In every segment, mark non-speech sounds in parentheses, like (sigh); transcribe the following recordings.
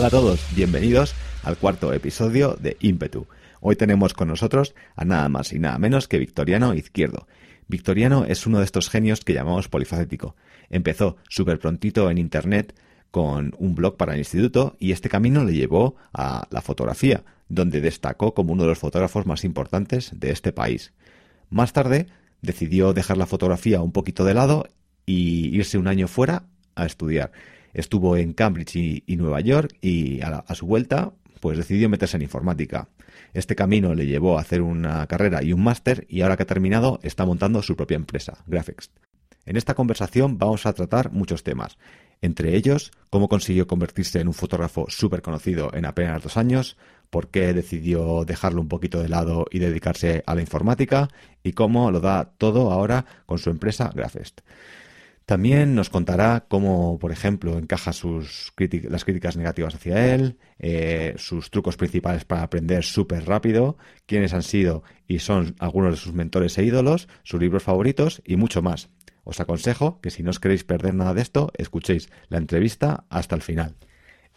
Hola a todos, bienvenidos al cuarto episodio de Ímpetu. Hoy tenemos con nosotros a nada más y nada menos que Victoriano Izquierdo. Victoriano es uno de estos genios que llamamos polifacético. Empezó súper prontito en Internet con un blog para el instituto y este camino le llevó a la fotografía, donde destacó como uno de los fotógrafos más importantes de este país. Más tarde decidió dejar la fotografía un poquito de lado y irse un año fuera a estudiar. Estuvo en Cambridge y, Nueva York y a, su vuelta pues decidió meterse en informática. Este camino le llevó a hacer una carrera y un máster y ahora que ha terminado está montando su propia empresa, Graphics. En esta conversación vamos a tratar muchos temas, entre ellos cómo consiguió convertirse en un fotógrafo súper conocido en apenas dos años, por qué decidió dejarlo un poquito de lado y dedicarse a la informática y cómo lo da todo ahora con su empresa Grafest. También nos contará cómo, por ejemplo, encaja sus las críticas negativas hacia él, eh, sus trucos principales para aprender súper rápido, quiénes han sido y son algunos de sus mentores e ídolos, sus libros favoritos y mucho más. Os aconsejo que si no os queréis perder nada de esto, escuchéis la entrevista hasta el final.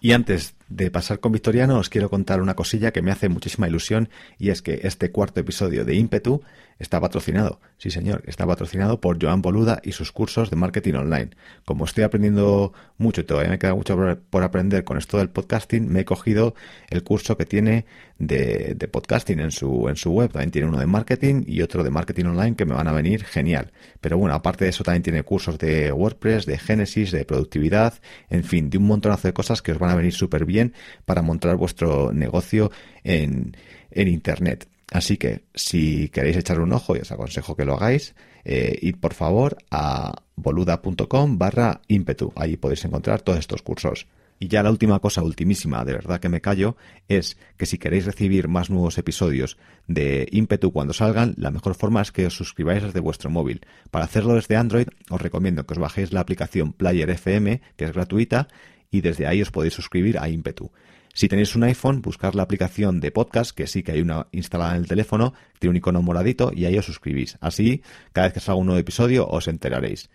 Y antes de pasar con Victoriano, os quiero contar una cosilla que me hace muchísima ilusión y es que este cuarto episodio de Ímpetu está patrocinado, sí señor, está patrocinado por Joan Boluda y sus cursos de marketing online. Como estoy aprendiendo mucho y todavía me queda mucho por aprender con esto del podcasting, me he cogido el curso que tiene de, podcasting en su, en su web. También tiene uno de marketing y otro de marketing online que me van a venir genial. Pero bueno, aparte de eso también tiene cursos de WordPress, de Genesis, de productividad, en fin, de un montonazo de cosas que os van a venir súper bien para montar vuestro negocio en, en Internet. Así que si queréis echar un ojo y os aconsejo que lo hagáis, eh, id por favor a boluda.com barra ímpetu. Ahí podéis encontrar todos estos cursos. Y ya la última cosa, ultimísima, de verdad que me callo, es que si queréis recibir más nuevos episodios de ímpetu cuando salgan, la mejor forma es que os suscribáis desde vuestro móvil. Para hacerlo desde Android, os recomiendo que os bajéis la aplicación Player FM, que es gratuita, y desde ahí os podéis suscribir a ímpetu. Si tenéis un iPhone, buscar la aplicación de podcast, que sí que hay una instalada en el teléfono, tiene un icono moradito y ahí os suscribís. Así, cada vez que salga un nuevo episodio, os enteraréis.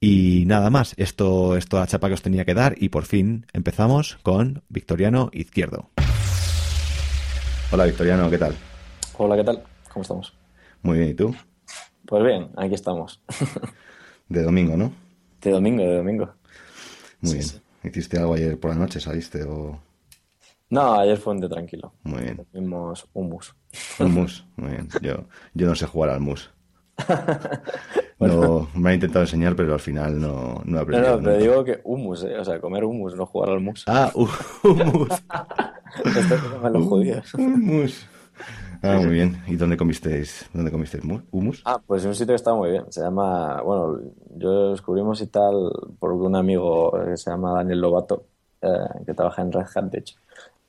Y nada más, esto es toda la chapa que os tenía que dar y por fin empezamos con Victoriano Izquierdo. Hola Victoriano, ¿qué tal? Hola, ¿qué tal? ¿Cómo estamos? Muy bien, ¿y tú? Pues bien, aquí estamos. (laughs) de domingo, ¿no? De domingo, de domingo. Muy bien. ¿Hiciste algo ayer por la noche? ¿Saliste o...? No, ayer fue un día tranquilo. Muy bien. Hicimos un mus. Un mus, muy bien. Yo, yo no sé jugar al mus. (laughs) No, me ha intentado enseñar, pero al final no, no he aprendido. No, no, te digo que humus, ¿eh? o sea, comer humus, no jugar al mus. Ah, humus. (laughs) Esto es los judíos. Humus. Ah, muy bien. ¿Y dónde comisteis, dónde comisteis humus? Ah, pues en un sitio que está muy bien. Se llama, bueno, yo descubrimos y tal por un amigo que se llama Daniel Lobato, eh, que trabaja en Red Hat, de hecho.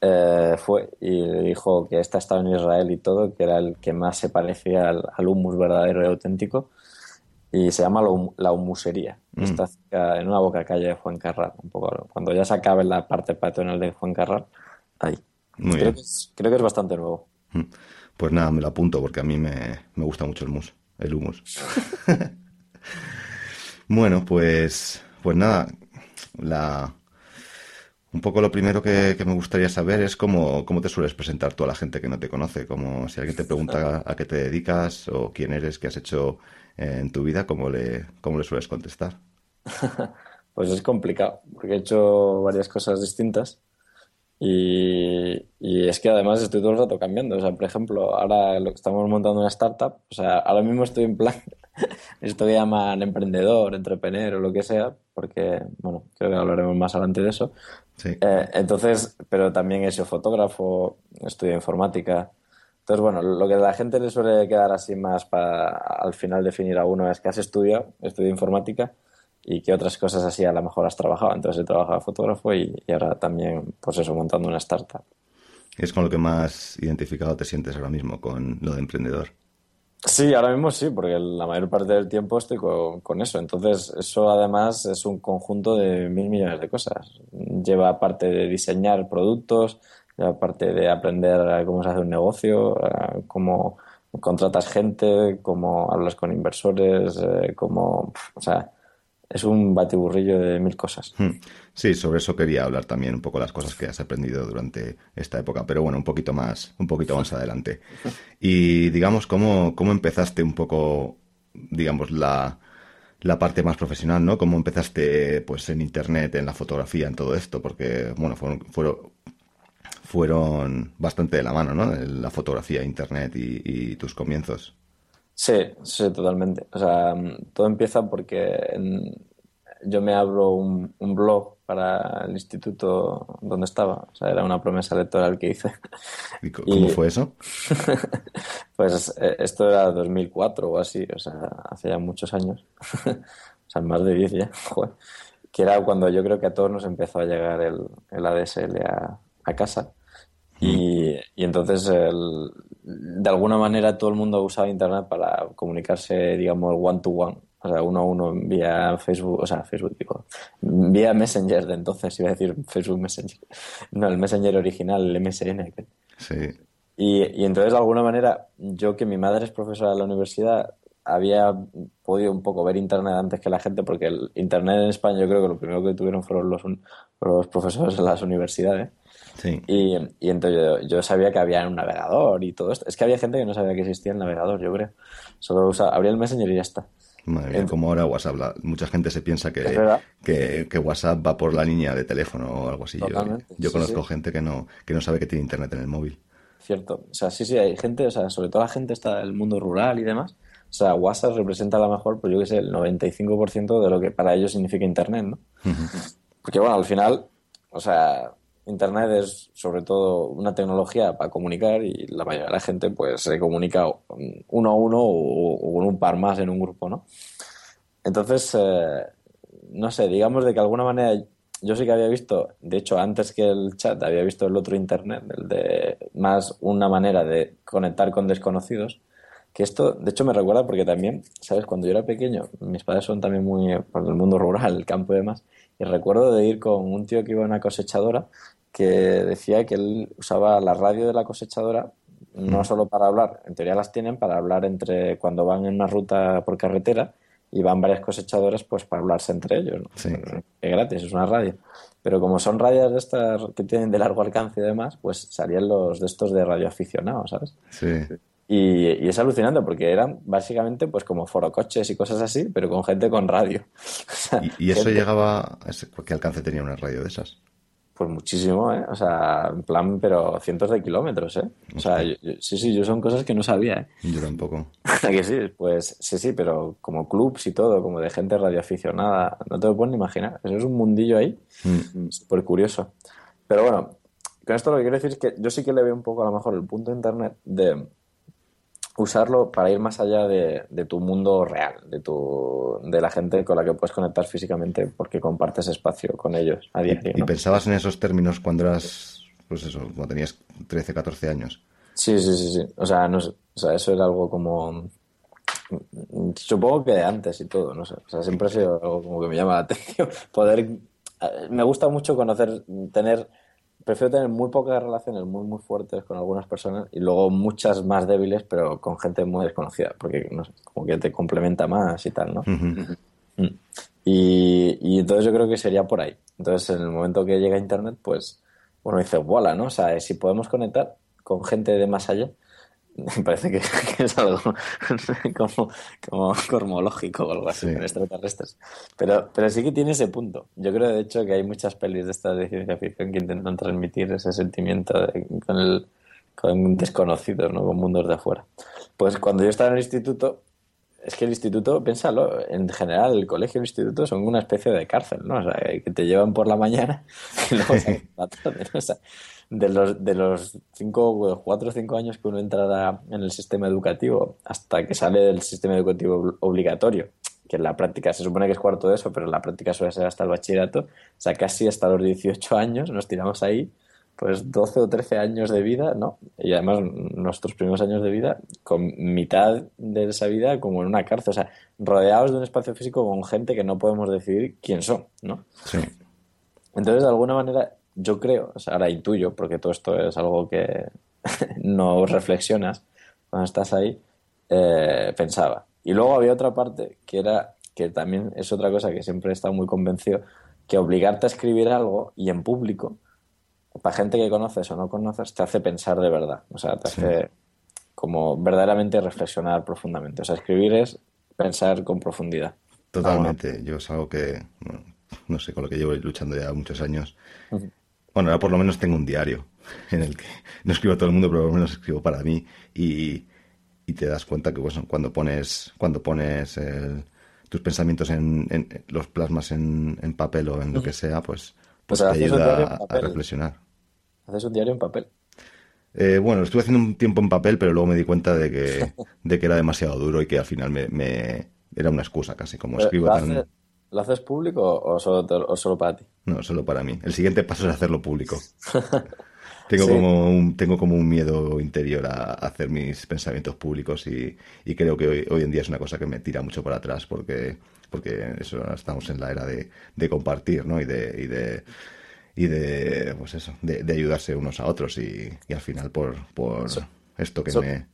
Eh, fue y dijo que este estado en Israel y todo, que era el que más se parecía al, al humus verdadero y auténtico, y se llama la humusería. Mm. Está en una boca calle de Fuencarral, un poco, cuando ya se acabe la parte peatonal de Fuencarral, ahí. creo, Que es, creo que es bastante nuevo. Mm. Pues nada, me lo apunto porque a mí me, me gusta mucho el mus, el humus. (laughs) (laughs) bueno, pues, pues nada, la, un poco lo primero que, me gustaría saber es cómo, cómo, te sueles presentar tú a la gente que no te conoce, como si alguien te pregunta a qué te dedicas o quién eres, qué has hecho en tu vida, cómo le, cómo le sueles contestar. (laughs) pues es complicado, porque he hecho varias cosas distintas Y, y, es que además estoy todo el rato cambiando. O sea, por ejemplo, ahora lo, estamos montando una startup. O sea, ahora mismo estoy en plan, (laughs) esto que llaman emprendedor, entrepreneur o lo que sea, porque, bueno, creo que hablaremos más adelante de eso. Sí. Eh, entonces, pero también he sido fotógrafo, estudio informática. Entonces, bueno, lo que a la gente le suele quedar así más para al final definir a uno es que has estudiado, estudio informática y qué otras cosas así a lo mejor has trabajado. Entonces he trabajado fotógrafo y, y, ahora también, pues eso, montando una startup. ¿Es con lo que más identificado te sientes ahora mismo, con lo de emprendedor? Sí, ahora mismo sí, porque la mayor parte del tiempo estoy con, eso. Entonces, eso además es un conjunto de mil millones de cosas. Lleva parte de diseñar productos, lleva parte de aprender cómo se hace un negocio, cómo contratas gente, cómo hablas con inversores, eh, cómo, o sea, es un batiburrillo de mil cosas. Sí, sobre eso quería hablar también un poco las cosas que has aprendido durante esta época, pero bueno, un poquito más, un poquito más adelante. Y digamos, ¿cómo, cómo empezaste un poco, digamos, la, la parte más profesional, ¿no? ¿Cómo empezaste pues en internet, en la fotografía, en todo esto? Porque, bueno, fueron, fueron, fueron bastante de la mano, ¿no? La fotografía, internet y, tus comienzos. Sí, sí, totalmente. O sea, todo empieza porque en, yo me abro un, un, blog para el instituto donde estaba. O sea, era una promesa electoral que hice. ¿Y cómo y, fue eso? (laughs) pues esto era 2004 o así, o sea, hace ya muchos años. (laughs) o sea, más de 10 ya, (laughs) joder. Que era cuando yo creo que a todos nos empezó a llegar el, el ADSL a, a casa. Y, y, entonces, el, de alguna manera, todo el mundo usaba Internet para comunicarse, digamos, one-to-one. O sea, uno a uno vía Facebook, o sea, Facebook, digo, vía Messenger de entonces, iba a decir Facebook Messenger. No, el Messenger original, el MSN. Sí. Y, y entonces, de alguna manera, yo que mi madre es profesora de la universidad, había podido un poco ver Internet antes que la gente, porque el Internet en España yo creo que lo primero que tuvieron fueron los, los profesores en las universidades. Sí. Y, y, entonces yo, yo, sabía que había un navegador y todo esto. Es que había gente que no sabía que existía el navegador, yo creo. Solo usaba, abría el Messenger y ya está. Madre mía, como ahora WhatsApp. La, mucha gente se piensa que, que, que, WhatsApp va por la línea de teléfono o algo así. Totalmente. Yo, yo sí, conozco sí. gente que no, que no sabe que tiene internet en el móvil. Cierto. O sea, sí, sí, hay gente, o sea, sobre todo la gente está del mundo rural y demás. O sea, WhatsApp representa a lo mejor, pues yo que sé, el 95% de lo que para ellos significa Internet, ¿no? Uh -huh. Porque bueno, al final, o sea, Internet es sobre todo una tecnología para comunicar y la mayoría de la gente pues se comunica uno a uno o, con un par más en un grupo, ¿no? Entonces, eh, no sé, digamos de que alguna manera yo sí que había visto, de hecho antes que el chat había visto el otro Internet, el de más una manera de conectar con desconocidos, que esto, de hecho, me recuerda porque también, ¿sabes? Cuando yo era pequeño, mis padres son también muy por el mundo rural, el campo y demás, y recuerdo de ir con un tío que iba a una cosechadora que decía que él usaba la radio de la cosechadora no solo para hablar, en teoría las tienen para hablar entre cuando van en una ruta por carretera y van varias cosechadoras pues para hablarse entre ellos, ¿no? Sí. Es gratis, es una radio. Pero como son radios de estas que tienen de largo alcance y demás, pues salían los de estos de radioaficionados, ¿sabes? Sí. Y, y, es alucinante porque eran básicamente pues como forocoches y cosas así, pero con gente con radio. (laughs) O sea, ¿Y, ¿Y, eso gente... llegaba, qué alcance tenía una radio de esas? Pues muchísimo, ¿eh? O sea, en plan, pero cientos de kilómetros, ¿eh? O sea, yo, yo, sí, sí, yo son cosas que no sabía, ¿eh? Yo tampoco. (laughs) que sí, pues sí, sí, pero como clubs y todo, como de gente radioaficionada, no te lo puedes ni imaginar. Eso es un mundillo ahí, mm. súper curioso. Pero bueno, con esto lo que quiero decir es que yo sí que le veo un poco a lo mejor el punto de internet de usarlo para ir más allá de, de, tu mundo real, de, tu, de la gente con la que puedes conectar físicamente porque compartes espacio con ellos a diario. ¿Y, ¿no? ¿Y, pensabas en esos términos cuando eras, pues eso, cuando tenías 13, 14 años? Sí, sí, sí, sí. O sea, no sé, o sea, eso era algo como... Supongo que de antes y todo, no sé. O sea, siempre ha sido algo como que me llama la (laughs) atención. Poder... Me gusta mucho conocer, tener prefiero tener muy pocas relaciones muy muy fuertes con algunas personas y luego muchas más débiles pero con gente muy desconocida porque no sé, como que te complementa más y tal, ¿no? Uh -huh. y, y, entonces yo creo que sería por ahí. Entonces en el momento que llega internet pues bueno dice, voilà, ¿no? O sea, si podemos conectar con gente de más allá Me (laughs) parece que, es algo (laughs) como, como cosmológico o algo así en extraterrestres. Pero, pero sí que tiene ese punto. Yo creo, de hecho, que hay muchas pelis de estas de ciencia ficción que intentan transmitir ese sentimiento con, el, con desconocidos, ¿no? con mundos de afuera. Pues cuando yo estaba en el instituto, es que el instituto, piénsalo, en general el colegio y el instituto son una especie de cárcel, ¿no? O sea, que te llevan por la mañana (laughs) y luego se o sea, de los, de los cinco, cuatro o cinco años que uno entra en el sistema educativo hasta que sale del sistema educativo obligatorio, que en la práctica se supone que es cuarto de eso, pero en la práctica suele ser hasta el bachillerato, o sea, casi hasta los 18 años nos tiramos ahí pues 12 o 13 años de vida, ¿no? Y además nuestros primeros años de vida, con mitad de esa vida como en una cárcel, o sea, rodeados de un espacio físico con gente que no podemos decidir quién son, ¿no? Sí. Entonces, de alguna manera, yo creo, o sea, ahora intuyo, porque todo esto es algo que (laughs) no reflexionas cuando estás ahí, eh, pensaba. Y luego había otra parte que era, que también es otra cosa que siempre he estado muy convencido, que obligarte a escribir algo y en público, para gente que conoces o no conoces, te hace pensar de verdad. O sea, te hace como verdaderamente reflexionar profundamente. O sea, escribir es pensar con profundidad. Totalmente. Yo es algo que, no sé, con lo que llevo luchando ya muchos años. Bueno, ahora por lo menos tengo un diario en el que (laughs) no escribo a todo el mundo, pero por lo menos escribo para mí y, te das cuenta que pues, cuando pones, cuando pones tus pensamientos en, los plasmas en, papel o en lo que sea, pues, pues te ayuda a, reflexionar. ¿Haces un diario en papel? Eh, bueno, estuve haciendo un tiempo en papel, pero luego me di cuenta de que, (laughs) de que era demasiado duro y que al final me, era una excusa casi, como escribo tan... ¿Lo haces público o solo, o solo para ti? No, solo para mí. El siguiente paso es hacerlo público. (laughs) tengo, como un, tengo como un miedo interior a, hacer mis pensamientos públicos y, creo que hoy, en día es una cosa que me tira mucho para atrás porque, porque eso, estamos en la era de, compartir ¿no? y de... Y de y de pues eso de, ayudarse unos a otros y, al final por, por esto que me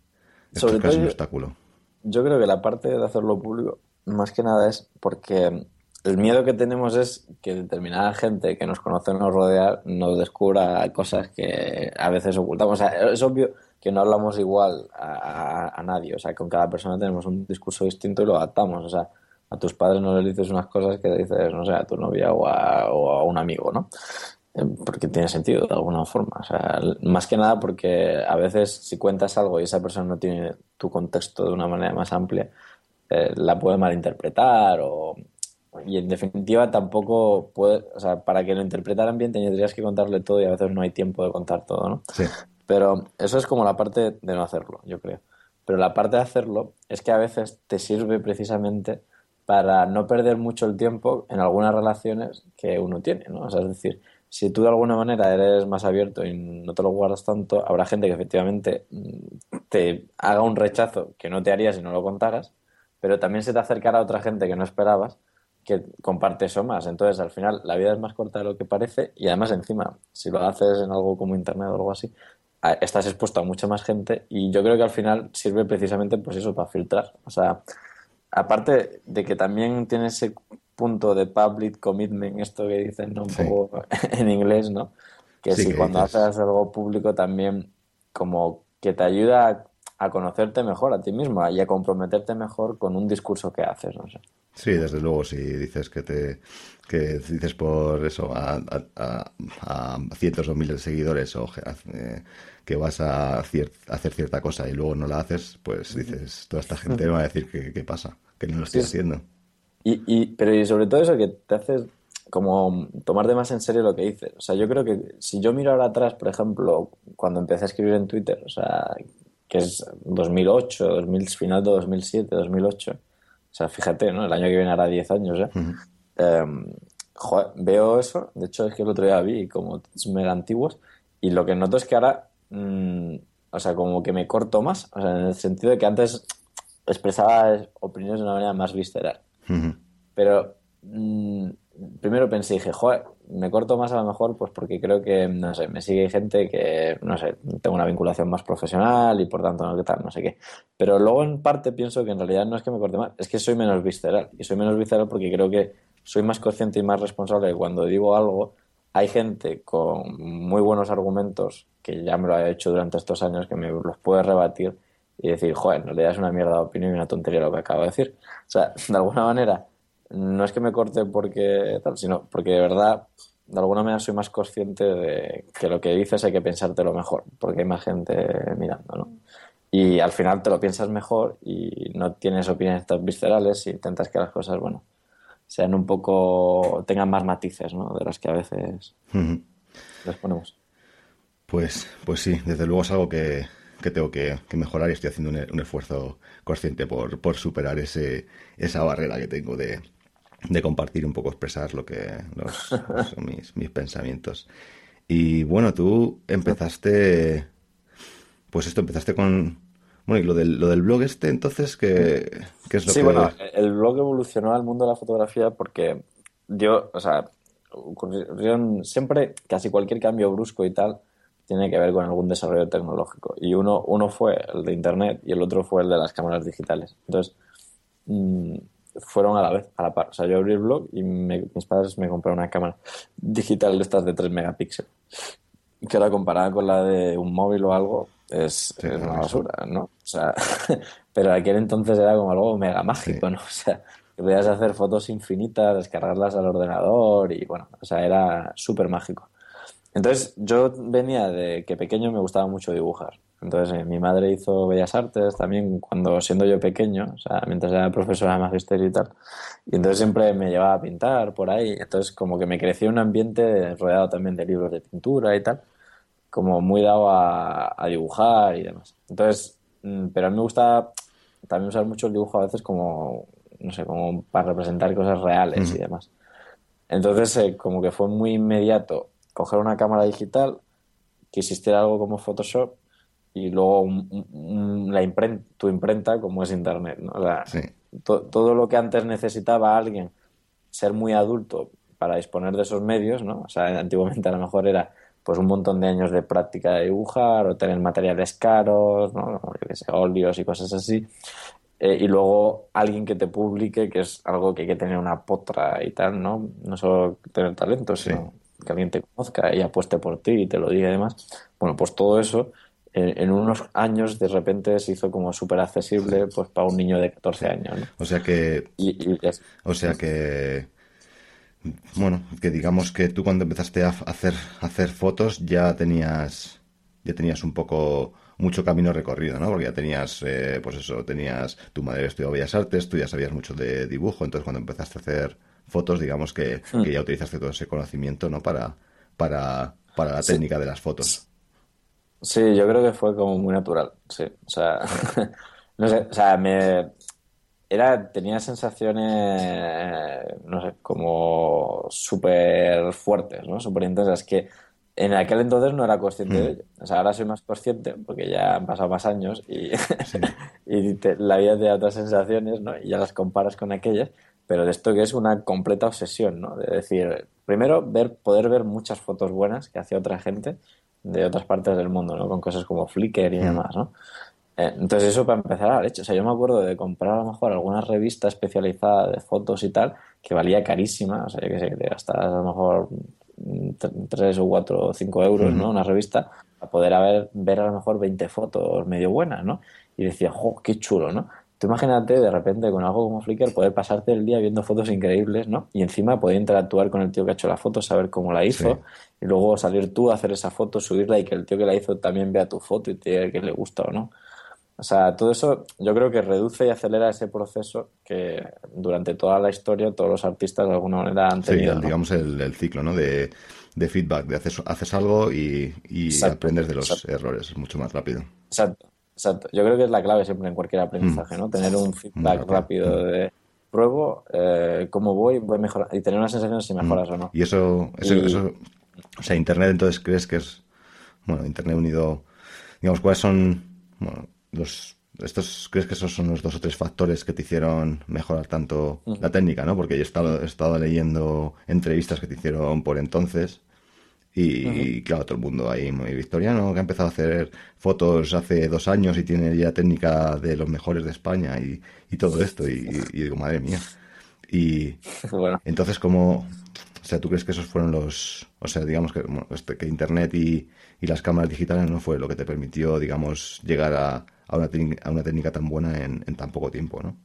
esto es un obstáculo yo creo que la parte de hacerlo público más que nada es porque el miedo que tenemos es que determinada gente que nos conoce nos rodea nos descubra cosas que a veces ocultamos. O sea, es obvio que no hablamos igual a, nadie. O sea, con cada persona tenemos un discurso distinto y lo adaptamos. O sea, a tus padres no les dices unas cosas que dices, no sé, a tu novia o a, o a un amigo, ¿no? Eh, porque tiene sentido de alguna forma. O sea, más que nada porque a veces si cuentas algo y esa persona no tiene tu contexto de una manera más amplia, eh, la puede malinterpretar o y en definitiva tampoco puede, o sea, para que lo interpretaran bien tendrías que contarle todo y a veces no hay tiempo de contar todo, ¿no? Sí. Pero eso es como la parte de no hacerlo, yo creo. Pero la parte de hacerlo es que a veces te sirve precisamente para no perder mucho el tiempo en algunas relaciones que uno tiene, ¿no? O sea, es decir, si tú de alguna manera eres más abierto y no te lo guardas tanto, habrá gente que efectivamente mm, te haga un rechazo que no te haría si no lo contaras, pero también se te acercará a otra gente que no esperabas que comparte eso más. Entonces, al final, la vida es más corta de lo que parece y además, encima, si lo haces en algo como Internet o algo así, estás expuesto a mucha más gente y yo creo que al final sirve precisamente, pues eso, para filtrar. O sea, aparte de que también tiene ese punto de public commitment, esto que dicen ¿no? un poco (laughs) en inglés, ¿no? Que si cuando haces algo público también como que te ayuda a, conocerte mejor a ti mismo y a comprometerte mejor con un discurso que haces, no sé. Sí, desde luego, si dices que te que dices por eso a, cientos o miles de seguidores o eh, que vas a hacer cierta cosa y luego no la haces, pues dices, toda esta gente va a decir que qué pasa, que no lo estoy haciendo. Y, y, pero y sobre todo eso que te haces como tomarte más en serio lo que dices. O sea, yo creo que si yo miro ahora atrás, por ejemplo, cuando empecé a escribir en Twitter, o sea, que es 2008, 2000, final de 2007, 2008, o sea, fíjate, ¿no? El año que viene hará 10 años ya. Em, veo eso. De hecho, es que el otro día vi como mega antiguos. Y lo que noto es que ahora, mm, o sea, como que me corto más. O sea, en el sentido de que antes expresaba opiniones de una manera más visceral. Pero mm, primero pensé, dije, joder, me corto más a lo mejor pues porque creo que, no sé, me sigue gente que, no sé, tengo una vinculación más profesional y por tanto no, qué tal, no sé qué. Pero luego en parte pienso que en realidad no es que me corte más, es que soy menos visceral. Y soy menos visceral porque creo que soy más consciente y más responsable de cuando digo algo, hay gente con muy buenos argumentos, que ya me lo ha hecho durante estos años, que me los puede rebatir y decir, joder, no le das una mierda de opinión y una tontería lo que acabo de decir. O sea, (laughs) de alguna manera, no es que me corte porque tal, sino porque de verdad, de alguna manera soy más consciente de que lo que dices hay que pensártelo mejor, porque hay más gente mirando, ¿no? Y al final te lo piensas mejor y no tienes opiniones tan viscerales y intentas que las cosas, bueno, sean un poco, tengan más matices, ¿no? De las que a veces les ponemos. Pues, pues sí, desde luego es algo que, que tengo que, mejorar y estoy haciendo un, esfuerzo consciente por, por superar ese, esa barrera que tengo de, de compartir un poco, expresar lo que los, (laughs) mis, mis pensamientos. Y bueno, tú empezaste, pues esto, empezaste con, bueno, y lo del, lo del blog este, entonces, ¿qué, qué es lo sí, que...? bueno, el blog evolucionó al mundo de la fotografía porque yo, o sea, siempre, casi cualquier cambio brusco y tal, tiene que ver con algún desarrollo tecnológico. Y uno, uno fue el de Internet y el otro fue el de las cámaras digitales. Entonces, mm, fueron a la vez, a la par. O sea, yo abrí el blog y mis padres me compraron una cámara (laughs) digital de estas de 3 megapíxeles. Que ahora comparada con la de un móvil o algo, es, una basura, ¿no? O sea, (laughs) pero aquel entonces era como algo mega mágico, ¿no? (laughs) O sea, que podías hacer fotos infinitas, descargarlas al ordenador y bueno, o sea, era súper mágico. Entonces, yo venía de que pequeño me gustaba mucho dibujar. Entonces, eh, mi madre hizo Bellas Artes también cuando siendo yo pequeño, o sea, mientras era profesora de magisterio y tal. Y entonces siempre me llevaba a pintar por ahí. Entonces, como que me creció un ambiente rodeado también de libros de pintura y tal, como muy dado a, dibujar y demás. Entonces, mm, pero a mí me gusta también usar mucho el dibujo a veces como, no sé, como para representar cosas reales y demás. Entonces, eh, como que fue muy inmediato coger una cámara digital, que existiera algo como Photoshop y luego la imprenta, tu imprenta como es Internet. ¿no? todo lo que antes necesitaba alguien ser muy adulto para disponer de esos medios, ¿no? O sea, antiguamente a lo mejor era pues un montón de años de práctica de dibujar o tener materiales caros, ¿no? óleos y cosas así. Eh, y luego alguien que te publique, que es algo que hay que tener una potra y tal, ¿no? No solo tener talento, sino que alguien te conozca y apueste por ti y te lo diga y demás. Bueno, pues todo eso en, unos años de repente se hizo como súper accesible pues para un niño de 14 años. O sea que... o sea que... Bueno, que digamos que tú cuando empezaste a hacer, hacer fotos ya tenías, ya tenías un poco mucho camino recorrido, ¿no? Porque ya tenías, eh, pues eso, tenías, tu madre estudió Bellas Artes, tú ya sabías mucho de dibujo, entonces cuando empezaste a hacer fotos, digamos que, hmm. ya utilizaste todo ese conocimiento, ¿no? Para, para, para la técnica de las fotos. Sí, yo creo que fue como muy natural, sí. O sea, (laughs) no sé, o sea, me... Era, tenía sensaciones, no sé, como súper fuertes, ¿no? Súper intensas, que en aquel entonces no era consciente de hmm. ello. O sea, ahora soy más consciente porque ya han pasado más años y, (laughs) y la vida te da otras sensaciones, ¿no? Y ya las comparas con aquellas pero de esto que es una completa obsesión, ¿no? De decir, primero, ver, poder ver muchas fotos buenas que hacía otra gente de otras partes del mundo, ¿no? Con cosas como Flickr y mm. demás, ¿no? Eh, entonces eso para empezar a hecho. O sea, yo me acuerdo de comprar a lo mejor alguna revista especializada de fotos y tal, que valía carísima, o sea, yo que sé, que te gastas a lo mejor 3 o 4 o 5 euros, ¿no? Una revista, para poder haber, ver a lo mejor 20 fotos medio buenas, ¿no? Y decía, jo, qué chulo, ¿no? Tú imagínate de repente con algo como Flickr poder pasarte el día viendo fotos increíbles, ¿no? Y encima poder interactuar con el tío que ha hecho la foto, saber cómo la hizo, y luego salir tú a hacer esa foto, subirla y que el tío que la hizo también vea tu foto y te diga que le gusta o no. O sea, todo eso yo creo que reduce y acelera ese proceso que durante toda la historia todos los artistas de alguna manera han tenido. Sí, digamos el, ciclo, ¿no? De, feedback, de haces, haces algo y, aprendes de los errores, es mucho más rápido. Exacto. Exacto. Yo creo que es la clave siempre en cualquier aprendizaje, mm. ¿no? Tener un feedback rápido de pruebo, eh, cómo voy, voy a mejorar y tener una sensación de si mejoras mm. o no. Y eso, eso, eso, o sea, Internet entonces crees que es, bueno, Internet unido, digamos, ¿cuáles son, bueno, los, estos, crees que esos son los dos o tres factores que te hicieron mejorar tanto la técnica, ¿no? Porque yo he estado, he estado leyendo entrevistas que te hicieron por entonces y, claro, todo el mundo ahí muy victoriano, que ha empezado a hacer fotos hace dos años y tiene ya técnica de los mejores de España y, todo esto. Y, digo, madre mía. Y (laughs) entonces, ¿cómo, o sea, ¿tú crees que esos fueron los, o sea, digamos que, este, que Internet y, las cámaras digitales no fue lo que te permitió, digamos, llegar a, a una, a una técnica tan buena en, en tan poco tiempo, ¿no?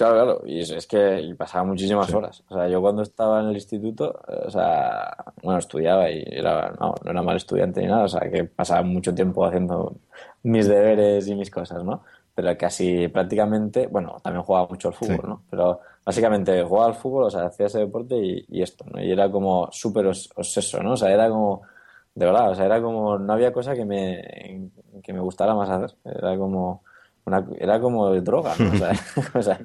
Claro, claro, y es, que pasaba muchísimas horas. O sea, yo cuando estaba en el instituto, o sea, bueno, estudiaba y era, no, no era mal estudiante ni nada, o sea, que pasaba mucho tiempo haciendo mis deberes y mis cosas, ¿no? Pero casi prácticamente, bueno, también jugaba mucho al fútbol, ¿no? Pero básicamente jugaba al fútbol, o sea, hacía ese deporte y, esto, ¿no? Y era como súper obseso, ¿no? O sea, era como, de verdad, o sea, era como, no había cosa que me, que me gustara más hacer. Era como, una, era como droga, ¿no? O sea, (laughs) o sea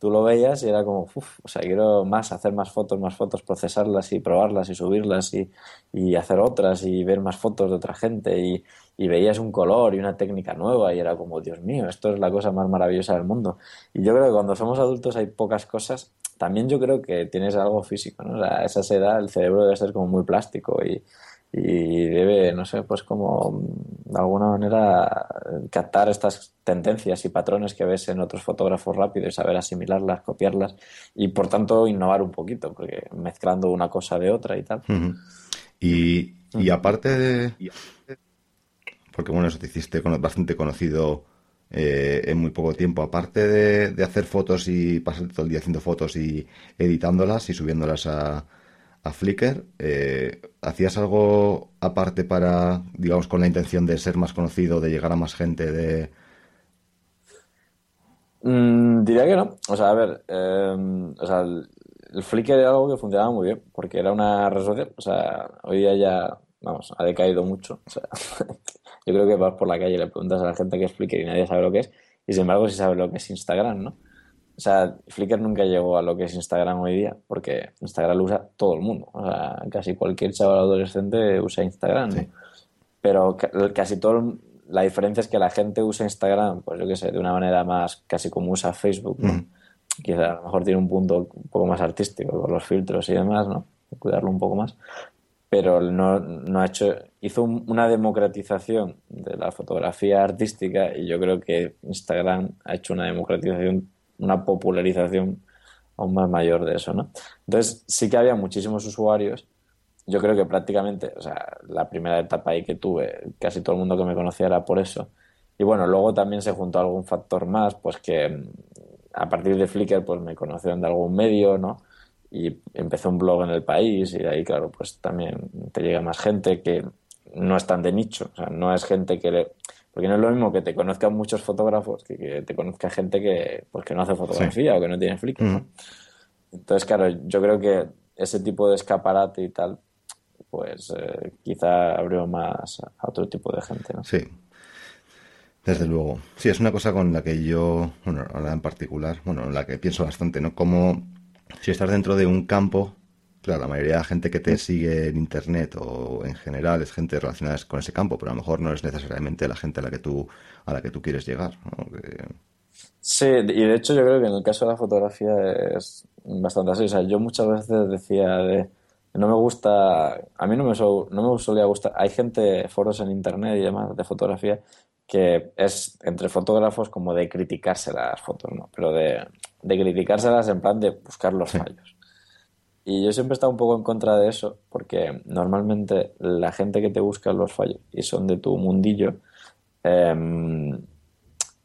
tú lo veías y era como, uff, o sea, quiero más, hacer más fotos, más fotos, procesarlas y probarlas y subirlas y, y hacer otras y ver más fotos de otra gente y, y, veías un color y una técnica nueva y era como, Dios mío, esto es la cosa más maravillosa del mundo. Y yo creo que cuando somos adultos hay pocas cosas, también yo creo que tienes algo físico, ¿no? O sea, a esa edad el cerebro debe ser como muy plástico y, y debe, no sé, pues como de alguna manera captar estas tendencias y patrones que ves en otros fotógrafos rápidos y saber asimilarlas, copiarlas y por tanto innovar un poquito, porque mezclando una cosa de otra y tal. y, y, aparte de... Porque bueno, eso te hiciste bastante conocido eh, en muy poco tiempo, aparte de, de hacer fotos y pasar todo el día haciendo fotos y editándolas y subiéndolas a a Flickr, eh, ¿hacías algo aparte para, digamos, con la intención de ser más conocido, de llegar a más gente, de... Mm, diría que no. O sea, a ver, em, o sea, el, Flickr era algo que funcionaba muy bien, porque era una red social. O sea, hoy día ya, vamos, ha decaído mucho. O sea, (laughs) yo creo que vas por la calle y le preguntas a la gente qué es Flickr y nadie sabe lo que es, y sin embargo sí sabe lo que es Instagram, ¿no? O sea, Flickr nunca llegó a lo que es Instagram hoy día, porque Instagram lo usa todo el mundo. O sea, casi cualquier chaval adolescente usa Instagram. Pero casi todo. La diferencia es que la gente usa Instagram, pues yo qué sé, de una manera más casi como usa Facebook. ¿no? Quizá a lo mejor tiene un punto un poco más artístico con los filtros y demás, ¿no? Cuidarlo un poco más. Pero no, no ha hecho. Hizo una democratización de la fotografía artística y yo creo que Instagram ha hecho una democratización una popularización aún más mayor de eso, ¿no? Entonces, sí que había muchísimos usuarios. Yo creo que prácticamente, o sea, la primera etapa ahí que tuve, casi todo el mundo que me conocía era por eso. Y bueno, luego también se juntó algún factor más, pues que a partir de Flickr, pues me conocieron de algún medio, ¿no? Y empecé un blog en el país y de ahí, claro, pues también te llega más gente que no es tan de nicho, o sea, no es gente que le porque no es lo mismo que te conozcan muchos fotógrafos que, que te conozca gente que, pues, que no hace fotografía o que no tiene Flickr. Entonces, claro, yo creo que ese tipo de escaparate y tal, pues eh, quizá abrió más a otro tipo de gente, ¿no? Sí. Desde luego. Sí, es una cosa con la que yo, bueno, ahora en particular, bueno, en la que pienso bastante, ¿no? Como si estás dentro de un campo Claro, la mayoría de la gente que te sigue en internet o en general es gente relacionada con ese campo, pero a lo mejor no es necesariamente la gente a la que tú a la que tú quieres llegar. Sí, y de hecho yo creo que en el caso de la fotografía es bastante así. O sea, yo muchas veces decía de no me gusta, a mí no me, no me solía gustar. Hay gente, foros en internet y demás de fotografía que es entre fotógrafos como de criticarse las fotos, ¿no? Pero de, de criticárselas en plan de buscar los fallos. Y yo siempre he estado un poco en contra de eso, porque normalmente la gente que te busca los fallos y son de tu mundillo, em,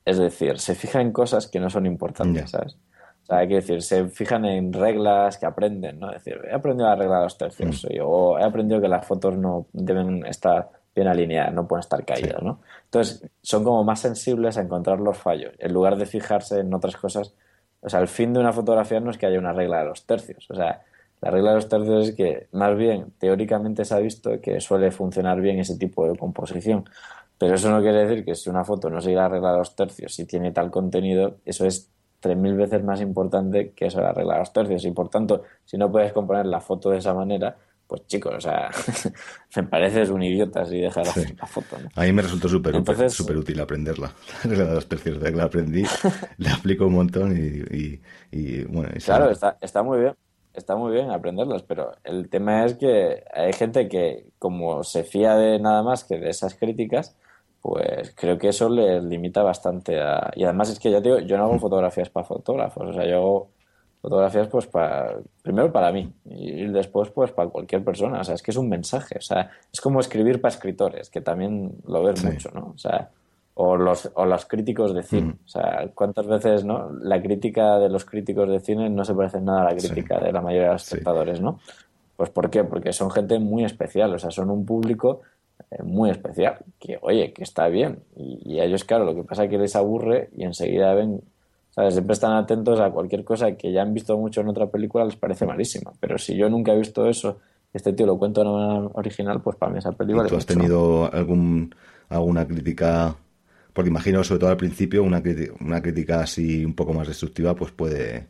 es decir, se fija en cosas que no son importantes, ¿sabes? O sea, hay que decir, se fijan en reglas que aprenden, ¿no? Es decir, he aprendido a arreglar los tercios, mm. o he aprendido que las fotos no deben estar bien alineadas, no pueden estar caídas, ¿no? Entonces, son como más sensibles a encontrar los fallos, en lugar de fijarse en otras cosas. O sea, el fin de una fotografía no es que haya una regla de los tercios, o sea, la regla de los tercios es que, más bien, teóricamente se ha visto que suele funcionar bien ese tipo de composición. Pero eso no quiere decir que si una foto no sigue la regla de los tercios y tiene tal contenido, eso es 3.000 veces más importante que eso de la regla de los tercios. Y por tanto, si no puedes componer la foto de esa manera, pues chicos, o sea, (laughs) me pareces un idiota si dejas la foto. A mí me resultó súper útil aprenderla. (laughs) La regla de los tercios, de que la aprendí, (laughs) la aplico un montón y, y, bueno. claro, está, está muy bien está muy bien aprenderlas, pero el tema es que hay gente que, como se fía de nada más que de esas críticas, pues creo que eso les limita bastante a... Y además es que ya digo, yo no hago fotografías para fotógrafos, o sea, yo hago fotografías pues para... Primero para mí y después pues para cualquier persona, o sea, es que es un mensaje, o sea, es como escribir para escritores, que también lo ves mucho, ¿no? O sea, o los, o los críticos de cine. Mm. O sea, ¿cuántas veces no? la crítica de los críticos de cine no se parece en nada a la crítica de la mayoría de los espectadores, ¿no? Pues ¿por qué? Porque son gente muy especial, o sea, son un público eh, muy especial, que oye, que está bien. Y, y, a ellos, claro, lo que pasa es que les aburre y enseguida ven, ¿sabes? Siempre están atentos a cualquier cosa que ya han visto mucho en otra película, les parece malísima. Pero si yo nunca he visto eso, este tío lo cuenta de una manera original, pues para mí esa película... ¿Y ¿Tú has tenido algún, alguna crítica porque imagino, sobre todo al principio, una, una crítica así un poco más destructiva, pues puede,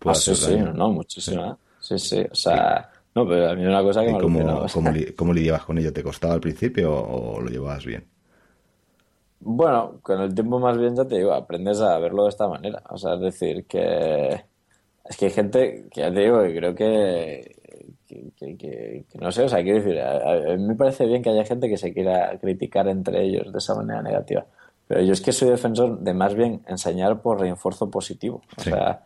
puede ah, hacer sí, daño. sí, no, muchísima. Sí, sí, o sea, no, pero a mí una cosa que ¿Y me cómo, cómo, li- cómo lidiabas con ello? ¿Te costaba al principio o, o lo llevabas bien? Bueno, con el tiempo más bien ya te digo, aprendes a verlo de esta manera. O sea, es decir, que es que hay gente que ya te digo que creo que, que, que- que- que no sé, o sea, quiero decir, a, a mí me parece bien que haya gente que se quiera criticar entre ellos de esa manera negativa. Pero yo es que soy defensor de más bien enseñar por refuerzo positivo. O Sí. sea,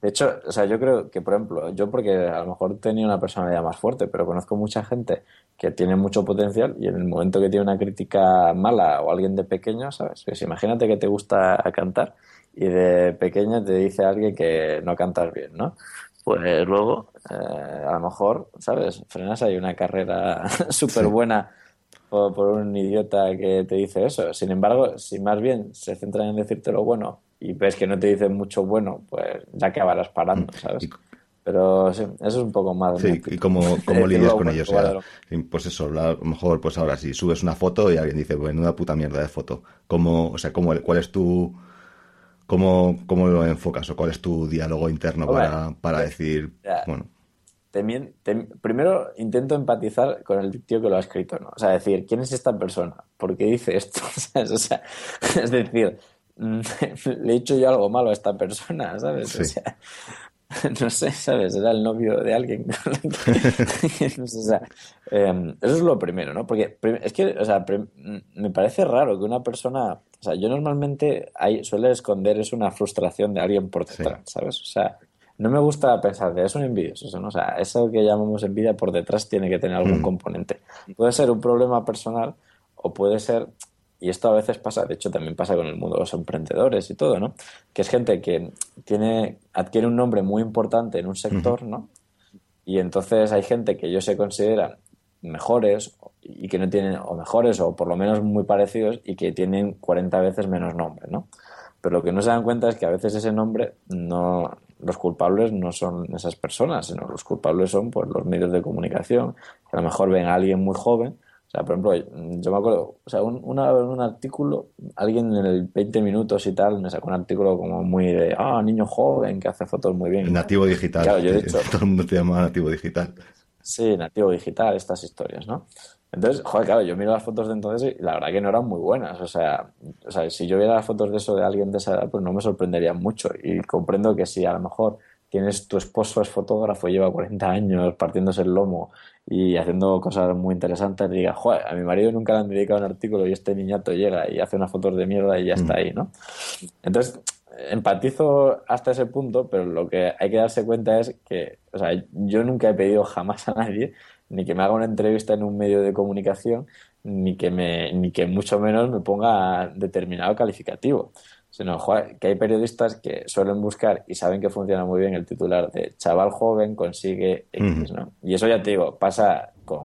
de hecho, o sea, yo creo que, por ejemplo, yo porque a lo mejor tenía una personalidad más fuerte, pero conozco mucha gente que tiene mucho potencial y en el momento que tiene una crítica mala o alguien de pequeño, ¿sabes? Pues imagínate que te gusta cantar y de pequeño te dice alguien que no cantas bien, ¿no? Pues luego, eh, a lo mejor, ¿sabes? Frenas ahí una carrera (laughs) súper buena por, por un idiota que te dice eso. Sin embargo, si más bien se centran en decirte lo bueno y ves que no te dicen mucho bueno, pues ya acabarás parando, ¿sabes? Y- Pero sí, eso es un poco más. Sí, ¿y cómo, (laughs) cómo lidias con bueno, ellos? O sea, pues eso, a lo mejor, pues ahora, si subes una foto y alguien dice, bueno, una puta mierda de foto, ¿cómo, o sea, cómo, cuál es tu, cómo, cómo lo enfocas o cuál es tu diálogo interno Hombre, para, para decir, ya. bueno, Primero intento empatizar con el tío que lo ha escrito, ¿no? O sea, decir, ¿quién es esta persona? ¿Por qué dice esto? (laughs) ¿Sabes? O sea, es decir, mm, (laughs) le he hecho yo algo malo a esta persona, ¿sabes? O sea, (laughs) no sé, ¿sabes? Era el novio de alguien. No sé, o sea, eh, eso es lo primero, ¿no? Porque es que, o sea, prim- me parece raro que una persona, o sea, yo normalmente hay, suele esconder es una frustración de alguien por Sí. detrás, ¿sabes? O sea, no me gusta pensar de es un envidioso, eso, ¿no? O sea, eso que llamamos envidia por detrás tiene que tener algún Mm. componente. Puede ser un problema personal o puede ser, y esto a veces pasa, de hecho también pasa con el mundo de los emprendedores y todo, ¿no? Que es gente que tiene, adquiere un nombre muy importante en un sector, ¿no? Y entonces hay gente que ellos se consideran mejores y que no tienen, o mejores, o por lo menos muy parecidos, y que tienen 40 veces menos nombre, ¿no? Pero lo que no se dan cuenta es que a veces ese nombre no, los culpables no son esas personas, sino los culpables son pues, los medios de comunicación, que a lo mejor ven a alguien muy joven. O sea, por ejemplo, yo me acuerdo, o sea, un, una- un artículo, alguien en el 20 minutos y tal, me sacó un artículo como muy de, ah, niño joven que hace fotos muy bien. nativo digital. Claro, yo de hecho, (laughs) Todo el mundo te llama nativo digital. Sí, nativo digital, estas historias, ¿no? Entonces, joder, claro, yo miro las fotos de entonces y la verdad que no eran muy buenas. O sea, o sea, si yo viera las fotos de eso de alguien de esa edad, pues no me sorprendería mucho. Y comprendo que si a lo mejor tienes tu esposo es fotógrafo, lleva 40 años partiéndose el lomo y haciendo cosas muy interesantes, y diga, joder, a mi marido nunca le han dedicado un artículo y este niñato llega y hace unas fotos de mierda y ya está ahí, ¿no? Entonces, empatizo hasta ese punto, pero lo que hay que darse cuenta es que, o sea, yo nunca he pedido jamás a nadie ni que me haga una entrevista en un medio de comunicación, ni que me, ni que mucho menos me ponga determinado calificativo. Sino, que hay periodistas que suelen buscar y saben que funciona muy bien el titular de chaval joven consigue X, ¿no? Y eso ya te digo, pasa con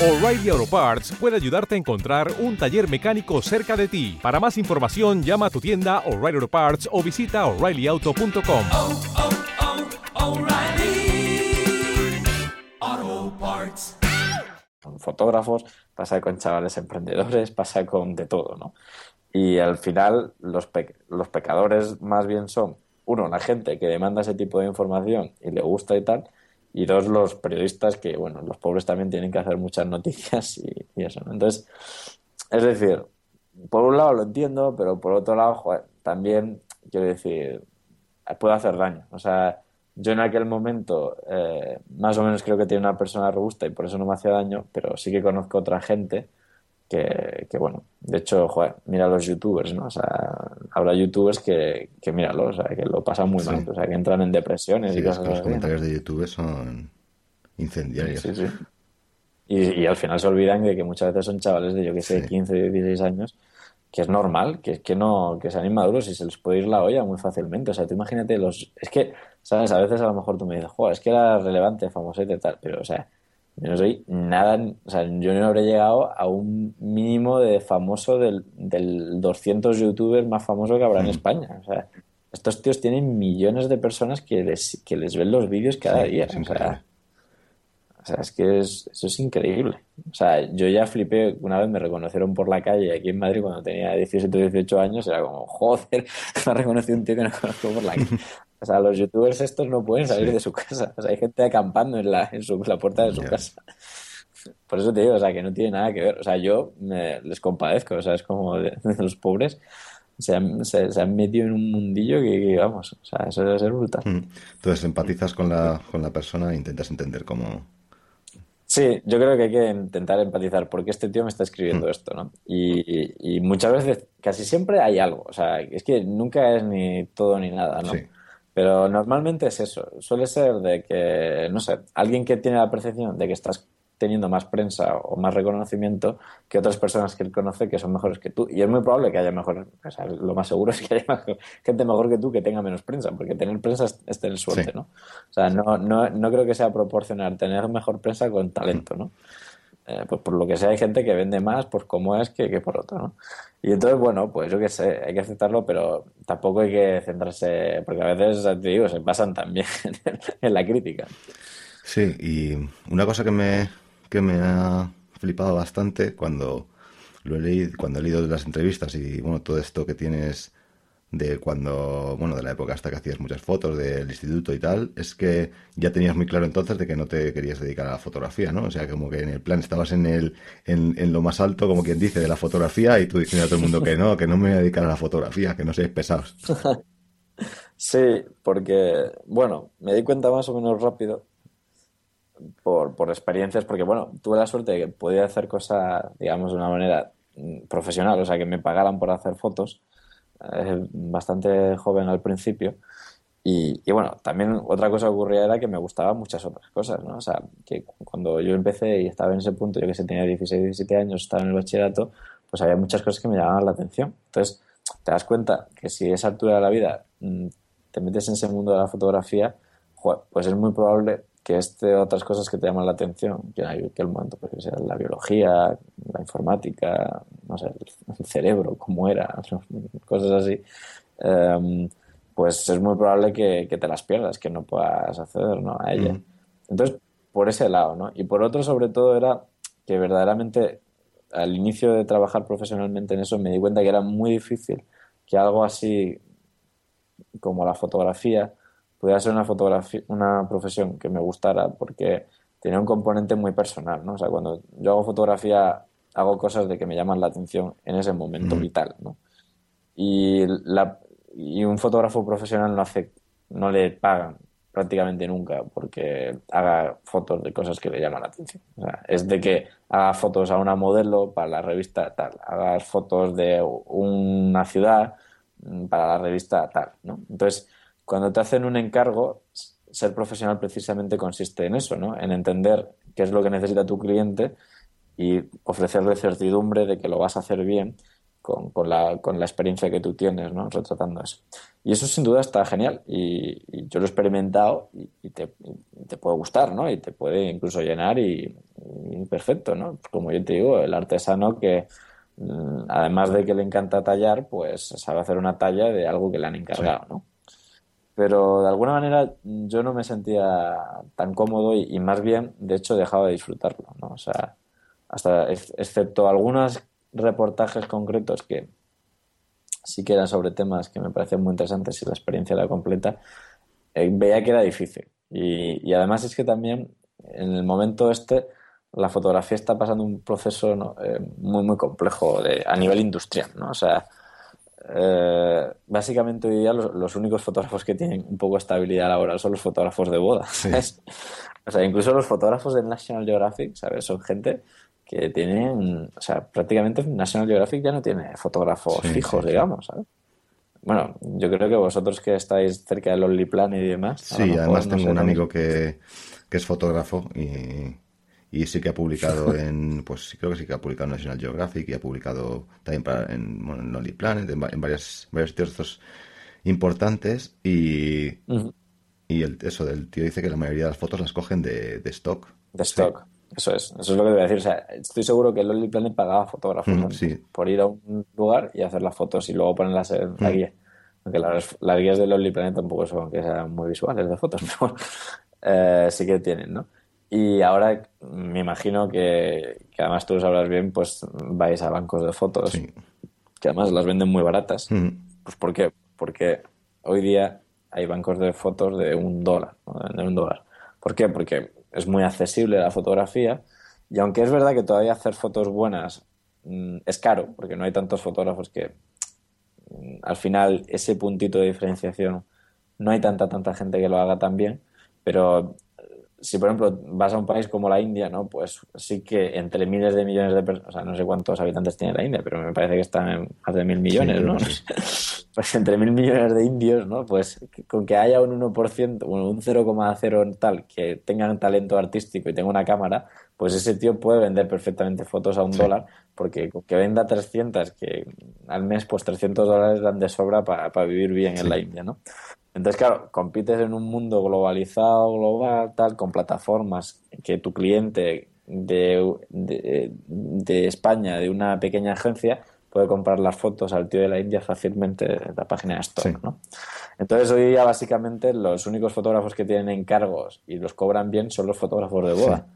O'Reilly Auto Parts puede ayudarte a encontrar un taller mecánico cerca de ti. Para más información, llama a tu tienda O'Reilly Auto Parts o visita oreillyauto.com. fotógrafos, pasa con chavales emprendedores, (laughs) pasa con de todo, ¿no? Y al final los, pe- los pecadores más bien son, uno, la gente que demanda ese tipo de información y le gusta y tal, y dos, los periodistas que, bueno, los pobres también tienen que hacer muchas noticias y, y eso, ¿no? Entonces, es decir, por un lado lo entiendo, pero por otro lado, joder, también, quiero decir, puede hacer daño. O sea, yo en aquel momento eh, más o menos creo que tiene una persona robusta y por eso no me hacía daño, pero sí que conozco otra gente que, que bueno, de hecho, joder, mira los youtubers, ¿no? O sea, habrá youtubers que, que míralo, o sea, que lo pasan muy Sí. mal, o sea, que entran en depresiones Sí, y cosas que los así. ¿no? comentarios de YouTube son incendiarios. Sí, sí. Y, y al final se olvidan de que muchas veces son chavales de, yo que sé, Sí. 15, 16 años que es normal, que, que no, que sean inmaduros y se les puede ir la olla muy fácilmente. O sea, tú imagínate los, es que, sabes, a veces a lo mejor tú me dices, joder, es que era relevante, famoso y tal, pero o sea, yo no soy nada, o sea, yo no habré llegado a un mínimo de famoso del, del 200 youtubers más famoso que habrá en España. O sea, estos tíos tienen millones de personas que les, que les ven los vídeos cada día. O sea, o sea, es que es, eso es increíble. O sea, yo ya flipé, una vez me reconocieron por la calle aquí en Madrid cuando tenía 17 o 18 años, era como, joder, (laughs) me ha reconocido un tío que no conozco por la calle. (laughs) O sea, los youtubers estos no pueden salir de su casa. O sea, hay gente acampando en la, en su, la puerta de su casa. Por eso te digo, o sea, que no tiene nada que ver. O sea, yo me, les compadezco, o sea, es como de, (laughs) los pobres. Se han, se, han, metido en un mundillo que, vamos, o sea, eso debe ser brutal. Mm. Entonces empatizas con la, con la persona e intentas entender cómo, Sí, yo creo que hay que intentar empatizar porque este tío me está escribiendo mm. esto, ¿no? Y, y, muchas veces, casi siempre hay algo, o sea, es que nunca es ni todo ni nada, ¿no? Pero normalmente es eso, suele ser de que, no sé, alguien que tiene la percepción de que estás teniendo más prensa o más reconocimiento que otras personas que él conoce que son mejores que tú. Y es muy probable que haya mejor, o sea, lo más seguro es que haya gente mejor que tú que tenga menos prensa, porque tener prensa es, tener suerte, ¿no? O sea, no, no, no creo que sea proporcional tener mejor prensa con talento, ¿no? Eh, pues por lo que sea hay gente que vende más por cómo es que, que por otro, ¿no? Y entonces, bueno, pues yo qué sé, hay que aceptarlo, pero tampoco hay que centrarse, porque a veces, te digo, se pasan también (laughs) en la crítica. Sí, y una cosa que me, que me ha flipado bastante cuando lo he leído, cuando he leído las entrevistas y bueno, todo esto que tienes de cuando, bueno, de la época hasta que hacías muchas fotos del instituto y tal, es que ya tenías muy claro entonces de que no te querías dedicar a la fotografía, ¿no? O sea, como que en el plan estabas en el, en, lo más alto, como quien dice, de la fotografía y tú diciendo a todo el mundo que no, que no me voy a dedicar a la fotografía, que no seáis pesados. (laughs) Sí, porque, bueno, me di cuenta más o menos rápido por, por experiencias, porque bueno, tuve la suerte de que podía hacer cosas, digamos, de una manera mm, profesional, o sea, que me pagaran por hacer fotos, eh, bastante joven al principio. Y, y, bueno, también otra cosa que ocurría era que me gustaban muchas otras cosas, ¿no? O sea, que cuando yo empecé y estaba en ese punto, yo que sé, tenía 16, 17 años, estaba en el bachillerato, pues había muchas cosas que me llamaban la atención. Entonces, te das cuenta que si a esa altura de la vida mm, te metes en ese mundo de la fotografía, pues es muy probable que este otras cosas que te llaman la atención, que hay que el momento, pues, sea la biología, la informática, no sé, el cerebro, cómo era, (laughs) cosas así, em, pues es muy probable que, te las pierdas, que no puedas acceder ¿no? a ella. Entonces, por ese lado, ¿no? Y por otro, sobre todo, era que verdaderamente al inicio de trabajar profesionalmente en eso me di cuenta que era muy difícil que algo así como la fotografía pudiera ser una fotografía, una profesión que me gustara porque tenía un componente muy personal, ¿no? O sea, cuando yo hago fotografía, hago cosas de que me llaman la atención en ese momento vital, ¿no? Y, la, y un fotógrafo profesional no hace, no le pagan prácticamente nunca porque haga fotos de cosas que le llaman la atención. O sea, es de que haga fotos a una modelo para la revista tal, haga fotos de una ciudad mm, para la revista tal, ¿no? Entonces, cuando te hacen un encargo, ser profesional precisamente consiste en eso, ¿no? En entender qué es lo que necesita tu cliente y ofrecerle certidumbre de que lo vas a hacer bien con, la, con la, experiencia que tú tienes, ¿no? Retratando eso. Y eso sin duda está genial y, yo lo he experimentado y, te, puede gustar, ¿no? Y te puede incluso llenar y, perfecto, ¿no? Como yo te digo, el artesano que mm, además de que le encanta tallar, pues sabe hacer una talla de algo que le han encargado, ¿no? Pero de alguna manera yo no me sentía tan cómodo y, más bien, de hecho, dejaba de disfrutarlo, ¿no? O sea, hasta excepto algunos reportajes concretos que sí que eran sobre temas que me parecían muy interesantes y la experiencia era completa, eh, veía que era difícil. Y, además es que también en el momento este la fotografía está pasando un proceso eh, muy muy complejo de, a nivel industrial, ¿no? O sea, eh, básicamente hoy día los, únicos fotógrafos que tienen un poco de estabilidad laboral son los fotógrafos de boda. O sea, incluso los fotógrafos de National Geographic, ¿sabes? Son gente que tienen, o sea, prácticamente National Geographic ya no tiene fotógrafos fijos, digamos, ¿sabes? Bueno, yo creo que vosotros que estáis cerca del Plan y demás. Sí, además tengo un amigo que, que, es fotógrafo y, y sí que ha publicado (laughs) en, pues creo que sí que ha publicado en National Geographic y ha publicado también para, en, bueno, en Lonely Planet, en, en varias, varios sitios importantes y, y el, eso del tío dice que la mayoría de las fotos las cogen de, de stock. De stock. Eso es, eso es lo que a decir. O sea, estoy seguro que Lonely Planet pagaba fotógrafos por ir a un lugar y hacer las fotos y luego ponerlas en la guía. Aunque las, las, guías de Lonely Planet tampoco son que sean muy visuales de fotos, (laughs) pero eh, sí que tienen, ¿no? Y ahora me imagino que, que, además tú lo sabrás bien, pues vais a bancos de fotos, que además las venden muy baratas. Pues ¿por qué? Porque hoy día hay bancos de fotos de un dólar, de un dólar. ¿Por qué? Porque es muy accesible la fotografía y aunque es verdad que todavía hacer fotos buenas mm, es caro, porque no hay tantos fotógrafos que mm, al final ese puntito de diferenciación no hay tanta tanta gente que lo haga tan bien, pero si por ejemplo vas a un país como la India, ¿no? Pues sí que entre miles de millones de personas, o sea, no sé cuántos habitantes tiene la India, pero me parece que están en más de mil millones, ¿no? (laughs) pues entre mil millones de indios, ¿no? Pues con que haya un 1%, bueno, un 0,0 tal que tengan talento artístico y tenga una cámara, pues ese tío puede vender perfectamente fotos a un dólar, porque con que venda 300, que al mes, pues 300 dólares dan de sobra para vivir bien en la India, ¿no? Entonces, claro, compites en un mundo globalizado, global, tal, con plataformas que tu cliente de, de, España, de una pequeña agencia, puede comprar las fotos al tío de la India fácilmente de la página de Stock, ¿no? Entonces, hoy día, básicamente, los únicos fotógrafos que tienen encargos y los cobran bien son los fotógrafos de boda.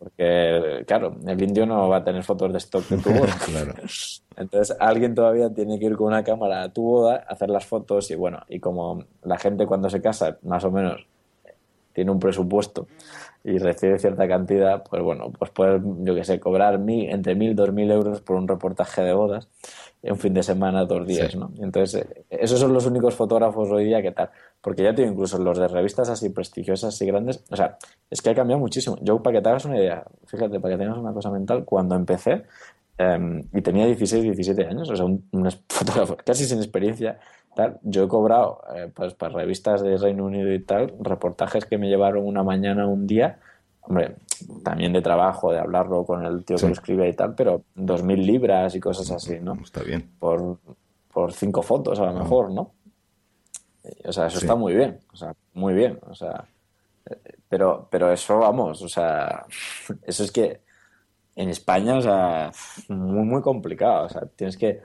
Porque, claro, el indio no va a tener fotos de stock de tu boda. (laughs) claro. Entonces, alguien todavía tiene que ir con una cámara a tu boda, hacer las fotos y bueno, y como la gente cuando se casa, más o menos, tiene un presupuesto y recibe cierta cantidad, pues bueno, pues puedes, yo que sé, cobrar mil, entre mil, dos mil euros por un reportaje de bodas un fin de semana, dos días, ¿no? Entonces, eh, esos son los únicos fotógrafos hoy día que tal. Porque ya tengo incluso los de revistas así prestigiosas y grandes. O sea, es que ha cambiado muchísimo. Yo, para que te hagas una idea, fíjate, para que tengas una cosa mental, cuando empecé em, y tenía 16, 17 años, o sea, un, (laughs) fotógrafo casi sin experiencia, tal, yo he cobrado, eh, pues para revistas de Reino Unido y tal, reportajes que me llevaron una mañana, un día, hombre, también de trabajo, de hablarlo con el tío que lo escribe y tal, pero dos mil libras y cosas así, ¿no? Está bien. Por, por cinco fotos a lo ah. mejor, ¿no? O sea, eso está muy bien, o sea, muy bien, o sea, pero, pero eso, vamos, o sea, (laughs) eso es que en España, o sea, muy, muy complicado, o sea, tienes que,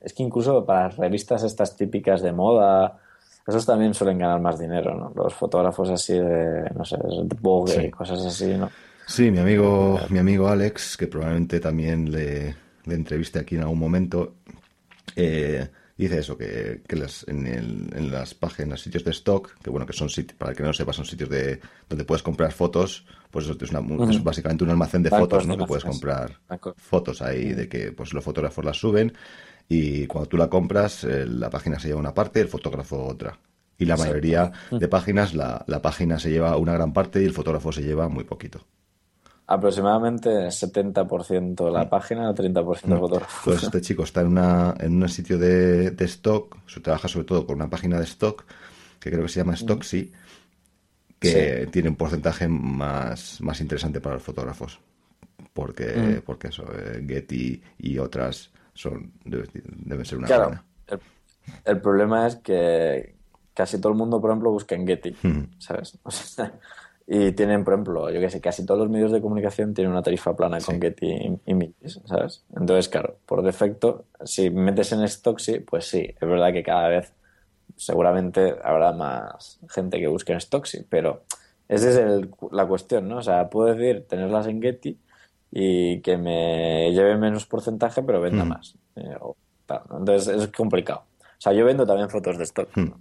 es que incluso para revistas estas típicas de moda, esos también suelen ganar más dinero, ¿no? Los fotógrafos así de, no sé, de Vogue y cosas así, ¿no? Sí, mi amigo, mi amigo Alex, que probablemente también le, le entreviste aquí en algún momento, eh, dice eso, que, que las, en, el, en, las páginas, sitios de stock, que bueno, que son sitios, para que no lo sepa, son sitios de donde puedes comprar fotos, pues eso es, una, es básicamente un almacén de fotos, ¿no? Que puedes comprar fotos ahí de que pues los fotógrafos las suben y cuando tú la compras, eh, la página se lleva una parte y el fotógrafo otra. Y la mayoría de páginas, la, la página se lleva una gran parte y el fotógrafo se lleva muy poquito. Aproximadamente 70% la página, 30% el fotógrafo. Pues este chico está en, una, en un sitio de, de stock, trabaja sobre todo con una página de stock, que creo que se llama Stocksy, que tiene un porcentaje más, más interesante para los fotógrafos. Porque, porque eso, eh, Getty y otras son deben ser una claro, el, problema es que casi todo el mundo, por ejemplo, busca en Getty, ¿sabes? (laughs) y tienen, por ejemplo, yo qué sé, casi todos los medios de comunicación tienen una tarifa plana con Getty Images, ¿sabes? Entonces, claro, por defecto, si metes en Stocksy, pues sí, es verdad que cada vez seguramente habrá más gente que busque en Stocksy, pero esa es la cuestión, ¿no? O sea, puedo decir tenerlas en Getty y que me lleve menos porcentaje pero venda mm. más. Eh, Entonces es complicado. O sea, yo vendo también fotos de stock. Mm.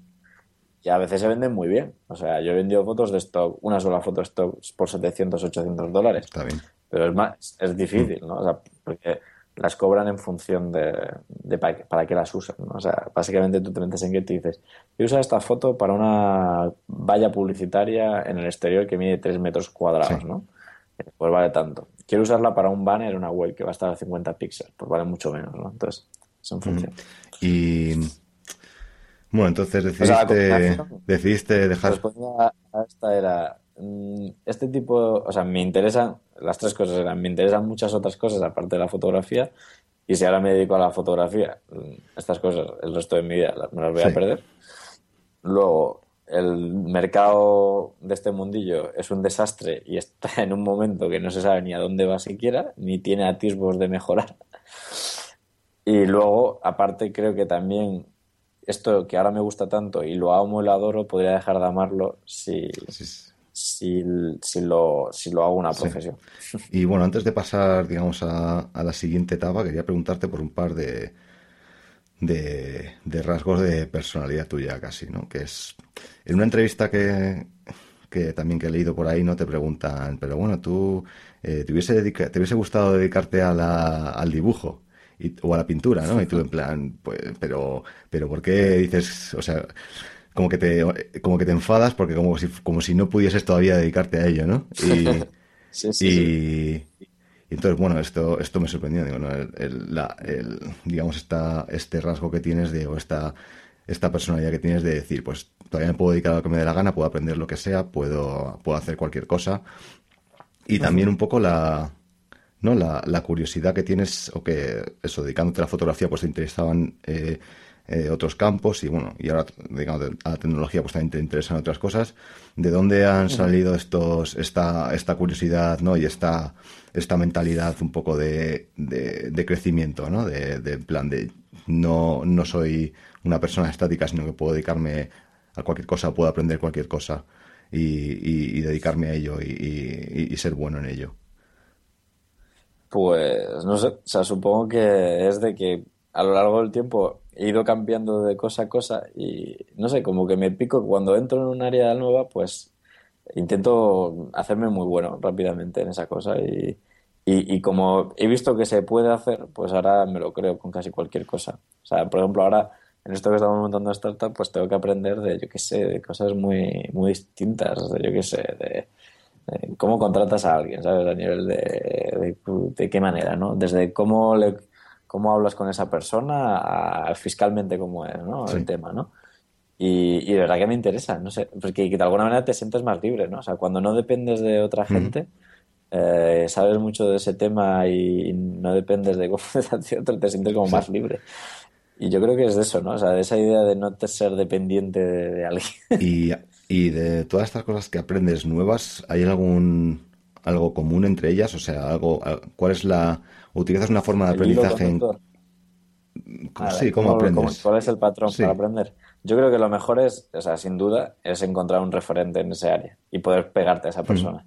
Y a veces se venden muy bien. O sea, yo he vendido fotos de stock, una sola foto de stock por 700, 800 dólares. Está bien. Pero es más, es difícil, ¿no? O sea, porque las cobran en función de, de para, qué las usan. ¿no? O sea, básicamente tú te metes en Getty y dices, yo uso esta foto para una valla publicitaria en el exterior que mide 3 metros cuadrados, ¿no? Pues vale tanto quiero usarla para un banner una web que va a estar a 50 píxeles, pues vale mucho menos, ¿no? Entonces, es en función. Y bueno, entonces decidiste, decidiste dejar. La a esta era mm, este tipo, o sea, me interesan, las tres cosas eran, me interesan muchas otras cosas aparte de la fotografía, y si ahora me dedico a la fotografía, mm, estas cosas el resto de mi vida me las voy a perder. Luego, el mercado de este mundillo es un desastre y está en un momento que no se sabe ni a dónde va siquiera, ni tiene atisbos de mejorar. Y luego, aparte, creo que también esto que ahora me gusta tanto y lo amo y lo adoro, podría dejar de amarlo si, si, si, lo, si lo hago una profesión. Y bueno, antes de pasar, digamos, a, a, la siguiente etapa, quería preguntarte por un par de, de, de, rasgos de personalidad tuya casi, ¿no? Que es, en una entrevista que, que también que he leído por ahí, no te preguntan, pero bueno, tú, eh, te, hubiese te hubiese gustado dedicarte a la, al dibujo o a la pintura, ¿no? Y tú en plan, pues, pero, pero ¿por qué dices, o sea, como que te, como que te enfadas porque como si, como si no pudieses todavía dedicarte a ello, ¿no? (laughs) Y, sí, sí, y, entonces, bueno, esto, esto me sorprendió, digo, ¿no? El, la, el, digamos, esta, este rasgo que tienes de, o esta, esta personalidad que tienes de decir, pues todavía me puedo dedicar a lo que me dé la gana, puedo aprender lo que sea, puedo, puedo hacer cualquier cosa. Y también un poco la, ¿no? La, la, curiosidad que tienes, o que eso, dedicándote a la fotografía, pues te interesaban eh, eh, otros campos y bueno, y ahora digamos a la tecnología pues también te interesan otras cosas. ¿De dónde han salido estos, esta, esta curiosidad, ¿no? Y esta, esta mentalidad un poco de, de, crecimiento, ¿no? De, de, plan de no, no soy una persona estática, sino que puedo dedicarme a cualquier cosa, puedo aprender cualquier cosa y, y, dedicarme a ello y, y ser bueno en ello. Pues no sé, o sea, supongo que es de que a lo largo del tiempo he ido cambiando de cosa a cosa y no sé, como que me pico cuando entro en un área nueva, pues intento hacerme muy bueno rápidamente en esa cosa y, y, como he visto que se puede hacer, pues ahora me lo creo con casi cualquier cosa. O sea, por ejemplo, ahora en esto que estamos montando startup, pues tengo que aprender de, yo qué sé, de cosas muy, muy distintas, de, yo qué sé, de cómo contratas a alguien, ¿sabes? A nivel de, de, qué manera, ¿no? Desde cómo le, cómo hablas con esa persona a fiscalmente cómo es, ¿no? El tema, ¿no? Y, y, de verdad que me interesa, no sé, porque de alguna manera te sientes más libre, ¿no? O sea, cuando no dependes de otra gente, eh, sabes mucho de ese tema y no dependes de cómo (laughs) te otro, te sientes como más libre. Y yo creo que es de eso, ¿no? O sea, de esa idea de no ser dependiente de, de alguien. (laughs) Y y de todas estas cosas que aprendes nuevas, ¿hay algún algo común entre ellas? O sea, algo, ¿cuál es la utilizas una forma de aprendizaje? En... sí, ¿cómo, aprendes? ¿Cuál es el patrón para aprender? Yo creo que lo mejor es, o sea, sin duda, es encontrar un referente en ese área y poder pegarte a esa persona.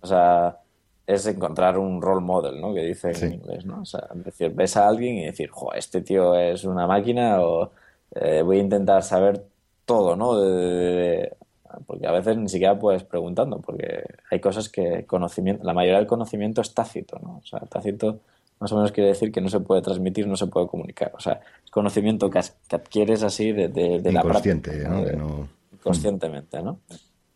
O sea, es encontrar un role model, ¿no? Que dice en inglés, ¿no? O sea, decir, ves a alguien y decir, jo, este tío es una máquina o eh, voy a intentar saber todo, ¿no? porque a veces ni siquiera puedes preguntando, porque hay cosas que conocimiento, la mayoría del conocimiento es tácito, ¿no? O sea, tácito más o menos quiere decir que no se puede transmitir, no se puede comunicar. O sea, es conocimiento que, adquieres así de, de, la práctica. ¿no? Conscientemente, ¿no?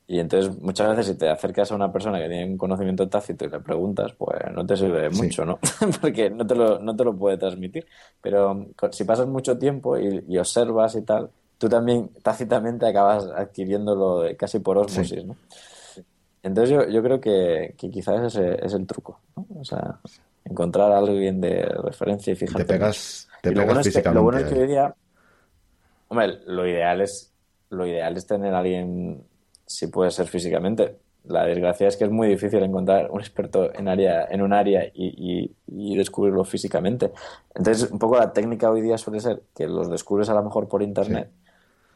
Y entonces muchas veces si te acercas a una persona que tiene un conocimiento tácito y le preguntas, pues no te sirve mucho, ¿no? (laughs) Porque no te, lo, no te lo puede transmitir. Pero si pasas mucho tiempo y observas y tal, tú también tácitamente acabas adquiriéndolo casi por osmosis, ¿no? Entonces yo, yo creo que, quizás ese es el truco, ¿no? O sea, encontrar a alguien de referencia y fijarte. Te pegas, te pegas lo bueno físicamente. Es que, lo bueno es que hoy día, hombre, lo ideal es, lo ideal es tener a alguien, si puede ser físicamente. La desgracia es que es muy difícil encontrar un experto en, área, en un área y, y descubrirlo físicamente. Entonces, un poco la técnica hoy día suele ser que los descubres a lo mejor por internet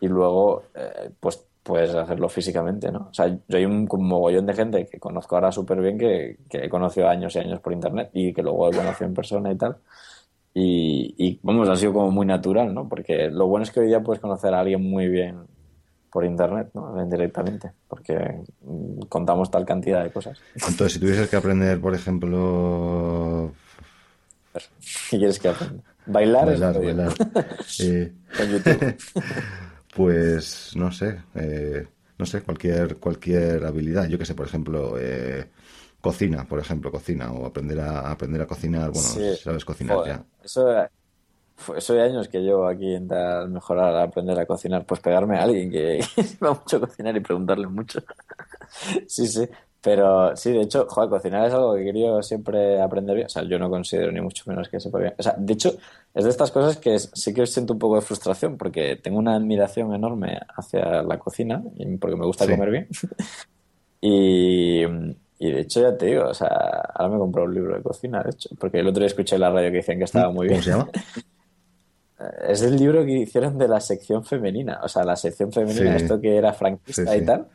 y luego eh, pues puedes hacerlo físicamente, ¿no? O sea, yo hay un, mogollón de gente que conozco ahora súper bien que, que, he conocido años y años por internet y que luego he conocido en persona y tal. Y, y, vamos, ha sido como muy natural, ¿no? Porque lo bueno es que hoy día puedes conocer a alguien muy bien por internet, ¿no? Directamente, porque mm, contamos tal cantidad de cosas. Entonces, si tuvieses que aprender, por ejemplo... (laughs) ¿Qué quieres que aprenda? Bailar, bailar, bailar. (laughs) eh... En YouTube. (laughs) Pues no sé, eh, no sé, cualquier, cualquier habilidad. Yo que sé, por ejemplo, eh, cocina, por ejemplo, cocina, o aprender a, aprender a cocinar, bueno, sabes cocinar ya. Eso, eso de años que llevo aquí intentar mejorar, aprender a cocinar, pues pegarme a alguien que (laughs) sepa mucho cocinar y preguntarle mucho. (laughs) sí, sí. Pero sí, de hecho, joder, cocinar es algo que he querido siempre aprender bien. O sea, yo no considero ni mucho menos que sepa bien. O sea, de hecho, es de estas cosas que sí que siento un poco de frustración porque tengo una admiración enorme hacia la cocina porque me gusta comer bien. (laughs) y, y, de hecho, ya te digo, o sea, ahora me he comprado un libro de cocina, de hecho, porque el otro día escuché en la radio que decían que estaba muy bien. ¿Cómo se llama? (laughs) Es el libro que hicieron de la sección femenina, o sea, la sección femenina, esto que era franquista y tal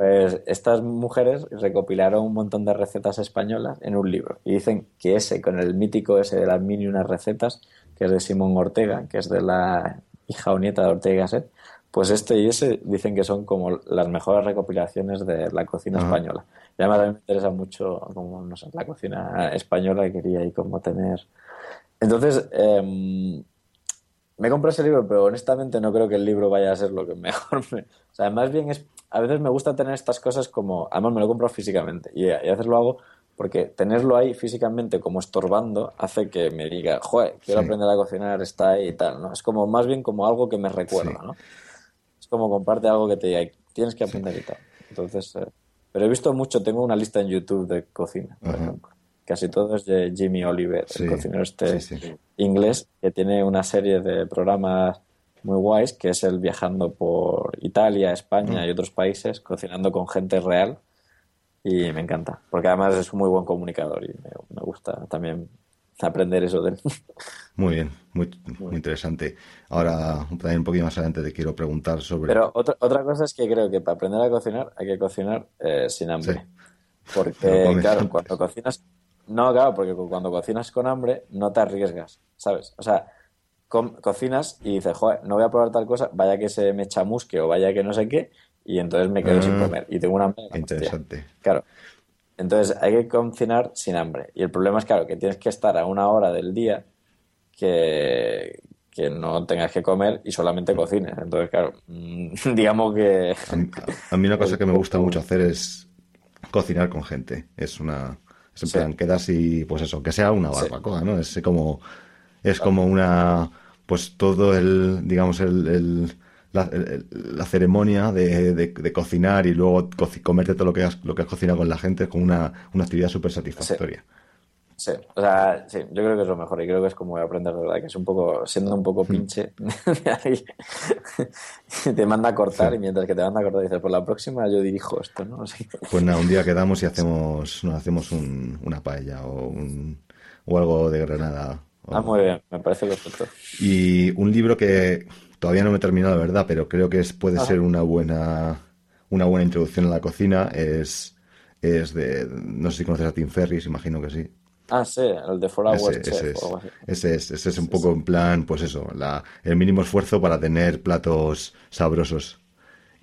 pues estas mujeres recopilaron un montón de recetas españolas en un libro. Y dicen que ese, con el mítico ese de las mini unas recetas, que es de Simón Ortega, que es de la hija o nieta de Ortega y Gasset, pues este y ese dicen que son como las mejores recopilaciones de la cocina española. Y además a mí me interesa mucho como, no sé, la cocina española y quería ahí como tener... Entonces, eh, me compré ese libro, pero honestamente no creo que el libro vaya a ser lo que mejor me... O sea, más bien es... A veces me gusta tener estas cosas como... Además me lo compro físicamente y, a veces lo hago porque tenerlo ahí físicamente como estorbando hace que me diga, joder, quiero aprender a cocinar, está ahí y tal, ¿no? Es como más bien como algo que me recuerda, ¿no? Es como comparte algo que te diga, tienes que aprender y tal. Entonces, eh, pero he visto mucho, tengo una lista en YouTube de cocina, por ejemplo casi todo es de Jimmy Oliver, el cocinero este inglés, que tiene una serie de programas muy guays, que es el viajando por Italia, España mm. y otros países, cocinando con gente real. Y me encanta, porque además es un muy buen comunicador y me, gusta también aprender eso de él. (laughs) Muy bien, muy, muy, interesante. Ahora, también un poquito más adelante te quiero preguntar sobre... Pero otra, otra cosa es que creo que para aprender a cocinar hay que cocinar eh, sin hambre. Porque, (laughs) claro, cuando cocinas no, claro, porque cuando cocinas con hambre no te arriesgas, ¿sabes? O sea, cocinas y dices, joder, no voy a probar tal cosa, vaya que se me chamusque o vaya que no sé qué, y entonces me quedo sin ah, comer y tengo una hambre. Interesante. Claro. Entonces hay que cocinar sin hambre. Y el problema es, claro, que tienes que estar a una hora del día que, que no tengas que comer y solamente cocines. Entonces, claro, (laughs) digamos que... A mí, una cosa que me gusta (laughs) mucho hacer es cocinar con gente. Es una en quedas y pues eso, que sea una barbacoa, ¿no? Es como, es como una, pues todo el, digamos, el, la, ceremonia de, cocinar y luego comerte todo lo que has, lo que has cocinado con la gente es como una, una actividad súper satisfactoria. Sí, o sea, sí, yo creo que es lo mejor y creo que es como aprender de verdad, que es un poco, siendo un poco mm. pinche, (laughs) (laughs) te manda a cortar y mientras que te manda a cortar dices, por la próxima yo dirijo esto, ¿no? (laughs) Pues nada, un día quedamos y hacemos, nos hacemos una paella o, un, o algo de Granada. Ah, muy bien, me parece perfecto. Y un libro que todavía no me he terminado, la verdad, pero creo que es, puede ser una buena, una buena introducción a la cocina, es, es de, no sé si conoces a Tim Ferris, imagino que sí. Ah, sí, el de Four Hours ese, ese, es, ese es un poco en plan, pues eso, la, el mínimo esfuerzo para tener platos sabrosos.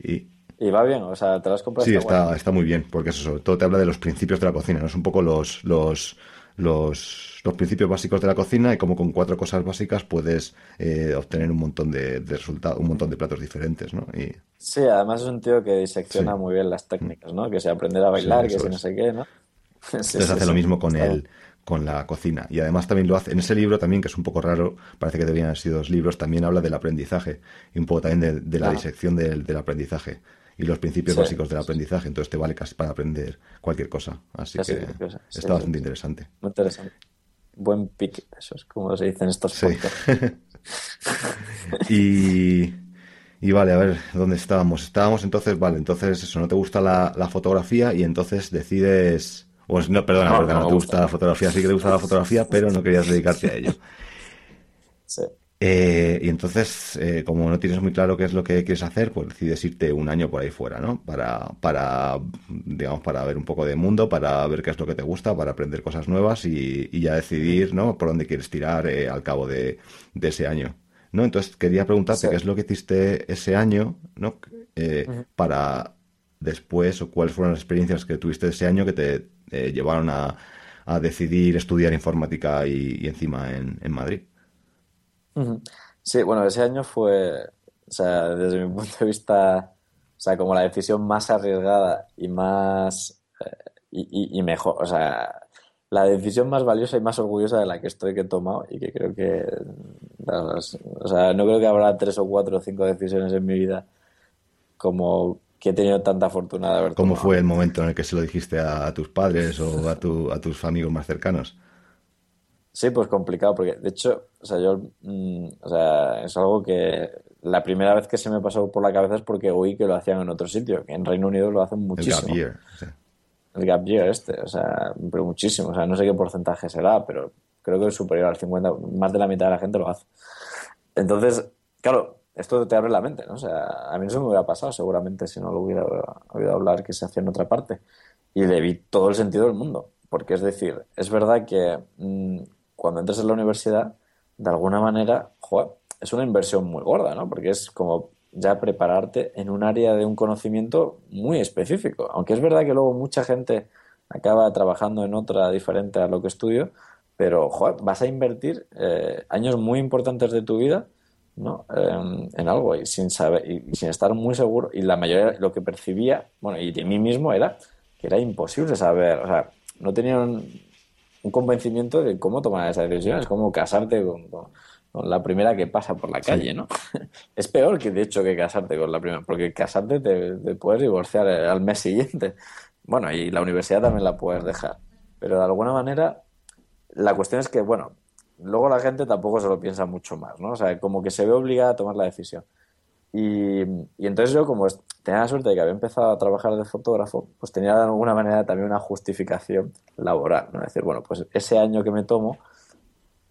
Y, y va bien, o sea, te las compras. Sí, está, está, muy bien, porque eso sobre todo te habla de los principios de la cocina, ¿no? Es un poco los, los, los, los principios básicos de la cocina y cómo con cuatro cosas básicas puedes eh, obtener un montón de, resultados, un montón de platos diferentes, ¿no? Y... Sí, además es un tío que disecciona muy bien las técnicas, ¿no? Que se aprender a bailar, que se no sé qué, ¿no? (laughs) Entonces hace lo mismo con el, con la cocina. Y además también lo hace, en ese libro también, que es un poco raro, parece que deberían haber sido dos libros, también habla del aprendizaje y un poco también de, la disección del, aprendizaje y los principios básicos del aprendizaje. Entonces te vale casi para aprender cualquier cosa. Así que está bastante interesante. Muy interesante. Buen pick, eso es como se dicen estos sí. (laughs) y, y vale, a ver, ¿dónde estábamos? Estábamos entonces, vale, entonces eso, no te gusta la, la fotografía y entonces decides pues no, perdona, no, porque no, te gusta la fotografía, sí que te gusta la fotografía, pero no querías dedicarte a ello. (laughs) Sí. Eh, y entonces, eh, como no tienes muy claro qué es lo que quieres hacer, pues decides irte un año por ahí fuera, ¿no? Para, para, digamos, para ver un poco de mundo, para ver qué es lo que te gusta, para aprender cosas nuevas y, ya decidir, ¿no? Por dónde quieres tirar eh, al cabo de, ese año, ¿no? Entonces quería preguntarte qué es lo que hiciste ese año, ¿no? Para después, o cuáles fueron las experiencias que tuviste ese año que te eh, llevaron a, a, decidir estudiar informática y, encima en, en Madrid. Sí, bueno, ese año fue, o sea, desde mi punto de vista, o sea, como la decisión más arriesgada y más eh, y, y, mejor, o sea, la decisión más valiosa y más orgullosa de la que estoy que he tomado y que creo que, o sea, no creo que habrá tres o cuatro o cinco decisiones en mi vida como que he tenido tanta fortuna de haber ¿Cómo fue el momento en el que se lo dijiste a, tus padres o a, tu, a tus amigos más cercanos? Sí, pues complicado, porque de hecho, o sea, yo, mm, o sea, es algo que la primera vez que se me pasó por la cabeza es porque oí que lo hacían en otro sitio, que en Reino Unido lo hacen muchísimo. El gap year. El gap year este, o sea, pero muchísimo, o sea, no sé qué porcentaje será, pero creo que es superior al 50, más de la mitad de la gente lo hace. Entonces, claro, esto te abre la mente, ¿no? O sea, a mí eso me hubiera pasado seguramente si no lo hubiera oído hablar que se hacía en otra parte. Y le vi todo el sentido del mundo. Porque es decir, es verdad que mm, cuando entres en la universidad, de alguna manera, joder, es una inversión muy gorda, ¿no? Porque es como ya prepararte en un área de un conocimiento muy específico. Aunque es verdad que luego mucha gente acaba trabajando en otra diferente a lo que estudio, pero joder, vas a invertir eh, años muy importantes de tu vida ¿no? Em, en algo y sin saber y, sin estar muy seguro y la mayoría lo que percibía bueno y de mí mismo era que era imposible saber o sea no tenía un, convencimiento de cómo tomar esa decisión es como casarte con, la primera que pasa por la calle no (laughs) es peor que de hecho que casarte con la primera porque casarte te, puedes divorciar al mes siguiente. (laughs) Bueno y la universidad también la puedes dejar. Pero de alguna manera la cuestión es que bueno luego la gente tampoco se lo piensa mucho más, ¿no? O sea, como que se ve obligada a tomar la decisión. Y, entonces yo, como tenía la suerte de que había empezado a trabajar de fotógrafo, pues tenía de alguna manera también una justificación laboral, ¿no? Es decir, bueno, pues ese año que me tomo,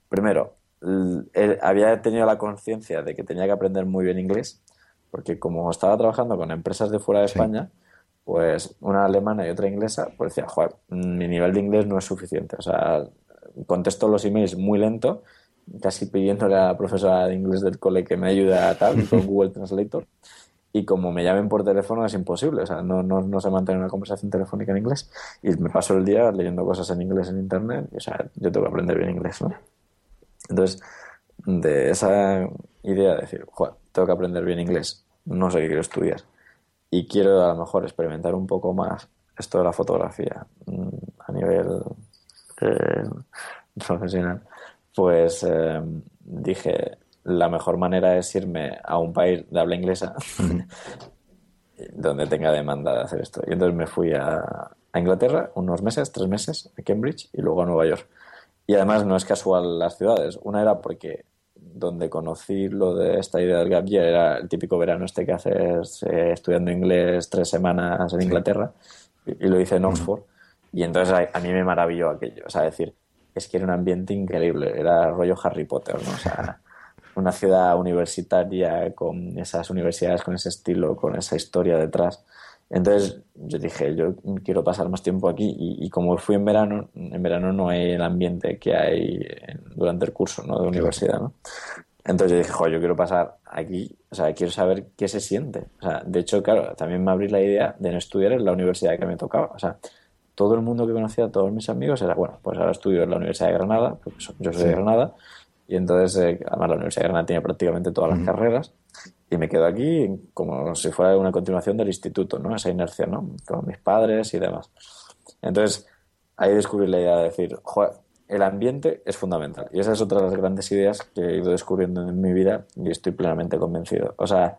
primero, había tenido la conciencia de que tenía que aprender muy bien inglés, porque como estaba trabajando con empresas de fuera de España, pues una alemana y otra inglesa, pues decía, joder, mi nivel de inglés no es suficiente. O sea, contesto los emails muy lento, casi pidiéndole a la profesora de inglés del cole que me ayude a tal, con (laughs) Google Translator. Y como me llamen por teléfono es imposible, o sea, no, no, no se mantiene una conversación telefónica en inglés. Y me paso el día leyendo cosas en inglés en internet, y, o sea, yo tengo que aprender bien inglés, ¿no? Entonces, de esa idea de decir, joder, tengo que aprender bien inglés, no sé qué quiero estudiar, y quiero a lo mejor experimentar un poco más esto de la fotografía mm, a nivel eh, (laughs) profesional, pues eh, dije, la mejor manera es irme a un país de habla inglesa (laughs) donde tenga demanda de hacer esto. Y entonces me fui a, a, Inglaterra unos meses, tres meses, a Cambridge y luego a Nueva York. Y además no es casual las ciudades. Una era porque donde conocí lo de esta idea del gap year era el típico verano este que haces eh, estudiando inglés tres semanas en Inglaterra y, lo hice en Oxford. Y entonces a, mí me maravilló aquello. O sea, decir, es que era un ambiente increíble. Era rollo Harry Potter, ¿no? O sea, (laughs) una ciudad universitaria con esas universidades, con ese estilo, con esa historia detrás. Entonces yo dije, yo quiero pasar más tiempo aquí y, como fui en verano, en verano no hay el ambiente que hay durante el curso ¿no? de universidad, ¿no? Entonces yo dije, jo, yo quiero pasar aquí, o sea, quiero saber qué se siente. O sea, de hecho, claro, también me abrí la idea de no estudiar en la universidad que me tocaba. O sea, todo el mundo que conocía, todos mis amigos, era, bueno, pues ahora estudio en la Universidad de Granada, porque yo soy de Granada, y entonces, eh, además, la Universidad de Granada tiene prácticamente todas las carreras, y me quedo aquí como si fuera una continuación del instituto, ¿no? Esa inercia, ¿no? Con mis padres y demás. Entonces, ahí descubrí la idea de decir, joder, el ambiente es fundamental. Y esa es otra de las grandes ideas que he ido descubriendo en mi vida y estoy plenamente convencido. O sea,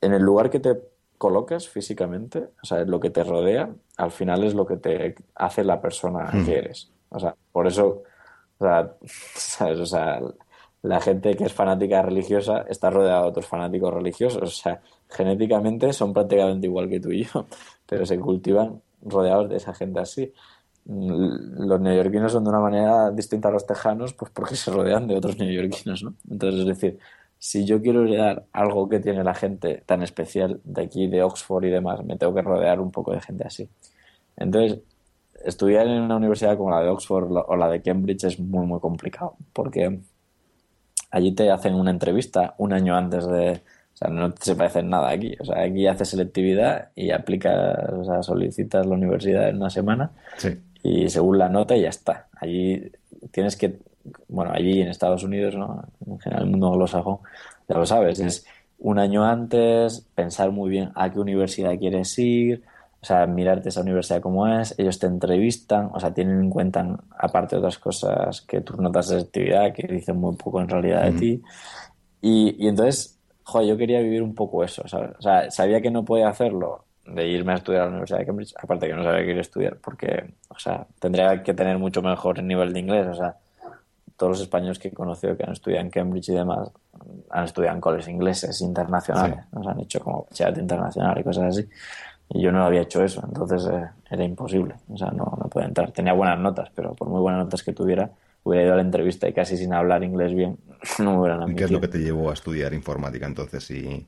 en el lugar que te coloques físicamente, o sea, lo que te rodea, al final es lo que te hace la persona hmm. que eres. O sea, por eso, o sea, (laughs) ¿sabes? O sea, la gente que es fanática religiosa está rodeada de otros fanáticos religiosos. O sea, genéticamente son prácticamente igual que tú y yo, (laughs) pero se cultivan rodeados de esa gente así. Los neoyorquinos son de una manera distinta a los tejanos, pues porque se rodean de otros neoyorquinos, ¿no? Entonces, es decir, si yo quiero heredar algo que tiene la gente tan especial de aquí, de Oxford y demás, me tengo que rodear un poco de gente así. Entonces, estudiar en una universidad como la de Oxford o la de Cambridge es muy, muy complicado, porque allí te hacen una entrevista un año antes de... O sea, no se parecen nada aquí. O sea, aquí haces selectividad y aplicas, o sea, solicitas la universidad en una semana y según la nota ya está. Allí tienes que bueno, allí en Estados Unidos, ¿no? En general, el mundo anglosajón, ya lo sabes, es un año antes, pensar muy bien a qué universidad quieres ir, o sea, mirarte esa universidad como es, ellos te entrevistan, o sea, tienen en cuenta, aparte de otras cosas, que tus notas de actividad, que dicen muy poco en realidad de ti. Y, y entonces, joder, yo quería vivir un poco eso, ¿sabes? O sea, sabía que no podía hacerlo de irme a estudiar a la Universidad de Cambridge, aparte que no sabía que ir a estudiar, porque, o sea, tendría que tener mucho mejor nivel de inglés, o sea, todos los españoles que he conocido que han estudiado en Cambridge y demás han estudiado en colegios ingleses internacionales, nos han hecho como chat internacional y cosas así. Y yo no había hecho eso, entonces eh, era imposible, o sea, no, no podía entrar. Tenía buenas notas, pero por muy buenas notas que tuviera, hubiera ido a la entrevista y casi sin hablar inglés bien, (laughs) no me hubieran admitido. ¿Y qué es lo que te llevó a estudiar informática entonces? Y...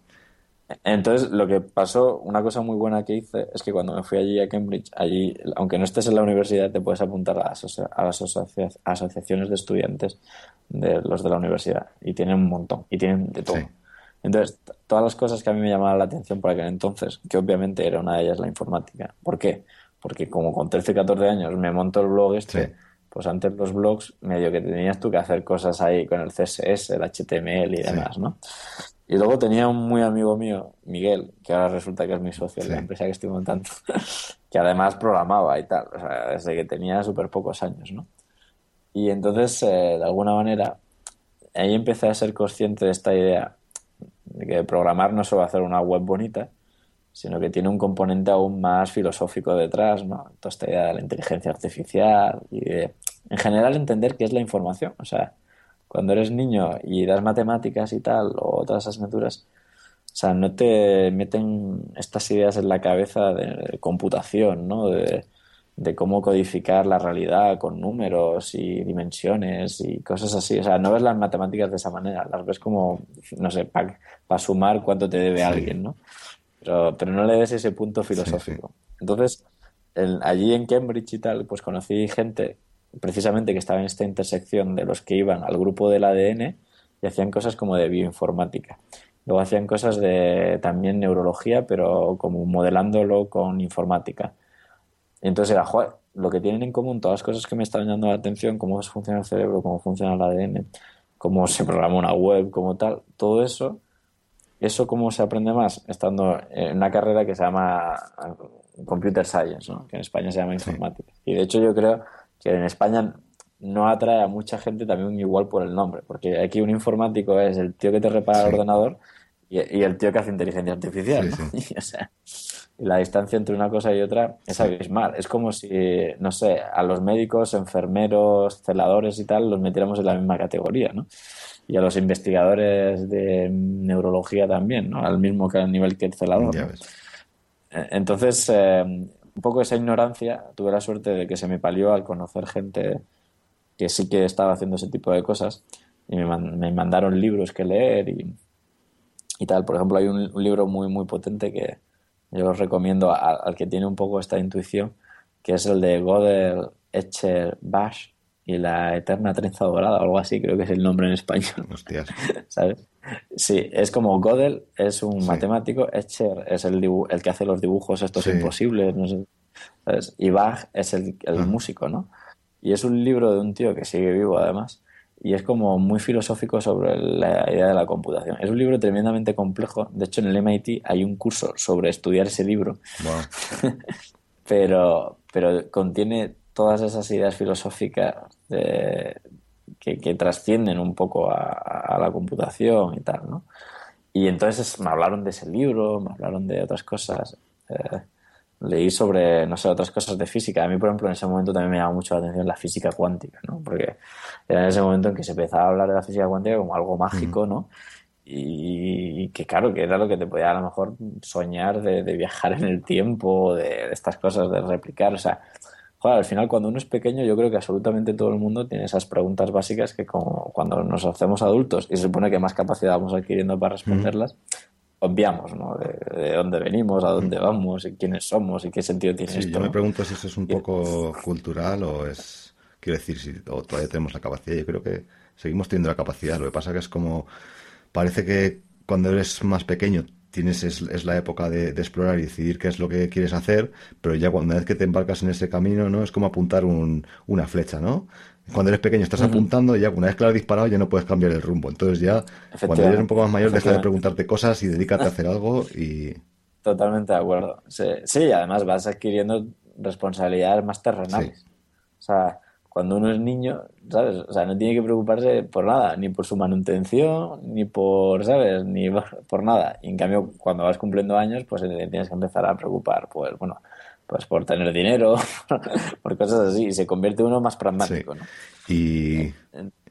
Entonces, lo que pasó, una cosa muy buena que hice es que cuando me fui allí a Cambridge, allí, aunque no estés en la universidad, te puedes apuntar a las, a las asociaciones de estudiantes de los de la universidad. Y tienen un montón, y tienen de todo. Entonces, todas las cosas que a mí me llamaban la atención por aquel entonces, que obviamente era una de ellas la informática. ¿Por qué? Porque como con 13, 14 años me monto el blog este, pues antes los blogs medio que tenías tú que hacer cosas ahí con el CSS, el HTML y demás, ¿no? Y luego tenía un muy amigo mío, Miguel, que ahora resulta que es mi socio en la empresa que estoy montando, (laughs) que además programaba y tal, o sea, desde que tenía súper pocos años, ¿no? Y entonces, eh, de alguna manera, ahí empecé a ser consciente de esta idea de que programar no solo hacer una web bonita, sino que tiene un componente aún más filosófico detrás, ¿no? Toda esta idea de la inteligencia artificial y de, en general, entender qué es la información, o sea, cuando eres niño y das matemáticas y tal, o otras asignaturas, o sea, no te meten estas ideas en la cabeza de computación, ¿no? De, cómo codificar la realidad con números y dimensiones y cosas así. O sea, no ves las matemáticas de esa manera, las ves como, no sé, para sumar cuánto te debe alguien, ¿no? Pero, pero no le des ese punto filosófico. Entonces, allí en Cambridge y tal, pues conocí gente precisamente que estaba en esta intersección de los que iban al grupo del ADN y hacían cosas como de bioinformática. Luego hacían cosas de también neurología, pero como modelándolo con informática. Y entonces era, joder, lo que tienen en común, todas las cosas que me están llamando la atención, cómo funciona el cerebro, cómo funciona el ADN, cómo se programa una web, como tal, todo eso, eso cómo se aprende más estando en una carrera que se llama Computer Science, que en España se llama informática. Y de hecho yo creo que en España no atrae a mucha gente también igual por el nombre, porque aquí un informático es el tío que te repara el ordenador y, el tío que hace inteligencia artificial. (laughs) y, o sea, la distancia entre una cosa y otra es abismal. Es como si, no sé, a los médicos, enfermeros, celadores y tal los metiéramos en la misma categoría, ¿no? Y a los investigadores de neurología también, ¿no? Al mismo nivel que el celador. E, entonces, eh, un poco esa ignorancia, tuve la suerte de que se me palió al conocer gente que sí que estaba haciendo ese tipo de cosas y me, mandaron libros que leer y, y, tal. Por ejemplo, hay un, libro muy, muy potente que yo os recomiendo al que tiene un poco esta intuición, que es el de Godel Etcher Bash y la Eterna Trenza Dorada, o algo así, creo que es el nombre en español. Hostias. (laughs) ¿Sabes? Sí, es como Godel es un matemático, Escher es el, el que hace los dibujos estos imposibles, no sé, y Bach es el, el ah. músico, ¿no? Y es un libro de un tío que sigue vivo además y es como muy filosófico sobre la idea de la computación. Es un libro tremendamente complejo, de hecho en el MIT hay un curso sobre estudiar ese libro, (laughs) pero, pero contiene todas esas ideas filosóficas de, que, trascienden un poco a, la computación y tal, ¿no? Y entonces me hablaron de ese libro, me hablaron de otras cosas. Eh, leí sobre, no sé, otras cosas de física. A mí, por ejemplo, en ese momento también me llamó mucho la atención la física cuántica, ¿no? Porque era en ese momento en que se empezaba a hablar de la física cuántica como algo mágico, ¿no? Y, que claro, que era lo que te podía a lo mejor soñar de, viajar en el tiempo, de, de, estas cosas, de replicar. O sea, al final cuando uno es pequeño yo creo que absolutamente todo el mundo tiene esas preguntas básicas que como cuando nos hacemos adultos y se supone que más capacidad vamos adquiriendo para responderlas, obviamos, ¿no? De, dónde venimos, a dónde vamos, y quiénes somos y qué sentido tiene sí, Yo me pregunto si eso es un poco cultural o es, quiero decir, si todavía tenemos la capacidad. Yo creo que seguimos teniendo la capacidad. Lo que pasa que es como, parece que cuando eres más pequeño tienes es, la época de, explorar y decidir qué es lo que quieres hacer, pero ya cuando una vez que te embarcas en ese camino, ¿no? Es como apuntar una flecha, ¿no? Cuando eres pequeño estás apuntando y ya una vez que lo has disparado ya no puedes cambiar el rumbo. Entonces ya cuando eres un poco más mayor deja de preguntarte cosas y dedícate a hacer algo y... Totalmente de acuerdo. Sí, además vas adquiriendo responsabilidades más terrenales. O sea, cuando uno es niño, ¿sabes? O sea, no tiene que preocuparse por nada, ni por su manutención, ni por, ¿sabes? Ni (laughs) por nada. Y en cambio, cuando vas cumpliendo años, pues tienes que empezar a preocupar, pues bueno, pues por tener dinero, (laughs) por cosas así, y se convierte uno más pragmático, ¿no? Y,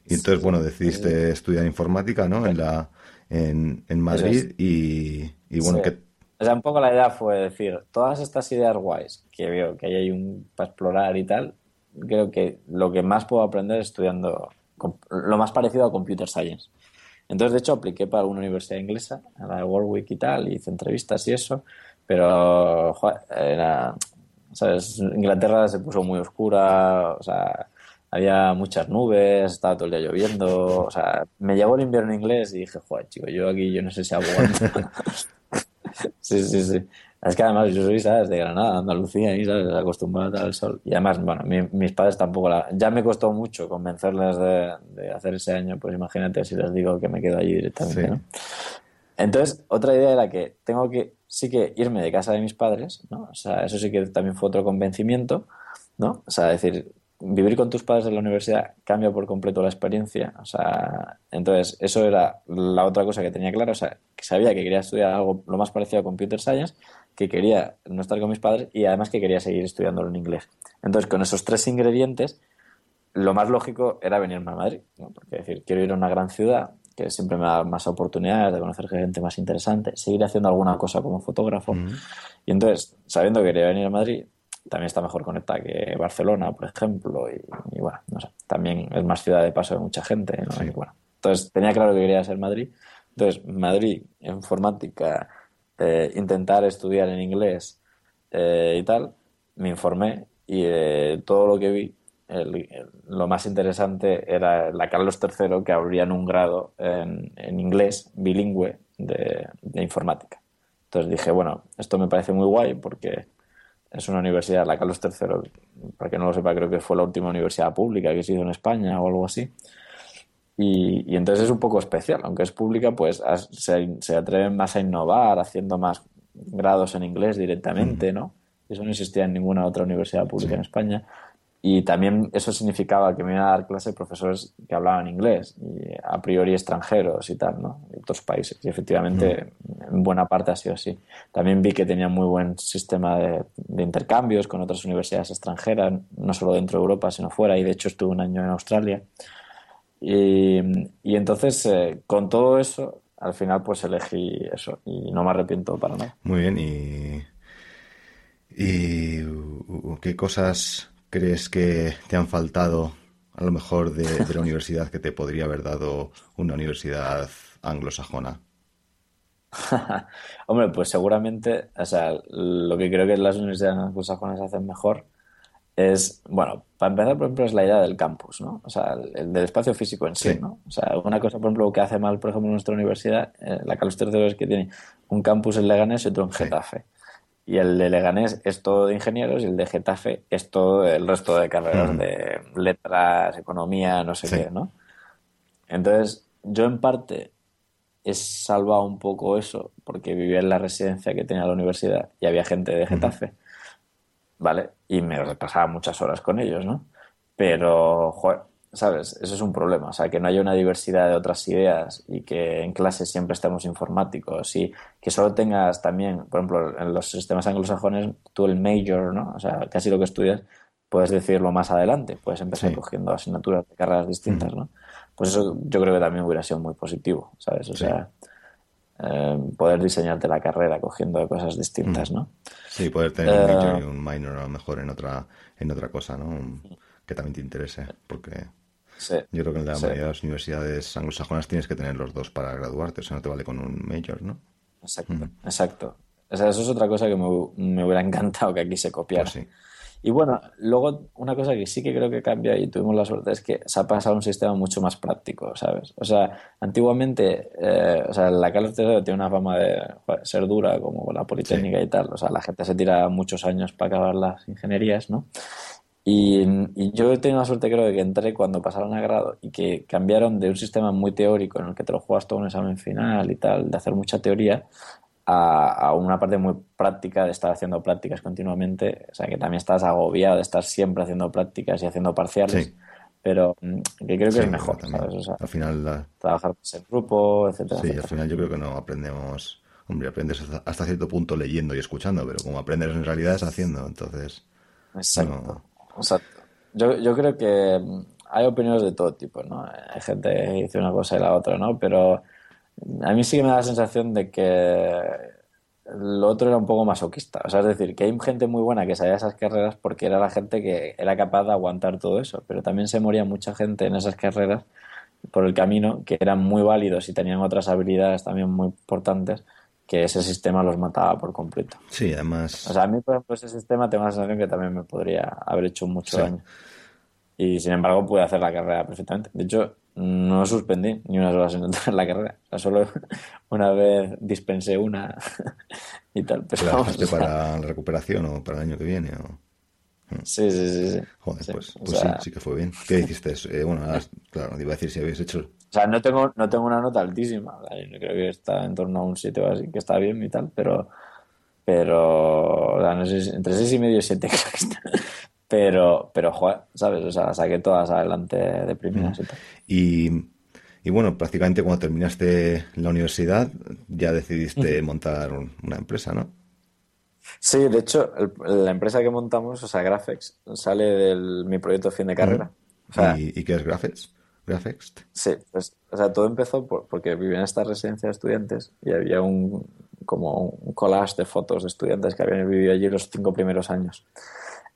entonces, bueno, decidiste estudiar informática, ¿no? En la en, en Madrid y, bueno, que... O sea, un poco la idea fue decir, todas estas ideas guays que veo que hay un para explorar y tal, creo que lo que más puedo aprender es estudiando lo más parecido a computer science. Entonces, de hecho, apliqué para una universidad inglesa, a la de Warwick y tal, hice entrevistas y eso, pero. Inglaterra se puso muy oscura, o sea, había muchas nubes, estaba todo el día lloviendo, me llegó el invierno inglés y dije, joder, chico, yo aquí yo no sé si hago (laughs) sí, sí, sí. Es que además yo soy, ¿sabes? De Granada, Andalucía, y, ¿sabes? Acostumbrado al sol. Y además, bueno, mis padres tampoco la... Ya me costó mucho convencerles de, hacer ese año, pues imagínate si les digo que me quedo allí directamente, ¿no? Entonces, otra idea era que tengo que, sí que irme de casa de mis padres, ¿no? O sea, eso sí que también fue otro convencimiento, ¿no? O sea, decir, vivir con tus padres en la universidad cambia por completo la experiencia. O sea, entonces, eso era la otra cosa que tenía claro. O sea, que sabía que quería estudiar algo lo más parecido a Computer Science, que quería no estar con mis padres y además que quería seguir estudiándolo en inglés. Entonces, con esos tres ingredientes, lo más lógico era venirme a Madrid. ¿no? Porque decir, quiero ir a una gran ciudad que siempre me da más oportunidades de conocer gente más interesante, seguir haciendo alguna cosa como fotógrafo. Y entonces, sabiendo que quería venir a Madrid, también está mejor conectada que Barcelona, por ejemplo, y, bueno, no sé, también es más ciudad de paso de mucha gente, bueno, entonces tenía claro que quería ser Madrid. Entonces, Madrid, informática, eh, intentar estudiar en inglés eh, y tal, me informé y eh, todo lo que vi, lo más interesante era la Carlos III que abrían un grado en, en inglés bilingüe de, de informática. Entonces dije, bueno, esto me parece muy guay porque es una universidad, la Carlos III, para que no lo sepa, creo que fue la última universidad pública que se hizo en España o algo así. Y, entonces es un poco especial, aunque es pública, pues se, se, atreven más a innovar, haciendo más grados en inglés directamente, ¿no? Eso no existía en ninguna otra universidad pública en España. Y también eso significaba que me iban a dar clase profesores que hablaban inglés, y a priori extranjeros y tal, ¿no? De otros países. Y efectivamente, en buena parte ha sido así. También vi que tenía muy buen sistema de, intercambios con otras universidades extranjeras, no solo dentro de Europa, sino fuera. Y de hecho estuve un año en Australia. Y, y entonces, eh, con todo eso, al final pues elegí eso y no me arrepiento para nada. Muy bien, y, y qué cosas crees que te han faltado a lo mejor de, la universidad que te podría haber dado una universidad anglosajona? (laughs) Hombre, pues seguramente, o sea, lo que creo que las universidades anglosajonas hacen mejor es, bueno, para empezar, por ejemplo, es la idea del campus, ¿no? O sea, el, del espacio físico en sí, ¿no? O sea, una cosa, por ejemplo, que hace mal, por ejemplo, nuestra universidad, eh, la Carlos III es que tiene un campus en Leganés y otro en Getafe. Y el de Leganés es todo de ingenieros y el de Getafe es todo el resto de carreras de letras, economía, no sé qué, ¿no? Entonces, yo en parte he salvado un poco eso porque vivía en la residencia que tenía la universidad y había gente de Getafe, ¿vale? Y me repasaba muchas horas con ellos, ¿no? Pero, joder, ¿sabes? Eso es un problema. O sea, que no haya una diversidad de otras ideas y que en clase siempre estemos informáticos y que solo tengas también, por ejemplo, en los sistemas anglosajones, tú el major, ¿no? O sea, casi lo que estudias, puedes decirlo más adelante, puedes empezar cogiendo asignaturas de carreras distintas, ¿no? Pues eso yo creo que también hubiera sido muy positivo, ¿sabes? O sea, eh, poder diseñarte la carrera cogiendo cosas distintas, ¿no? Sí, poder tener un major y eh, un minor a lo mejor en otra, en otra cosa, ¿no? Que también te interese, porque yo creo que en la mayoría de las universidades anglosajonas tienes que tener los dos para graduarte, o sea, no te vale con un major, ¿no? Exacto, exacto. O sea, eso es otra cosa que me, hubiera encantado que aquí se copiara. Pues y bueno, luego una cosa que sí que creo que cambia y tuvimos la suerte es que se ha pasado a un sistema mucho más práctico, ¿sabes? O sea, antiguamente, eh, o sea, la Carlos III tiene una fama de ser dura como la Politécnica y tal. O sea, la gente se tira muchos años para acabar las ingenierías, ¿no? Y, yo he tenido la suerte, creo, de que entré cuando pasaron a grado y que cambiaron de un sistema muy teórico en el que te lo juegas todo un examen final y tal, de hacer mucha teoría, a, una parte muy práctica de estar haciendo prácticas continuamente, o sea, que también estás agobiado de estar siempre haciendo prácticas y haciendo parciales, pero mm, que creo que es mejor, al final trabajar en grupo, etcétera. Sí, al final yo creo que no aprendemos, hombre, aprendes hasta, cierto punto leyendo y escuchando, pero como aprendes en realidad es haciendo, entonces... Exacto, Yo, yo creo que mm, hay opiniones de todo tipo, ¿no? Hay gente que dice una cosa y la otra, ¿no? Pero a mí sí que me da la sensación de que lo otro era un poco masoquista. O sea, es decir, que hay gente muy buena que sabía esas carreras porque era la gente que era capaz de aguantar todo eso. Pero también se moría mucha gente en esas carreras por el camino que eran muy válidos y tenían otras habilidades también muy importantes que ese sistema los mataba por completo. Sí, además. O sea, a mí, por ejemplo, ese sistema tengo la sensación que también me podría haber hecho mucho daño. Y sin embargo, pude hacer la carrera perfectamente. De hecho, no suspendí ni unas (laughs) horas en la carrera. O sea, solo (laughs) una vez dispensé una (laughs) y tal. Pero vamos, para la recuperación o para el año que viene? O... Sí, sí, sí. sí. Joder, pues, pues sí, sí que fue bien. ¿Qué hiciste? Eh, bueno, claro, iba a decir si habéis hecho... O sea, no tengo, no tengo una nota altísima. Yo creo que está en torno a un 7 o así, que está bien y tal, pero... Pero, o sea, no sé, entre 6 y medio y 7 creo que está. Pero, pero joder, ¿sabes? O sea, saqué todas adelante de primeras y Y, bueno, prácticamente cuando terminaste la universidad ya decidiste montar una empresa, ¿no? Sí, de hecho, la empresa que montamos, o sea, Graphics, sale de mi proyecto de fin de carrera. ¿Y, qué es Graphics? Graphics. Sí, pues, o sea, todo empezó porque vivía en esta residencia de estudiantes y había un como un collage de fotos de estudiantes que habían vivido allí los cinco primeros años.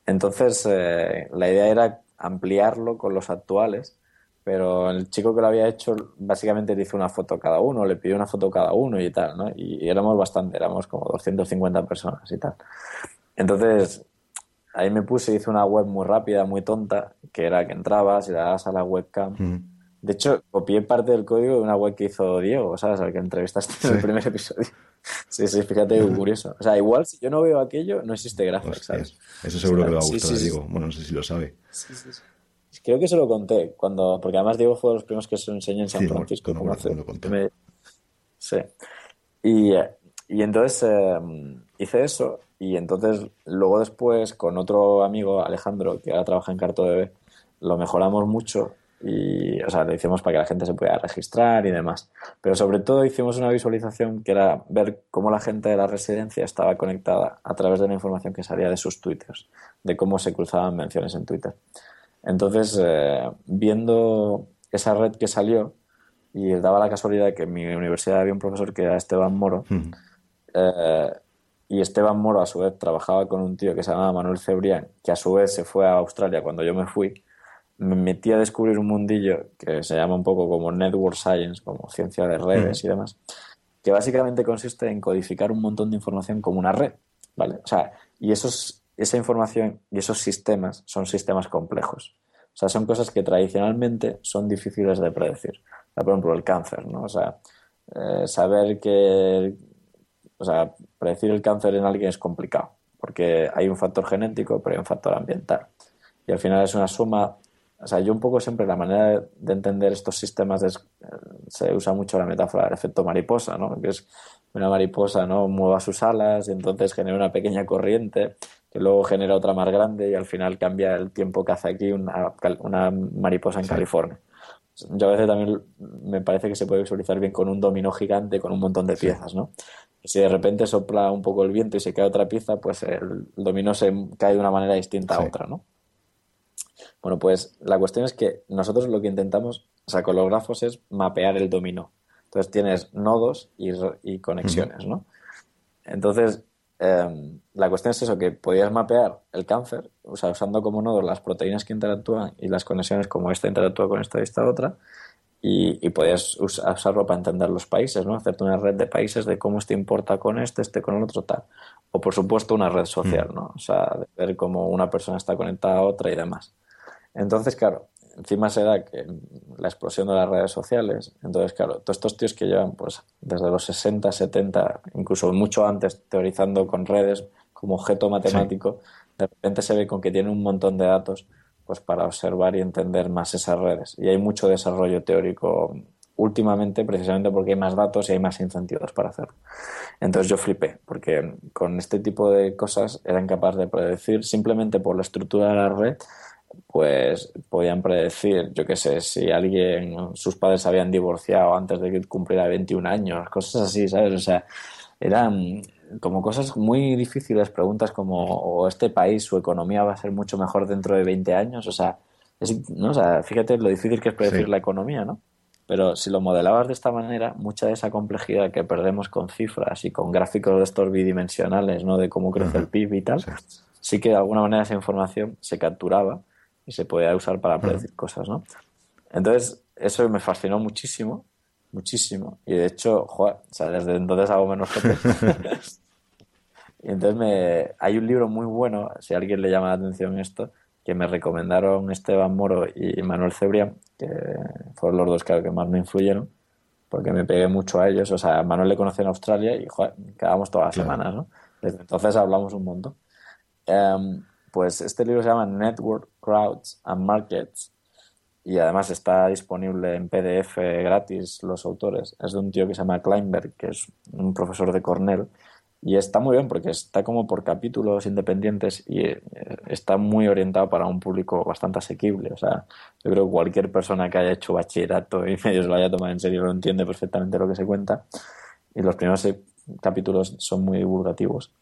Entonces, eh, la idea era ampliarlo con los actuales, pero el chico que lo había hecho básicamente le hizo una foto cada uno, le pidió una foto cada uno y tal, ¿no? Y, éramos bastante, éramos como 250 personas y tal. Entonces, ahí me puse, hice una web muy rápida, muy tonta, que era que entrabas y le dabas a la webcam. De hecho, copié parte del código de una web que hizo Diego, ¿sabes? Al que entrevistaste en el primer episodio. Sí, sí, fíjate, curioso. O sea, igual si yo no veo aquello, no existe Graphics, ¿sabes? Eso seguro que lo va a gustar Diego. Bueno, no sé si lo sabe. Sí, sí, sí. Creo que se lo conté, cuando, porque además Diego fue de los primeros que se lo enseñó en San Francisco. No, lo Sí. Y, y entonces eh, hice eso y entonces luego después con otro amigo, Alejandro, que ahora trabaja en Carto Bebé, lo mejoramos mucho y, o sea, lo hicimos para que la gente se pudiera registrar y demás. Pero sobre todo hicimos una visualización que era ver cómo la gente de la residencia estaba conectada a través de la información que salía de sus twitters, de cómo se cruzaban menciones en Twitter. Entonces, eh, viendo esa red que salió, y daba la casualidad que en mi universidad había un profesor que era Esteban Moro, eh, y Esteban Moro a su vez trabajaba con un tío que se llamaba Manuel Cebrián, que a su vez se fue a Australia cuando yo me fui, me metí a descubrir un mundillo que se llama un poco como Network Science, como ciencia de redes y demás, que básicamente consiste en codificar un montón de información como una red, ¿vale? O sea, y esos, esa información y esos sistemas son sistemas complejos. O sea, son cosas que tradicionalmente son difíciles de predecir. por ejemplo, el cáncer, ¿no? O sea, eh, saber que... O sea, predecir el cáncer en alguien es complicado, porque hay un factor genético, pero hay un factor ambiental. Y al final es una suma o sea, yo un poco siempre la manera de entender estos sistemas es, se usa mucho la metáfora del efecto mariposa, ¿no? Que es una mariposa, ¿no? Mueva sus alas y entonces genera una pequeña corriente que luego genera otra más grande y al final cambia el tiempo que hace aquí una, una mariposa en California. Yo a veces también me parece que se puede visualizar bien con un dominó gigante con un montón de piezas, ¿no? si de repente sopla un poco el viento y se cae otra pieza, pues el dominó se cae de una manera distinta a otra, ¿no? Bueno, pues la cuestión es que nosotros lo que intentamos, o sea, con los grafos es mapear el dominó. Entonces tienes nodos y, conexiones, ¿no? Entonces, em, la cuestión es eso, que podías mapear el cáncer, o sea, usando como nodos las proteínas que interactúan y las conexiones como esta interactúa con esta y esta otra, y, y podías usarlo para entender los países, ¿no? Hacerte una red de países de cómo este importa con este, este con el otro, tal. O por supuesto una red social, ¿no? O sea, de ver cómo una persona está conectada a otra y demás. Entonces, claro, encima se da que la explosión de las redes sociales, entonces, claro, todos estos tíos que llevan pues desde los 60, 70, incluso mucho antes, teorizando con redes como objeto matemático, de repente se ve con que tienen un montón de datos pues para observar y entender más esas redes. Y hay mucho desarrollo teórico últimamente precisamente porque hay más datos y hay más incentivos para hacerlo. Entonces yo flipé, porque con este tipo de cosas eran capaces de predecir simplemente por la estructura de la red pues podían predecir, yo qué sé, si alguien, sus padres se habían divorciado antes de que cumpliera 21 años, cosas así, ¿sabes? O sea, eran como cosas muy difíciles, preguntas como, o este país, su economía va a ser mucho mejor dentro de 20 años, o sea, ¿no? o sea fíjate lo difícil que es predecir la economía, ¿no? Pero si lo modelabas de esta manera, mucha de esa complejidad que perdemos con cifras y con gráficos de estos bidimensionales, ¿no? De cómo crece el PIB y tal, sí que de alguna manera esa información se capturaba y se podía usar para predecir cosas, ¿no? Entonces, eso me fascinó muchísimo, muchísimo. Y de hecho, joder, o sea, desde entonces hago menos fotos. (laughs) y entonces me... hay un libro muy bueno, si a alguien le llama la atención esto, que me recomendaron Esteban Moro y Manuel Cebrián, que fueron los dos que más me influyeron, porque me pegué mucho a ellos. O sea, Manuel le conocí en Australia y joder, quedábamos todas las semanas, ¿no? Desde entonces hablamos un montón. Em, pues este libro se llama Network, Crowds and Markets y además está disponible en PDF gratis los autores. Es de un tío que se llama Kleinberg, que es un profesor de Cornell. Y está muy bien porque está como por capítulos independientes y eh, está muy orientado para un público bastante asequible. O sea, yo creo que cualquier persona que haya hecho bachillerato y (laughs) medio se lo haya tomado en serio lo entiende perfectamente lo que se cuenta. Y los primeros capítulos son muy divulgativos.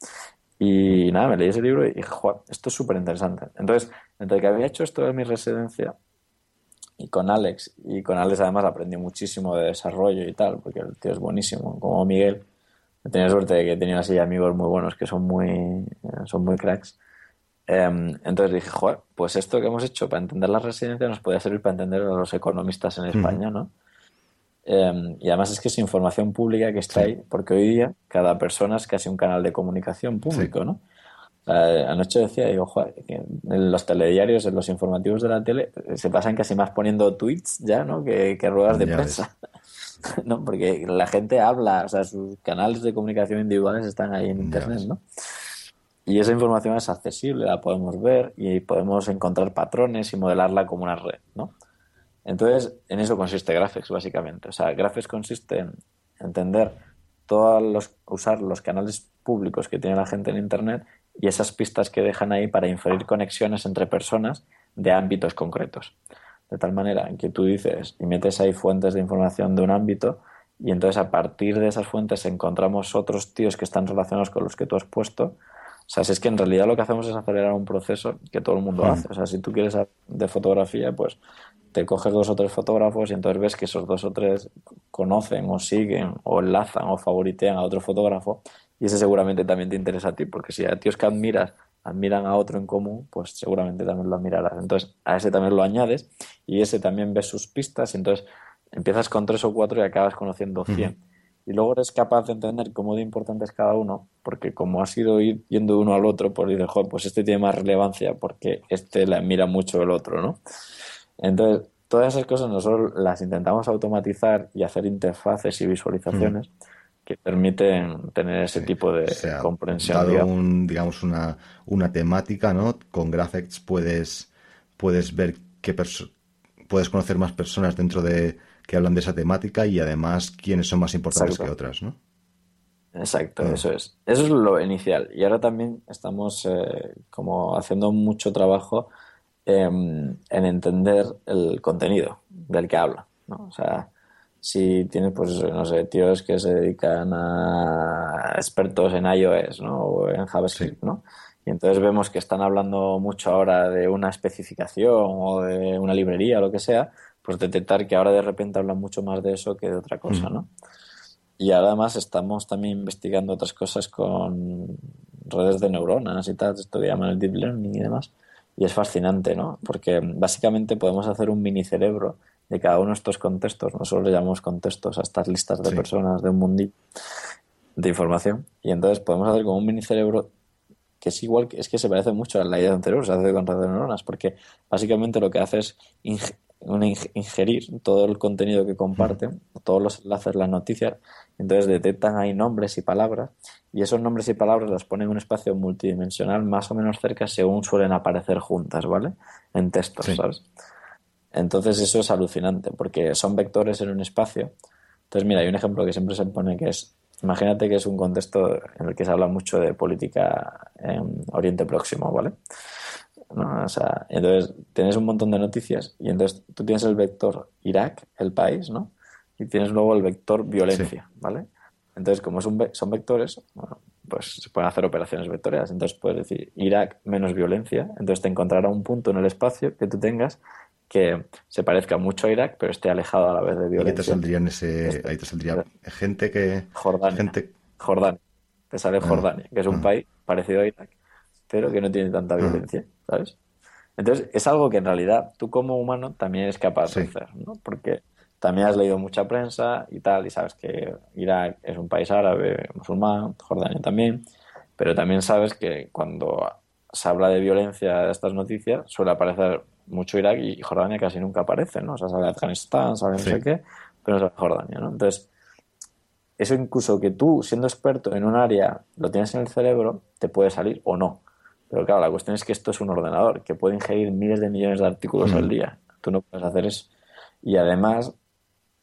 Y nada, me leí ese libro y dije, esto es súper interesante. Entonces, entre que había hecho esto de mi residencia y con Alex, y con Alex además aprendí muchísimo de desarrollo y tal, porque el tío es buenísimo, como Miguel. He tenido suerte de que he tenido así amigos muy buenos que son muy, son muy cracks. Em, entonces dije, joder, pues esto que hemos hecho para entender la residencia nos podría servir para entender a los economistas en España, ¿no? Em, y además es que es información pública que está ahí, porque hoy día cada persona es casi un canal de comunicación público, ¿no? anoche decía, digo, que en los telediarios, en los informativos de la tele, se pasan casi más poniendo tweets ya, ¿no? Que, ruedas de prensa. (laughs) ¿no? Porque la gente habla, o sea, sus canales de comunicación individuales están ahí en Internet, ¿no? Y esa información es accesible, la podemos ver y podemos encontrar patrones y modelarla como una red, ¿no? Entonces, en eso consiste Graphics, básicamente. O sea, Graphics consiste en entender todos los, usar los canales públicos que tiene la gente en Internet y esas pistas que dejan ahí para inferir conexiones entre personas de ámbitos concretos. De tal manera que tú dices y metes ahí fuentes de información de un ámbito y entonces a partir de esas fuentes encontramos otros tíos que están relacionados con los que tú has puesto. O sea, si es que en realidad lo que hacemos es acelerar un proceso que todo el mundo hmm. hace. O sea, si tú quieres de fotografía, pues te coges dos o tres fotógrafos y entonces ves que esos dos o tres conocen o siguen o enlazan o favoritean a otro fotógrafo y ese seguramente también te interesa a ti, porque si a tíos que admiras admiran a otro en común, pues seguramente también lo admirarás. Entonces a ese también lo añades y ese también ves sus pistas y entonces empiezas con tres o cuatro y acabas conociendo cien. Y luego eres capaz de entender cómo de importante es cada uno, porque como has ido yendo uno al otro, pues dices, joder, pues este tiene más relevancia porque este le admira mucho el otro, ¿no? Entonces, todas esas cosas nosotros las intentamos automatizar y hacer interfaces y visualizaciones que permiten tener ese tipo de comprensión. digamos, una, una temática, ¿no? Con Graphics puedes, puedes ver qué puedes conocer más personas dentro de que hablan de esa temática y además quiénes son más importantes que otras, ¿no? Exacto, ah. eso es. Eso es lo inicial. Y ahora también estamos eh, como haciendo mucho trabajo en entender el contenido del que habla. ¿no? O sea, si tienes, pues, no sé, tíos que se dedican a expertos en iOS ¿no? o en JavaScript, ¿no? Y entonces vemos que están hablando mucho ahora de una especificación o de una librería o lo que sea, pues detectar que ahora de repente hablan mucho más de eso que de otra cosa, ¿no? Y además estamos también investigando otras cosas con redes de neuronas y tal, esto que llaman el deep learning y demás, y es fascinante, ¿no? Porque básicamente podemos hacer un mini cerebro de cada uno de estos contextos. Nosotros le llamamos contextos a estas listas de personas de un mundillo de información. Y entonces podemos hacer como un mini cerebro que es igual, es que se parece mucho a la idea cerebro, se hace con redes de neuronas, porque básicamente lo que hace es ingerir todo el contenido que comparten, todos los enlaces, las noticias, entonces detectan ahí nombres y palabras y esos nombres y palabras las ponen en un espacio multidimensional más o menos cerca según suelen aparecer juntas, ¿vale? En textos, ¿sabes? Entonces eso es alucinante, porque son vectores en un espacio. Entonces, mira, hay un ejemplo que siempre se pone que es, imagínate que es un contexto en el que se habla mucho de política en Oriente Próximo, ¿vale? O sea, entonces tienes un montón de noticias y entonces tú tienes el vector Irak, el país, ¿no? Y tienes luego el vector violencia, ¿vale? Entonces, como son, son vectores, bueno, pues se pueden hacer operaciones vectoriales. Entonces puedes decir Irak menos violencia, entonces te encontrará un punto en el espacio que tú tengas que se parezca mucho a Irak, pero esté alejado a la vez de violencia. ahí te saldrían ese, ahí te saldría gente que... Jordania. Gente... Jordania. Te sale ah, Jordania, que es un ah. país parecido a Irak, pero que no tiene tanta ah. ¿Sabes? Entonces, es algo que en realidad tú como humano también eres capaz de hacer, ¿no? Porque también has leído mucha prensa y tal, y sabes que Irak es un país árabe, musulmán, Jordania también, pero también sabes que cuando se habla de violencia de estas noticias suele aparecer mucho Irak y Jordania casi nunca aparece, ¿no? O sea, sale Afganistán, sale no sé qué, pero no sale Jordania, ¿no? Entonces, eso incluso que tú, siendo experto en un área, lo tienes en el cerebro, te puede salir o no. Pero claro, la cuestión es que esto es un ordenador que puede ingerir miles de millones de artículos al día. Tú no puedes hacer eso. Y además,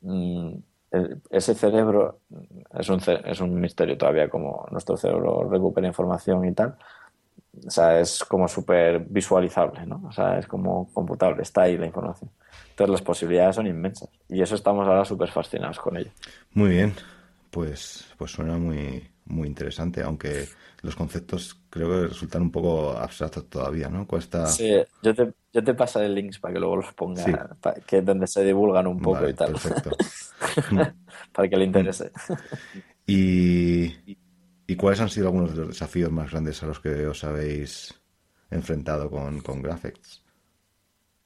mm, ese cerebro es un, es un misterio todavía, como nuestro cerebro recupera información y tal. O sea, es como súper visualizable, ¿no? O sea, es como computable, está ahí la información. Entonces las posibilidades son inmensas y eso estamos ahora súper fascinados con ello. Muy bien, pues, pues suena muy, muy interesante, aunque los conceptos creo que resultan un poco abstractos todavía, ¿no? Cuesta... Sí, yo te, yo te pasaré links para que luego los ponga, que donde se divulgan un poco y tal. Perfecto. (laughs) para que le interese. (laughs) y, ¿Y cuáles han sido algunos de los desafíos más grandes a los que os habéis enfrentado con, con Graphics?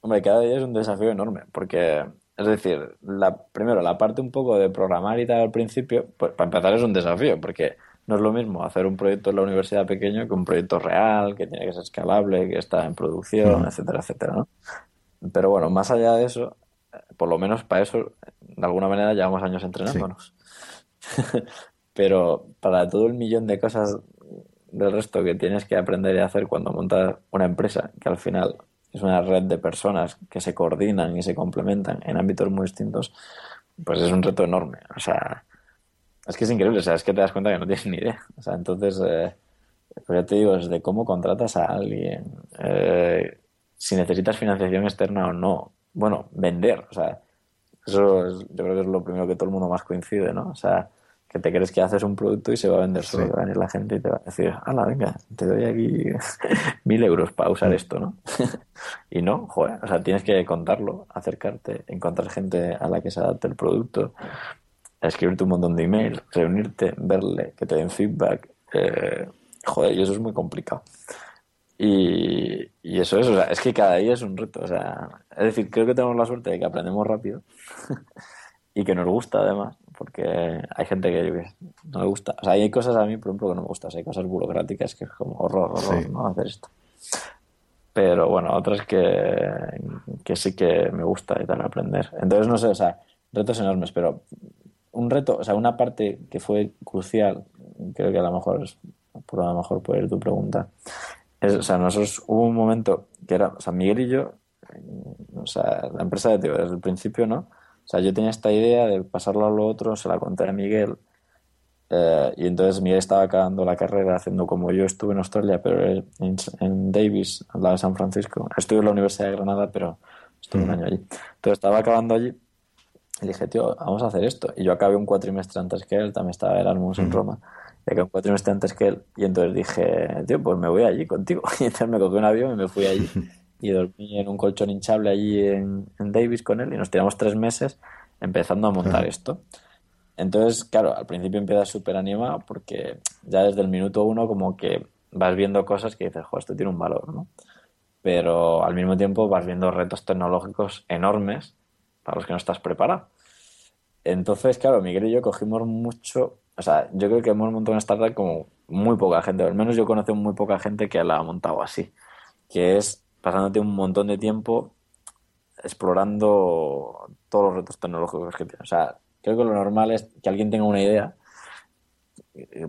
Hombre, cada día es un desafío enorme, porque, es decir, la, primero, la parte un poco de programar y tal al principio, pues para empezar es un desafío, porque no es lo mismo hacer un proyecto en la universidad pequeño que un proyecto real, que tiene que ser escalable, que está en producción, etcétera, etcétera, ¿no? Pero bueno, más allá de eso, por lo menos para eso, de alguna manera llevamos años entrenándonos. (laughs) Pero para todo el millón de cosas del resto que tienes que aprender y hacer cuando montas una empresa, que al final es una red de personas que se coordinan y se complementan en ámbitos muy distintos, pues es un reto enorme. O sea, es que es increíble, o sea, es que te das cuenta que no tienes ni idea. O sea, entonces, eh, pues ya te digo, es de cómo contratas a alguien, eh, si necesitas financiación externa o no. Bueno, vender, o sea, eso es, yo creo que es lo primero que todo el mundo más coincide, ¿no? O sea, que te crees que haces un producto y se va a vender solo, va a venir la gente y te va a decir, hala, venga, te doy aquí (laughs) mil euros para usar esto, ¿no? (laughs) y no, joder, o sea, tienes que contarlo, acercarte, encontrar gente a la que se adapte el producto, escribirte un montón de emails, reunirte, verle, que te den feedback, eh, joder, y eso es muy complicado. Y, y, eso es, o sea, es que cada día es un reto, o sea, es decir, creo que tenemos la suerte de que aprendemos rápido (laughs) y que nos gusta además, porque hay gente que no me gusta. O sea, hay cosas a mí, por ejemplo, que no me gustan. hay cosas burocráticas que es como horror, horror, ¿no? Hacer esto. Pero bueno, otras que, que sí que me gusta y tal aprender. Entonces, no sé, o sea, retos enormes, pero un reto, o sea, una parte que fue crucial, creo que a lo mejor es, por lo mejor puede ir tu pregunta, es, o sea, nosotros hubo un momento que era, o sea, Miguel y yo, o sea, la empresa de tío, desde el principio, ¿no? O sea, yo tenía esta idea de pasarlo a lo otro, se la conté a Miguel. Eh, y entonces Miguel estaba acabando la carrera haciendo como yo estuve en Australia, pero en, Davis, al lado de San Francisco. Estuve en la Universidad de Granada, pero estuve un año allí. Entonces estaba acabando allí le dije, tío, vamos a hacer esto. Y yo acabé un cuatrimestre antes que él, también estaba Erasmus en mm. Roma. Y acabé un cuatrimestre antes que él. Y entonces dije, tío, pues me voy allí contigo. (laughs) Y entonces me cogí un avión y me fui allí. (laughs) y dormí en un colchón hinchable allí en, Davis con él y nos tiramos tres meses empezando a montar esto. Entonces, claro, al principio empiezas súper animado porque ya desde el minuto uno como que vas viendo cosas que dices, jo, esto tiene un valor, ¿no? Pero al mismo tiempo vas viendo retos tecnológicos enormes para los que no estás preparado. Entonces, claro, Miguel y yo cogimos mucho, o sea, yo creo que hemos montado una startup como muy poca gente, al menos yo conozco muy poca gente que la ha montado así, que es pasándote un montón de tiempo explorando todos los retos tecnológicos que tiene. O sea, creo que lo normal es que alguien tenga una idea,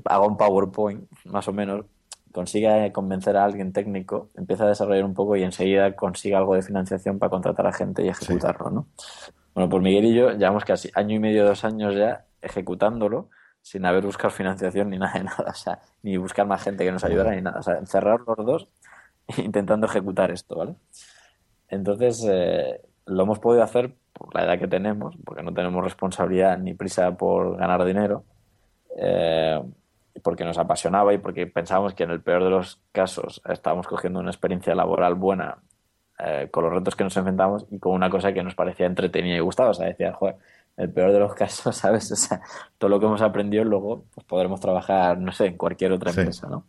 haga un PowerPoint, más o menos, consiga convencer a alguien técnico, empieza a desarrollar un poco y enseguida consiga algo de financiación para contratar a gente y ejecutarlo, ¿no? Bueno, pues Miguel y yo llevamos casi año y medio, dos años ya ejecutándolo sin haber buscado financiación ni nada de nada, o sea, ni buscar más gente que nos ayudara ni nada, o sea, encerrar los dos (laughs) intentando ejecutar esto, ¿vale? Entonces, eh, lo hemos podido hacer por la edad que tenemos, porque no tenemos responsabilidad ni prisa por ganar dinero, eh, porque nos apasionaba y porque pensábamos que en el peor de los casos estábamos cogiendo una experiencia laboral buena eh, con los retos que nos enfrentamos y con una cosa que nos parecía entretenida y gustaba. O sea, decía, joder, el peor de los casos, (laughs) ¿sabes? O sea, todo lo que hemos aprendido luego pues podremos trabajar, no sé, en cualquier otra empresa, ¿no?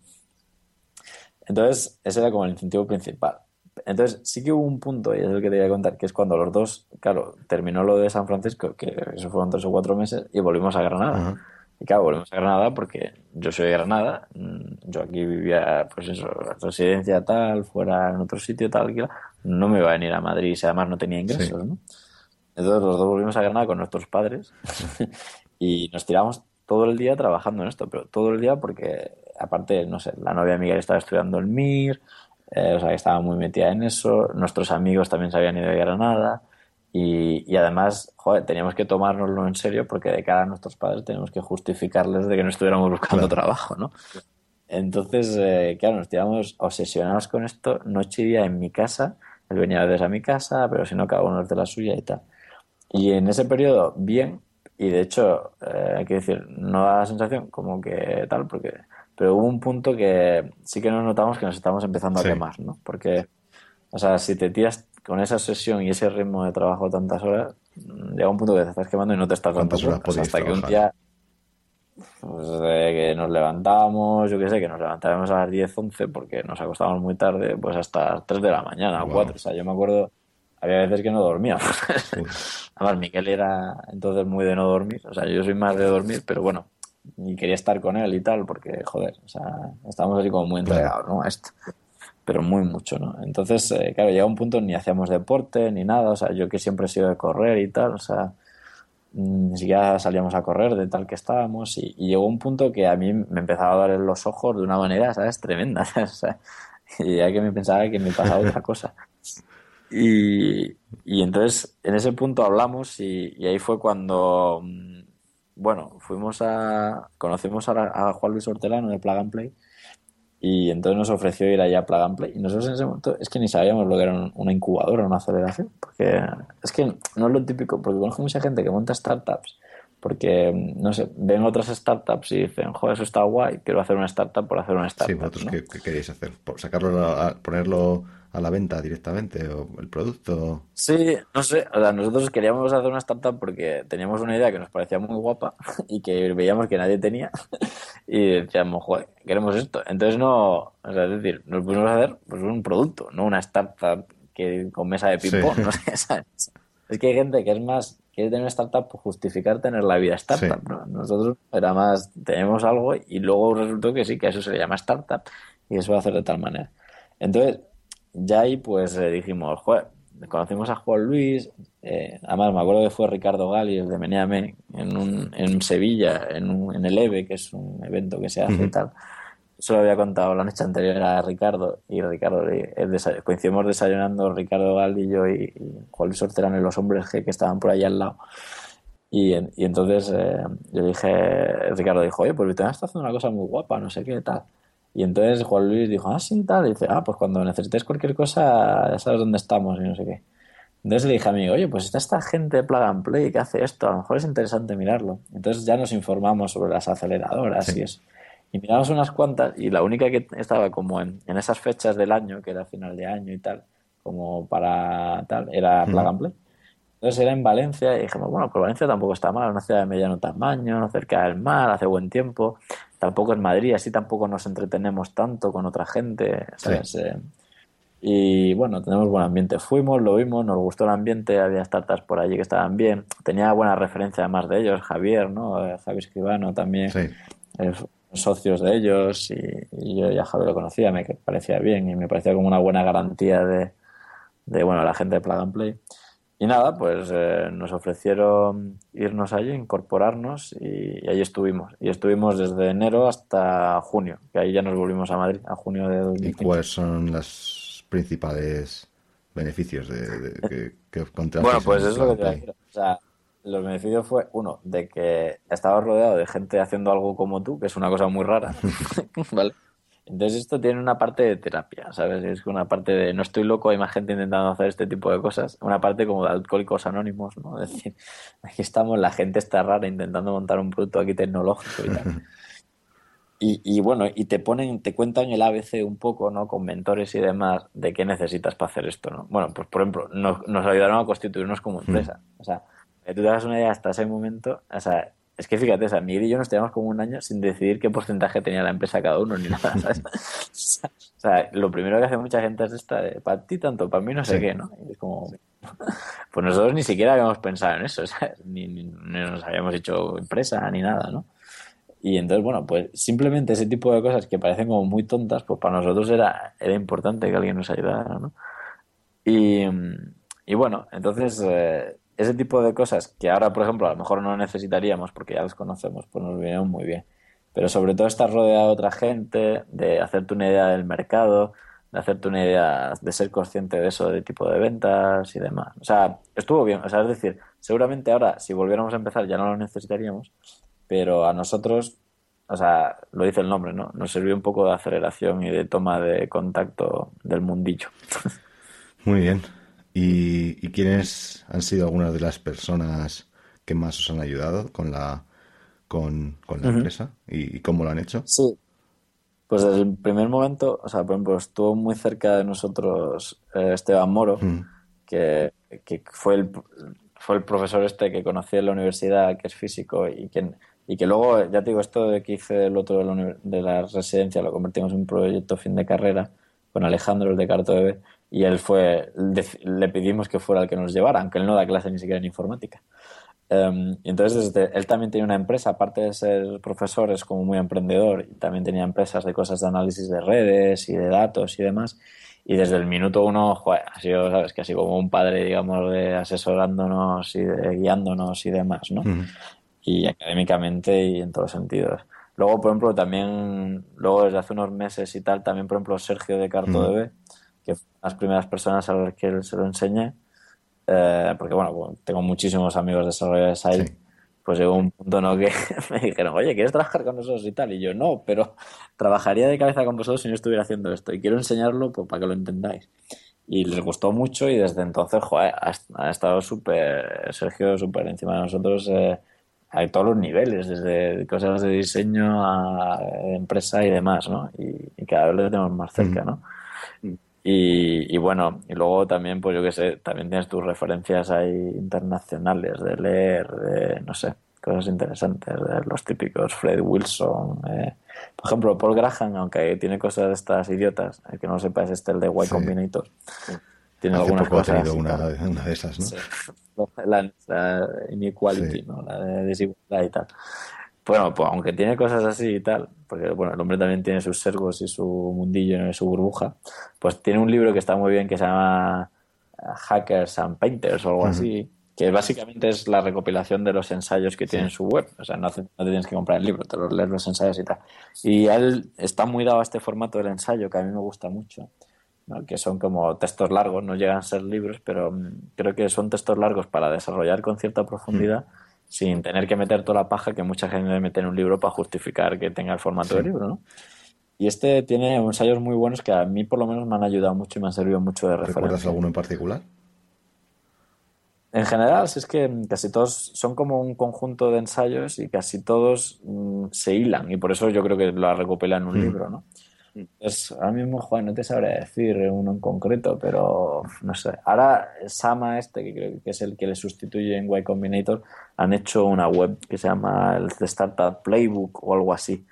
Entonces, ese era como el incentivo principal. Entonces, sí que hubo un punto, y es el que te voy a contar, que es cuando los dos, claro, terminó lo de San Francisco, que eso fueron tres o cuatro meses, y volvimos a Granada. Y claro, volvimos a Granada porque yo soy de Granada, mm, yo aquí vivía, pues eso, residencia tal, fuera en otro sitio tal, no me iba a venir a Madrid si además no tenía ingresos, ¿no? Entonces los dos volvimos a Granada con nuestros padres (laughs) y nos tiramos todo el día trabajando en esto, pero todo el día porque, aparte, no sé, la novia Miguel estaba estudiando el MIR, eh, o sea, que estaba muy metida en eso, nuestros amigos también se habían ido de Granada, y, además, joder, teníamos que tomárnoslo en serio porque de cara a nuestros padres tenemos que justificarles de que no estuviéramos buscando trabajo, ¿no? Entonces, eh, claro, nos tiramos obsesionados con esto noche y día en mi casa. Él venía a veces a mi casa, pero si no, cada uno es de la suya y tal. Y en ese periodo, bien, y de hecho, eh, hay que decir, no da la sensación como que tal, porque pero hubo un punto que sí que nos notamos que nos estamos empezando a quemar, ¿no? Porque, o sea, si te tiras con esa sesión y ese ritmo de trabajo tantas horas, mm, llega un punto que te estás quemando y no te estás dando cuenta. hasta que un día pues, que nos levantábamos, yo qué sé, que nos levantábamos a las 10, 11 porque nos acostábamos muy tarde, pues hasta las 3 de la mañana, o 4. O sea, yo me acuerdo, había veces que no dormíamos. (laughs) Además, Miquel era entonces muy de no dormir. O sea, yo soy más de dormir, pero bueno, y quería estar con él y tal, porque, joder, o sea, estábamos así como muy entregados, ¿no? A esto pero muy mucho, ¿no? Entonces, eh, claro, llega un punto ni hacíamos deporte ni nada, o sea, yo que siempre he sido de correr y tal, o sea, mm, ni siquiera salíamos a correr de tal que estábamos y, llegó un punto que a mí me empezaba a dar en los ojos de una manera, ¿sabes? Tremenda, (laughs) y ya que me pensaba que me pasaba otra cosa. Y, y entonces, en ese punto hablamos y, y ahí fue cuando, mm, bueno, fuimos a, conocimos a, a Juan Luis Hortelano de Plug and Play y entonces nos ofreció ir allá a Plug and Play. Y nosotros en ese momento es que ni sabíamos lo que era una incubadora, una aceleración. Porque es que no es lo típico, porque conozco mucha gente que monta startups porque, no sé, ven otras startups y dicen, joder, eso está guay, quiero hacer una startup por hacer una startup. Sí, vosotros ¿qué, queréis hacer? ¿Por sacarlo, a, ponerlo a la venta directamente o el producto? Sí, no sé, o sea, nosotros queríamos hacer una startup porque teníamos una idea que nos parecía muy guapa (laughs) y que veíamos que nadie tenía (laughs) y decíamos, joder, queremos esto. Entonces no, o sea, es decir, nos pusimos a hacer pues, un producto, no una startup que con mesa de ping-pong, (laughs) no sé, ¿sabes? Es que hay gente que es más, quiere tener una startup por justificar tener la vida startup, ¿no? Nosotros era más, tenemos algo y luego resultó que sí, que eso se llama startup y eso va a hacer de tal manera. Entonces, ya ahí pues eh, dijimos, joder, conocimos a Juan Luis, eh, además me acuerdo que fue Ricardo Gali, el de Meneame, en, un, en Sevilla, en, un, en el EVE, que es un evento que se hace y tal. Eso lo había contado la noche anterior a Ricardo, y Ricardo, coincidimos desayunando Ricardo Gali y yo y, Juan Luis Orterano y los hombres G que estaban por ahí al lado. Y, y entonces eh, yo dije, Ricardo dijo, oye, pues Victoria está haciendo una cosa muy guapa, no sé qué tal. Y entonces Juan Luis dijo, ah, sí, tal. Y dice, ah, pues cuando necesites cualquier cosa, ya sabes dónde estamos y no sé qué. Entonces le dije a mí, oye, pues está esta gente de Plug and Play que hace esto, a lo mejor es interesante mirarlo. Entonces ya nos informamos sobre las aceleradoras y eso. Y miramos unas cuantas y la única que estaba como en, en, esas fechas del año, que era final de año y tal, como para tal, era Plug and Play. Entonces era en Valencia y dijimos, bueno, pues Valencia tampoco está mal, una ciudad de mediano tamaño, cerca del mar, hace buen tiempo tampoco en Madrid, así tampoco nos entretenemos tanto con otra gente, ¿sabes? Eh, y bueno, tenemos buen ambiente. Fuimos, lo vimos, nos gustó el ambiente, había startups por allí que estaban bien. Tenía buena referencia además de ellos, Javier, ¿no? Eh, Javier Escribano también, eh, socios de ellos, y, yo ya Javier lo conocía, me parecía bien y me parecía como una buena garantía de, de bueno, la gente de Plug and Play. Y nada, pues eh, nos ofrecieron irnos allí, incorporarnos y, ahí estuvimos. Y estuvimos desde enero hasta junio, que ahí ya nos volvimos a Madrid, a junio de 2015. ¿Y cuáles son los principales beneficios de, que, que Bueno, pues es lo que te decir. O sea, los beneficios fue, uno, de que estabas rodeado de gente haciendo algo como tú, que es una cosa muy rara, (laughs) (laughs) ¿vale? Entonces esto tiene una parte de terapia, ¿sabes? Es una parte de no estoy loco, hay más gente intentando hacer este tipo de cosas. Una parte como de alcohólicos anónimos, ¿no? Es decir, (laughs) aquí estamos, la gente está rara intentando montar un producto aquí tecnológico y tal. (laughs) Y, bueno, y te ponen, te cuentan el ABC un poco, ¿no? Con mentores y demás, de qué necesitas para hacer esto, ¿no? Bueno, pues por ejemplo, nos, nos ayudaron a constituirnos como empresa. O sea, tú te das una idea hasta ese momento, o sea, es que fíjate, o sea, Miguel y yo nos teníamos como un año sin decidir qué porcentaje tenía la empresa cada uno ni (laughs) nada, ¿sabes? o sea, lo primero que hace mucha gente es esta, para ti tanto, para mí no sé qué, ¿no? Y es como, (laughs) pues nosotros ni siquiera habíamos pensado en eso, (laughs) ¿sabes? Ni, ni, nos habíamos hecho empresa ni nada, ¿no? Y entonces, bueno, pues simplemente ese tipo de cosas que parecen como muy tontas, pues para nosotros era, era importante que alguien nos ayudara, ¿no? Y, y bueno, entonces eh, ese tipo de cosas que ahora, por ejemplo, a lo mejor no necesitaríamos porque ya las conocemos, pues nos vienen muy bien. Pero sobre todo estar rodeado de otra gente, de hacerte una idea del mercado, de hacerte una idea, de ser consciente de eso, de tipo de ventas y demás. O sea, estuvo bien. O sea, es decir, seguramente ahora, si volviéramos a empezar, ya no lo necesitaríamos, pero a nosotros, o sea, lo dice el nombre, ¿no? Nos sirvió un poco de aceleración y de toma de contacto del mundillo. (laughs) Muy bien. ¿Y, quiénes han sido algunas de las personas que más os han ayudado con la, con, la empresa y, cómo lo han hecho? Sí. Pues desde el primer momento, o sea, por ejemplo, estuvo muy cerca de nosotros eh, Esteban Moro, que, fue, el, fue el profesor este que conocí en la universidad, que es físico y que, y que luego, ya te digo, esto de que hice el otro de la, de la residencia lo convertimos en un proyecto fin de carrera con Alejandro, el de Carto Bebé, y él fue, le pedimos que fuera el que nos llevara, aunque él no da clase ni siquiera en informática. Um, y entonces él también tenía una empresa, aparte de ser profesor, es como muy emprendedor y también tenía empresas de cosas de análisis de redes y de datos y demás. Y desde el minuto uno, joder, ha sido, sabes, que así como un padre, digamos, de asesorándonos y de guiándonos y demás, ¿no? Y académicamente y en todos sentidos. Luego, por ejemplo, también, luego desde hace unos meses y tal, también, por ejemplo, Sergio de Carto uh que las primeras personas a las que él se lo enseñe, eh, porque bueno, tengo muchísimos amigos desarrolladores ahí, pues llegó un punto ¿no? que (laughs) me dijeron, oye, ¿quieres trabajar con nosotros y tal? Y yo, no, pero trabajaría de cabeza con vosotros si no estuviera haciendo esto y quiero enseñarlo pues, para que lo entendáis. Y les gustó mucho y desde entonces, joder, ha, estado súper, Sergio, súper encima de nosotros eh, a todos los niveles, desde cosas de diseño a empresa y demás, ¿no? Y, cada vez lo tenemos más cerca, ¿no? Y, bueno, y luego también, pues yo qué sé, también tienes tus referencias ahí internacionales de leer, de, no sé, cosas interesantes, de los típicos Fred Wilson. Eh. Por ejemplo, Paul Graham, aunque tiene cosas de estas idiotas, el que no lo sepa es este, el de Y Combinator. Tiene algunas cosas. una, una, de esas, ¿no? (laughs) La, inequality, ¿no? La de desigualdad y tal. Bueno, pues aunque tiene cosas así y tal, porque bueno, el hombre también tiene sus servos y su mundillo y su burbuja, pues tiene un libro que está muy bien que se llama Hackers and Painters o algo así, que básicamente es la recopilación de los ensayos que tiene en su web. O sea, no, te tienes que comprar el libro, te los lees los ensayos y tal. Y él está muy dado a este formato del ensayo que a mí me gusta mucho. que son como textos largos, no llegan a ser libros, pero mm, creo que son textos largos para desarrollar con cierta profundidad sin tener que meter toda la paja que mucha gente mete en un libro para justificar que tenga el formato de libro, ¿no? Y este tiene ensayos muy buenos que a mí por lo menos me han ayudado mucho y me han servido mucho de referencia. ¿Recuerdas alguno en particular? En general, es que casi todos son como un conjunto de ensayos y casi todos mm, se hilan y por eso yo creo que lo recopilan en un hmm. libro, ¿no? Pues ahora mismo, Juan, no te sabré decir uno en concreto, pero no sé. Ahora, Sama, este, que creo que es el que le sustituye en Y Combinator, han hecho una web que se llama el Startup Playbook o algo así.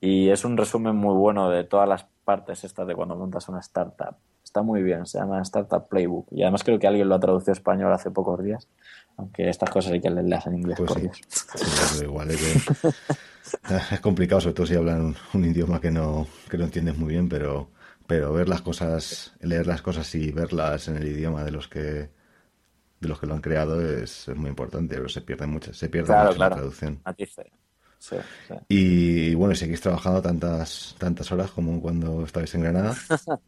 Y es un resumen muy bueno de todas las partes estas de cuando montas una startup. Está muy bien, se llama Startup Playbook. Y además creo que alguien lo ha traducido a español hace pocos días. Aunque estas cosas hay que leerlas en inglés. Pues igual es (laughs) (laughs) es complicado, sobre todo si hablan un, idioma que no, que no entiendes muy bien, pero, pero ver las cosas, leer las cosas y verlas en el idioma de los que de los que lo han creado es, muy importante, pero se pierde mucho, se pierde Claro, mucho la claro. traducción. Matices. Sí, sí. Y bueno, seguís trabajando tantas, tantas horas como cuando estabais en Granada. (laughs)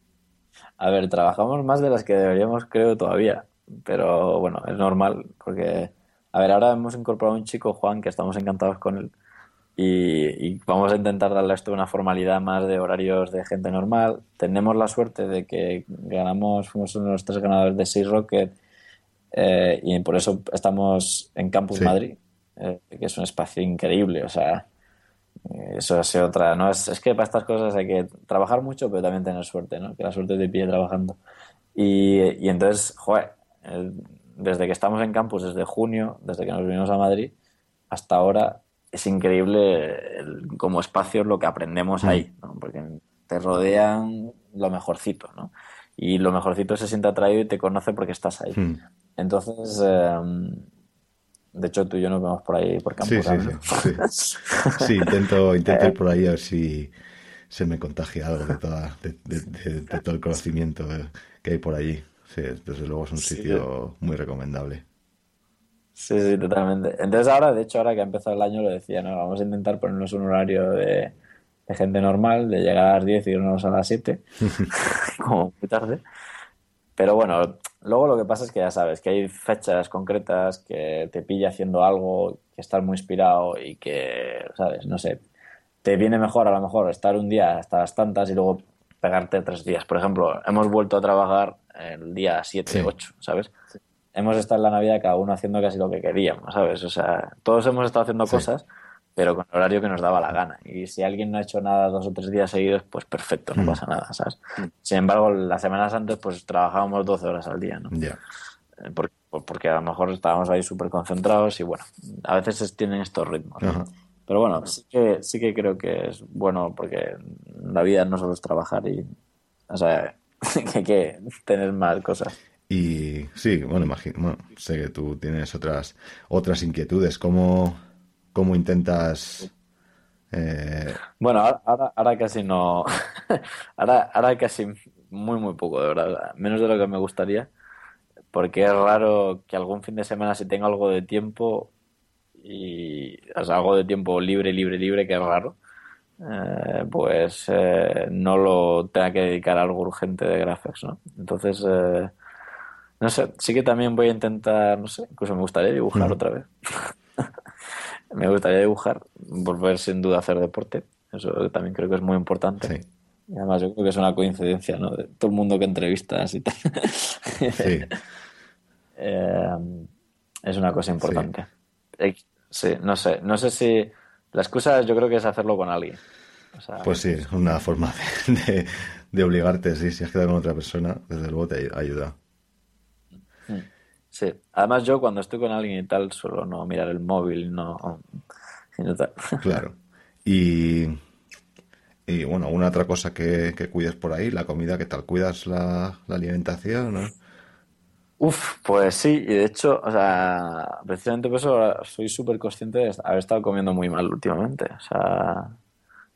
A ver, trabajamos más de las que deberíamos, creo, todavía. Pero bueno, es normal, porque, a ver, ahora hemos incorporado a un chico, Juan, que estamos encantados con él. Y, y vamos a intentar darle a esto una formalidad más de horarios de gente normal. Tenemos la suerte de que ganamos, fuimos uno de los tres ganadores de Six Rocket, eh, y por eso estamos en Campus Sí. Madrid, eh, que es un espacio increíble. O sea, Eso es otra, ¿no? Es, es que para estas cosas hay que trabajar mucho, pero también tener suerte, ¿no? Que la suerte te pille trabajando. Y, y entonces, joder, eh, desde que estamos en campus, desde junio, desde que nos vinimos a Madrid, hasta ahora, es increíble el- como espacio lo que aprendemos ahí, ¿no? Porque te rodean lo mejorcito, ¿no? Y lo mejorcito se siente atraído y te conoce porque estás ahí. Hmm. Entonces, eh, de hecho, tú y yo nos vemos por ahí, por campus. sí, sí, sí. Sí, intento, (laughs) intento ir por ahí a ver si se me contagia algo de, toda, de, de- de- de todo el conocimiento que hay por allí. Sí, desde luego es un sitio muy recomendable. Sí, sí, totalmente. Entonces ahora, de hecho, ahora que ha empezado el año, lo decía, ¿no? Vamos a intentar ponernos un horario de, de gente normal, de llegar a las 10 y irnos a las 7, (laughs) (laughs) como muy tarde. Pero bueno, luego lo que pasa es que ya sabes, que hay fechas concretas que te pilla haciendo algo, que estás muy inspirado y que, ¿sabes? No sé, te viene mejor a lo mejor estar un día hasta las tantas y luego pegarte tres días. Por ejemplo, hemos vuelto a trabajar el día 7, Sí. 8, ¿sabes? Hemos estado en la Navidad cada uno haciendo casi lo que queríamos, ¿sabes? O sea, todos hemos estado haciendo Sí. cosas, pero con el horario que nos daba la gana. Y si alguien no ha hecho nada dos o tres días seguidos, pues perfecto, no Mm. pasa nada, ¿sabes? Sin embargo, las semanas antes, pues trabajábamos 12 horas al día, ¿no? Eh, por- por- Porque a lo mejor estábamos ahí súper concentrados y bueno, a veces es- tienen estos ritmos. Pero bueno, sí que, sí que creo que es bueno porque la vida no solo es trabajar y, o sea, (laughs) que hay que tener más cosas. Y sí, bueno, imagino, sé que tú tienes otras, otras inquietudes. ¿Cómo, cómo intentas... eh, Bueno, ahora, ahora, ahora casi no, (laughs) ahora, ahora casi muy, muy poco, de verdad, menos de lo que me gustaría, porque es raro que algún fin de semana si tengo algo de tiempo y, o sea, algo de tiempo libre, libre, libre, que es raro, eh, pues eh, no lo tenga que dedicar a algo urgente de graphics, ¿no? Entonces, eh, no sé, sí que también voy a intentar, no sé, incluso me gustaría dibujar otra vez. (laughs) Me gustaría dibujar, volver sin duda a hacer deporte. Eso también creo que es muy importante. sí, Y además yo creo que es una coincidencia, ¿no? De todo el mundo que entrevistas y tal. sí, (laughs) Eh, es una cosa importante. Sí, no sé. No sé si... La excusa yo creo que es hacerlo con alguien. O sea, pues sí, una forma de, (laughs) de- de obligarte, sí, si has quedado con otra persona, desde luego te ayuda. Sí. Además yo cuando estoy con alguien y tal suelo no mirar el móvil, no... y no tal. (laughs) Claro. Y, y bueno, alguna otra cosa que, que cuides por ahí, la comida, ¿qué tal? ¿Cuidas la, la alimentación? ¿no? Uf, pues sí, y de hecho, o sea, precisamente por eso soy súper consciente de haber estado comiendo muy mal últimamente. O sea,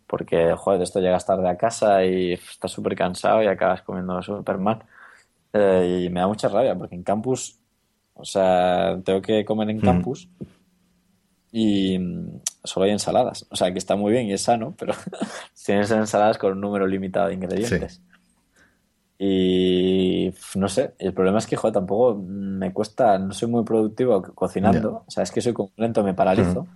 porque, joder, de esto llegas tarde a casa y estás súper cansado y acabas comiendo súper mal. Eh, y me da mucha rabia, porque en campus, o sea, tengo que comer en Mm. campus y mm, solo hay ensaladas. O sea, que está muy bien y es sano, pero (laughs) tienes ensaladas con un número limitado de ingredientes. Y no sé, el problema es que, joder, tampoco me cuesta, no soy muy productivo co- cocinando. O sea, es que soy como lento, me paralizo.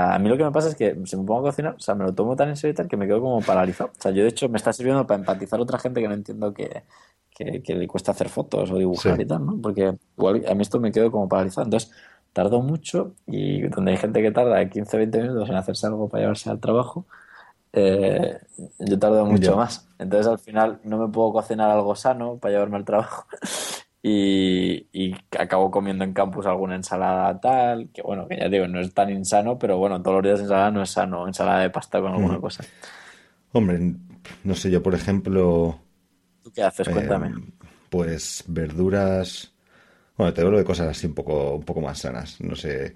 A mí lo que me pasa es que si me pongo a cocinar, o sea, me lo tomo tan en serio y tal que me quedo como paralizado. O sea, yo de hecho me está sirviendo para empatizar a otra gente que no entiendo que, que, que le cuesta hacer fotos o dibujar Sí. y tal, ¿no? Porque igual a mí esto me quedo como paralizado. Entonces, tardo mucho y donde hay gente que tarda 15, 20 minutos en hacerse algo para llevarse al trabajo, eh, yo tardo mucho más. Entonces al final no me puedo cocinar algo sano para llevarme al trabajo y, y acabo comiendo en campus alguna ensalada tal, que bueno, que ya digo, no es tan insano, pero bueno, todos los días ensalada no es sano, ensalada de pasta con alguna Mm. cosa. Hombre, no sé, yo por ejemplo, ¿Tú qué haces? Cuéntame. eh, pues verduras, bueno, te hablo de cosas así un poco, un poco más sanas. No sé,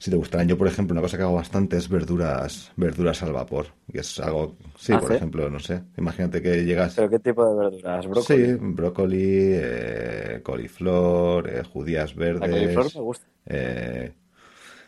si te gustarán. Yo, por ejemplo, una cosa que hago bastante es verduras, verduras al vapor. Y es algo, sí, ¿Ah, por sí? ejemplo, no sé, imagínate que llegas... ¿Pero qué tipo de verduras? ¿Brócoli? Sí, brócoli, eh, coliflor, eh, judías La coliflor verdes, me gusta. eh,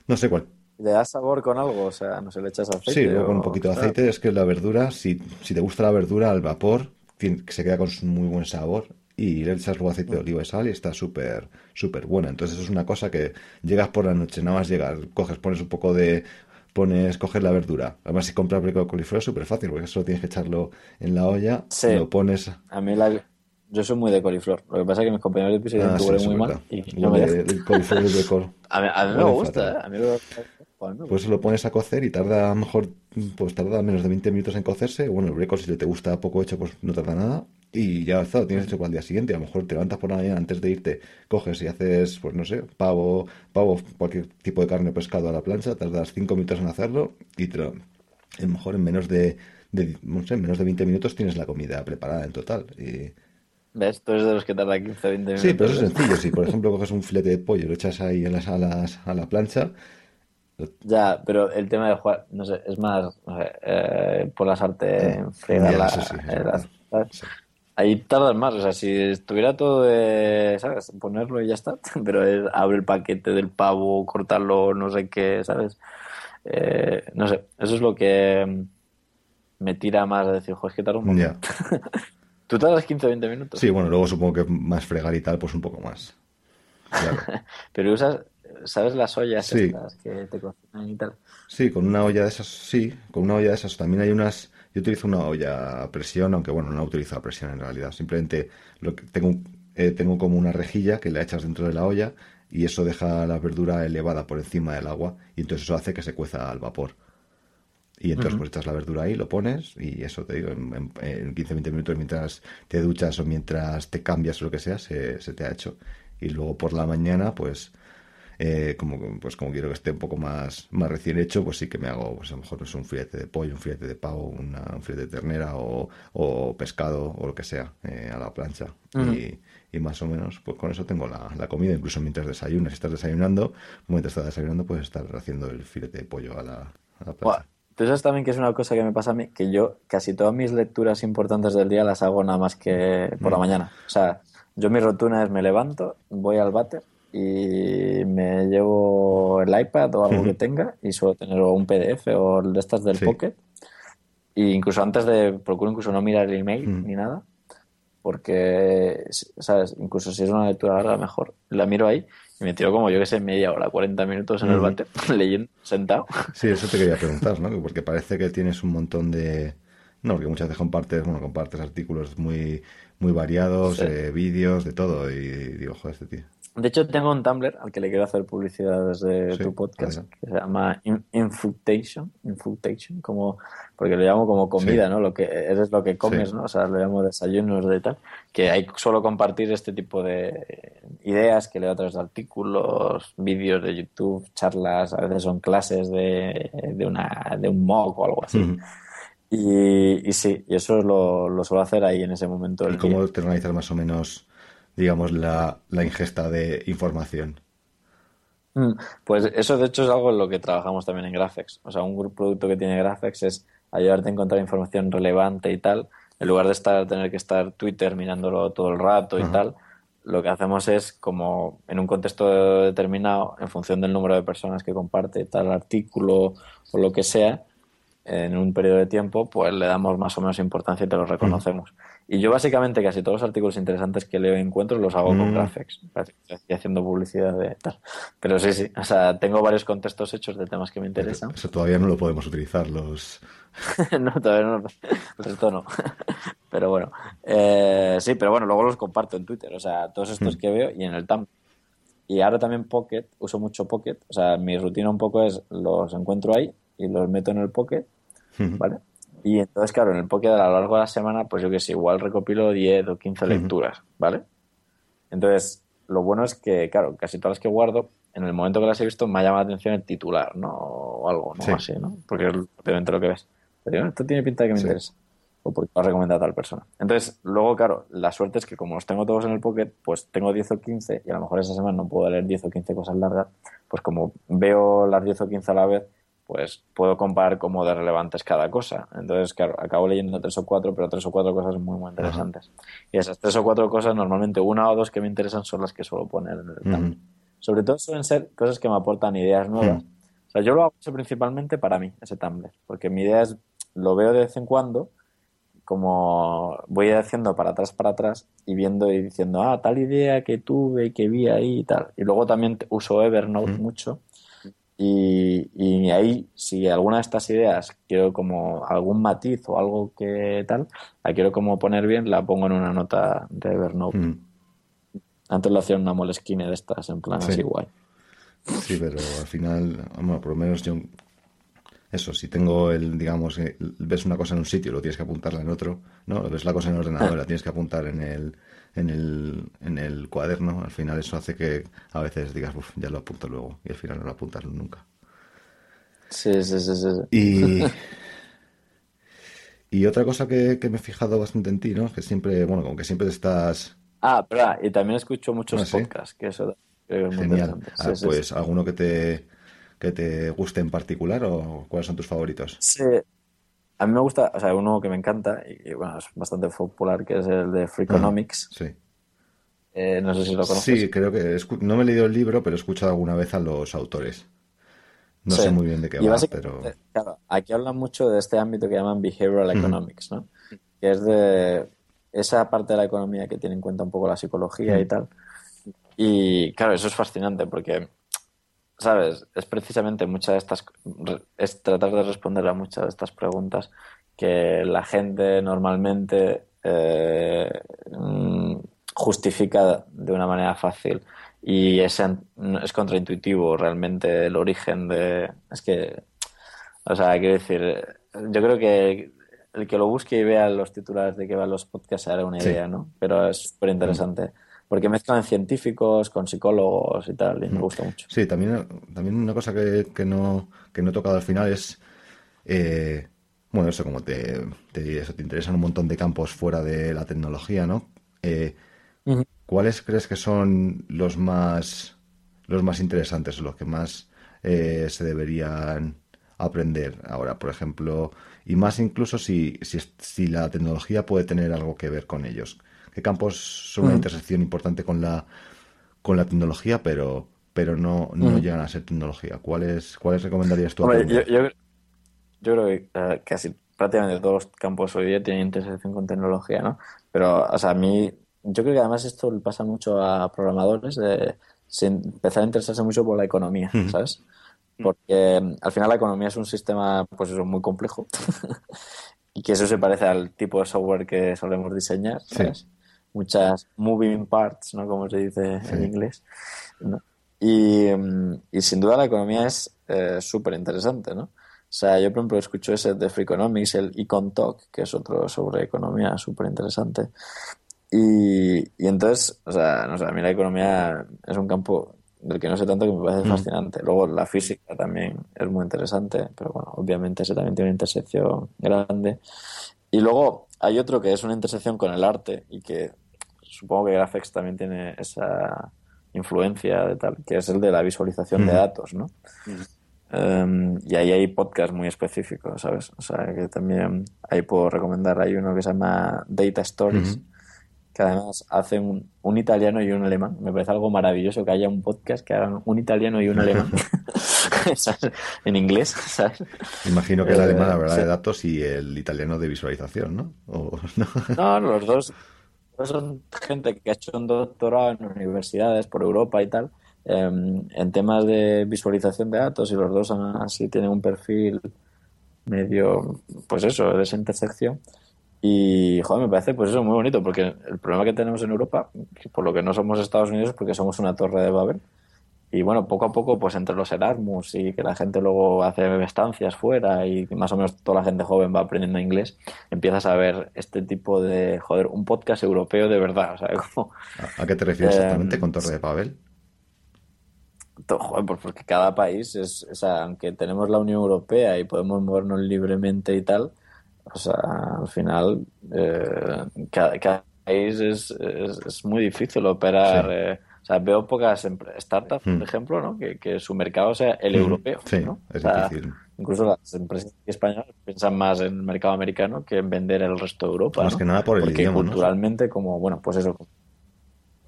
no sé cuál. ¿Le das sabor con algo? O sea, no sé, le echas aceite. Sí, luego con un o- poquito de aceite. Es que la verdura, si, si te gusta la verdura al vapor, tiene- se queda con muy buen sabor. Y le echas luego aceite de oliva y sal y está súper, súper buena. Entonces eso es una cosa que llegas por la noche, nada más llegar, coges, pones un poco de... Pones, coges la verdura. Además, si compras brócoli coliflor es súper fácil, porque solo tienes que echarlo en la olla, Sí. lo pones... A mí la... Yo soy muy de coliflor. Lo que pasa es que mis compañeros de piso Ah, sí, huele eso muy es mal y no me el coliflor y el brócoli. A mí, a mí me gusta, fatal. ¿eh? A mí lo... Pues lo pones a cocer y tarda, a lo mejor, pues tarda menos de 20 minutos en cocerse. Bueno, el brécol, si te gusta poco hecho, pues no tarda nada. Y ya está, lo tienes hecho para el día siguiente. A lo mejor te levantas por la mañana antes de irte, coges y haces, pues no sé, pavo, pavo, cualquier tipo de carne o pescado a la plancha, tardas 5 minutos en hacerlo y te lo- a lo mejor en menos de, de, no sé, en menos de 20 minutos tienes la comida preparada en total. Y... ¿Ves? Tú eres de los que tarda 15, 20 minutos. Sí, pero eso es ¿ves? sencillo. Si, por (laughs) ejemplo, coges un filete de pollo y lo echas ahí en las, a, las- a la plancha, Ya, pero el tema de jugar, no sé, es más, no sé, eh, por la sartén, fregar Ya, la- sí, eh, las- ¿sabes? Sí. Ahí tardas más, o sea, si estuviera todo de, ¿sabes? Ponerlo y ya está, (laughs) pero es abre el paquete del pavo, cortarlo, no sé qué, ¿sabes? Eh, no sé, eso es lo que mm, me tira más a decir, joder, es que tarda un. (laughs) ¿Tú tardas 15, 20 minutos? Sí, bueno, luego supongo que más fregar y tal, pues un poco más. Claro. (laughs) Pero usas, ¿sabes las ollas Sí. estas que te cocinan y tal? Sí, con una olla de esas, sí, con una olla de esas. También hay unas, yo utilizo una olla a presión, aunque bueno, no utilizo a presión en realidad. Simplemente lo que tengo, eh, tengo como una rejilla que la echas dentro de la olla y eso deja la verdura elevada por encima del agua y entonces eso hace que se cueza al vapor. Y entonces pues echas la verdura ahí, lo pones y eso te digo, en, en, en 15-20 minutos mientras te duchas o mientras te cambias o lo que sea, se, se te ha hecho. Y luego por la mañana, pues eh, como, pues como quiero que esté un poco más, más recién hecho, pues sí que me hago, pues a lo mejor no sé, un filete de pollo, un filete de pavo, una, un filete de ternera o, o pescado o lo que sea eh, a la plancha. y, y más o menos, pues con eso tengo la, la comida, incluso mientras desayunas. Si estás desayunando, mientras estás desayunando, puedes estar haciendo el filete de pollo a la, a la plancha. Tú sabes también que es una cosa que me pasa a mí, que yo casi todas mis lecturas importantes del día las hago nada más que por la Mm. mañana. O sea, yo mi rutina es me levanto, voy al váter y me llevo el iPad o algo que tenga y suelo tener un PDF o de estas del Sí. Pocket. E incluso antes de, procuro incluso no mirar el email Mm. ni nada, porque, ¿sabes? Incluso si es una lectura larga, mejor. La miro ahí y me tiro como, yo que sé, media hora, 40 minutos en el váter, (laughs) leyendo, sentado. Sí, eso te quería preguntar, ¿no? Porque parece que tienes un montón de... No, porque muchas veces compartes, bueno, compartes artículos muy, muy variados, Sí. eh, vídeos, de todo, y digo, joder, este tío. De hecho, tengo un Tumblr al que le quiero hacer publicidad desde Sí, tu podcast, que se llama In- Infotation, Infotation, como, porque lo llamo como comida, Sí. ¿no? Lo que eres lo que comes, Sí. ¿no? O sea, lo llamo desayunos de tal, que ahí suelo compartir este tipo de ideas que leo a través de artículos, vídeos de YouTube, charlas, a veces son clases de, de una, de un MOOC o algo así. Y, y sí, y eso lo, lo suelo hacer ahí en ese momento ¿Y del cómo día. te organizas más o menos, digamos, la, la ingesta de información? Mm, Pues eso de hecho es algo en lo que trabajamos también en Graphex. O sea, un producto que tiene Graphex es ayudarte a encontrar información relevante y tal. En lugar de estar, tener que estar Twitter mirándolo todo el rato y Ajá. tal, lo que hacemos es como en un contexto determinado, en función del número de personas que comparte tal artículo o lo que sea, en un periodo de tiempo, pues le damos más o menos importancia y te lo reconocemos. Y yo básicamente casi todos los artículos interesantes que leo y encuentro los hago con Mm. Parece que estoy haciendo publicidad de tal. Pero sí, sí, o sea, tengo varios contextos hechos de temas que me interesan. Eso todavía no lo podemos utilizar los... (laughs) no, todavía no, el resto no. (laughs) Pero bueno, eh, sí, pero bueno, luego los comparto en Twitter, o sea, todos estos Mm. que veo y en el Tumblr. Y ahora también Pocket, uso mucho Pocket, o sea, mi rutina un poco es los encuentro ahí y los meto en el Pocket. ¿vale? Y entonces, claro, en el Pocket a lo largo de la semana, pues yo que sé, igual recopilo 10 o 15 Ujú. lecturas, ¿vale? Entonces, lo bueno es que, claro, casi todas las que guardo, en el momento que las he visto, me ha llamado la atención el titular, ¿no? O algo, ¿no? Sí. Así, ¿no? Porque es obviamente lo que ves. Pero digo, esto tiene pinta de que me Sí. interesa. o porque lo ha recomendado a tal persona. Entonces, luego, claro, la suerte es que como los tengo todos en el pocket, pues tengo 10 o 15 y a lo mejor esa semana no puedo leer 10 o 15 cosas largas, pues como veo las 10 o 15 a la vez, pues puedo comparar cómo de relevante es cada cosa. Entonces, claro, acabo leyendo tres o cuatro, pero tres o cuatro cosas muy, muy interesantes. Y esas tres o cuatro cosas, normalmente una o dos que me interesan son las que suelo poner en el uh Sobre todo suelen ser cosas que me aportan ideas nuevas. O sea, yo lo hago principalmente para mí, ese Tumblr, porque mi idea es, lo veo de vez en cuando, como voy haciendo para atrás, para atrás, y viendo y diciendo, ah, tal idea que tuve, que vi ahí y tal. Y luego también uso Evernote mucho y, ahí, si alguna de estas ideas quiero como algún matiz o algo que tal, la quiero como poner bien, la pongo en una nota de Evernote. Mm. Antes lo hacía en una moleskine de estas, en plan así guay. Sí, pero al final, bueno, por lo menos yo, eso, si tengo el, digamos, eh, ves una cosa en un sitio, lo tienes que apuntarla en otro, ¿no? Ves la cosa en el ordenador, la tienes que apuntar en el, en el, en el cuaderno, al final eso hace que a veces digas, uff, ya lo apunto luego, y al final no lo apuntas nunca. Sí, sí, sí, sí. Y, y otra cosa que, me he fijado bastante en ti, ¿no? Que siempre, bueno, como que siempre estás... Ah, pero y también escucho muchos ah, podcasts, que eso es muy Genial. Ah, pues, ¿alguno que te, que te guste en particular o cuáles son tus favoritos? Sí, a mí me gusta, o sea, uno que me encanta y, bueno, es bastante popular, que es el de Freakonomics. sí. Eh, no sé si lo conoces. Sí, creo que no me he leído el libro, pero he escuchado alguna vez a los autores. No sé muy bien de qué va, pero... Claro, aquí hablan mucho de este ámbito que llaman behavioral economics, ¿no? Que es de esa parte de la economía que tiene en cuenta un poco la psicología y tal. Y claro, eso es fascinante porque ¿sabes? Es precisamente muchas de estas, es tratar de responder a muchas de estas preguntas que la gente normalmente eh, mm, justifica de una manera fácil y es, es contraintuitivo realmente el origen de... Es que, o sea, quiero decir, yo creo que el que lo busque y vea los titulares de que van los podcasts se hará una idea, ¿no? Pero es súper interesante porque mezclan científicos con psicólogos y tal, y me gusta mucho. Sí, también, también una cosa que, que, no, que no he tocado al final es, eh, bueno, eso como te, te, eso, te interesan un montón de campos fuera de la tecnología, ¿no? Eh, ¿Cuáles crees que son los más, los más interesantes o los que más eh, se deberían aprender ahora, por ejemplo, y más incluso si, si, si la tecnología puede tener algo que ver con ellos? Qué campos son una mm. intersección importante con la, con la tecnología, pero, pero no, no mm. llegan a ser tecnología. ¿Cuáles, cuáles recomendarías tú? yo, yo, creo que eh, casi prácticamente todos los campos hoy día tienen intersección con tecnología, ¿no? Pero, o sea, a mí, yo creo que además esto le pasa mucho a programadores de empezar a interesarse mucho por la economía, ¿sabes? Porque mm, al final la economía es un sistema, pues eso, muy complejo. (laughs) y que eso se parece al tipo de software que solemos diseñar, ¿sabes? Muchas moving parts, ¿no? Como se dice en inglés. Y, sin duda la economía es eh, súper interesante, ¿no? O sea, yo por ejemplo escucho ese de Freakonomics, el Econ Talk, que es otro sobre economía súper interesante. Y, y entonces, o sea, no sé, a mí la economía es un campo del que no sé tanto que me parece mm. fascinante. Luego la física también es muy interesante, pero bueno, obviamente ese también tiene una intersección grande. Y luego hay otro que es una intersección con el arte y que supongo que Graphics también tiene esa influencia de tal, que es el de la visualización de datos, ¿no? Em, y ahí hay podcasts muy específicos, ¿sabes? O sea, que también ahí puedo recomendar, hay uno que se llama Data Stories, que además hace un, un, italiano y un alemán. Me parece algo maravilloso que haya un podcast que hagan un italiano y un alemán. (laughs) (laughs) en inglés, ¿sabes? Imagino que el alemán eh, hablará de datos y el italiano de visualización, ¿no? (laughs) no, los dos son gente que ha hecho un doctorado en universidades por Europa y tal, em, en temas de visualización de datos y los dos así tienen un perfil medio, pues eso, de esa intersección. Y, joder, me parece, pues eso, muy bonito, porque el problema que tenemos en Europa, por lo que no somos Estados Unidos, es porque somos una torre de Babel, y bueno, poco a poco, pues entre los Erasmus y que la gente luego hace estancias fuera y más o menos toda la gente joven va aprendiendo inglés, empiezas a ver este tipo de, joder, un podcast europeo de verdad. O (laughs) ¿A qué te refieres exactamente con Torre de Babel? Joder, pues porque cada país es, o sea, aunque tenemos la Unión Europea y podemos movernos libremente y tal, O sea, al final, eh, cada, país es, es, muy difícil operar. Eh, o sea, veo pocas startups, por mm. ejemplo, ¿no? que, que, su mercado sea el mm. europeo. Sí, ¿no? es difícil. Incluso las empresas españolas piensan más en el mercado americano que en vender el resto de Europa. Más que nada por el Porque idioma. culturalmente, como, bueno, pues eso,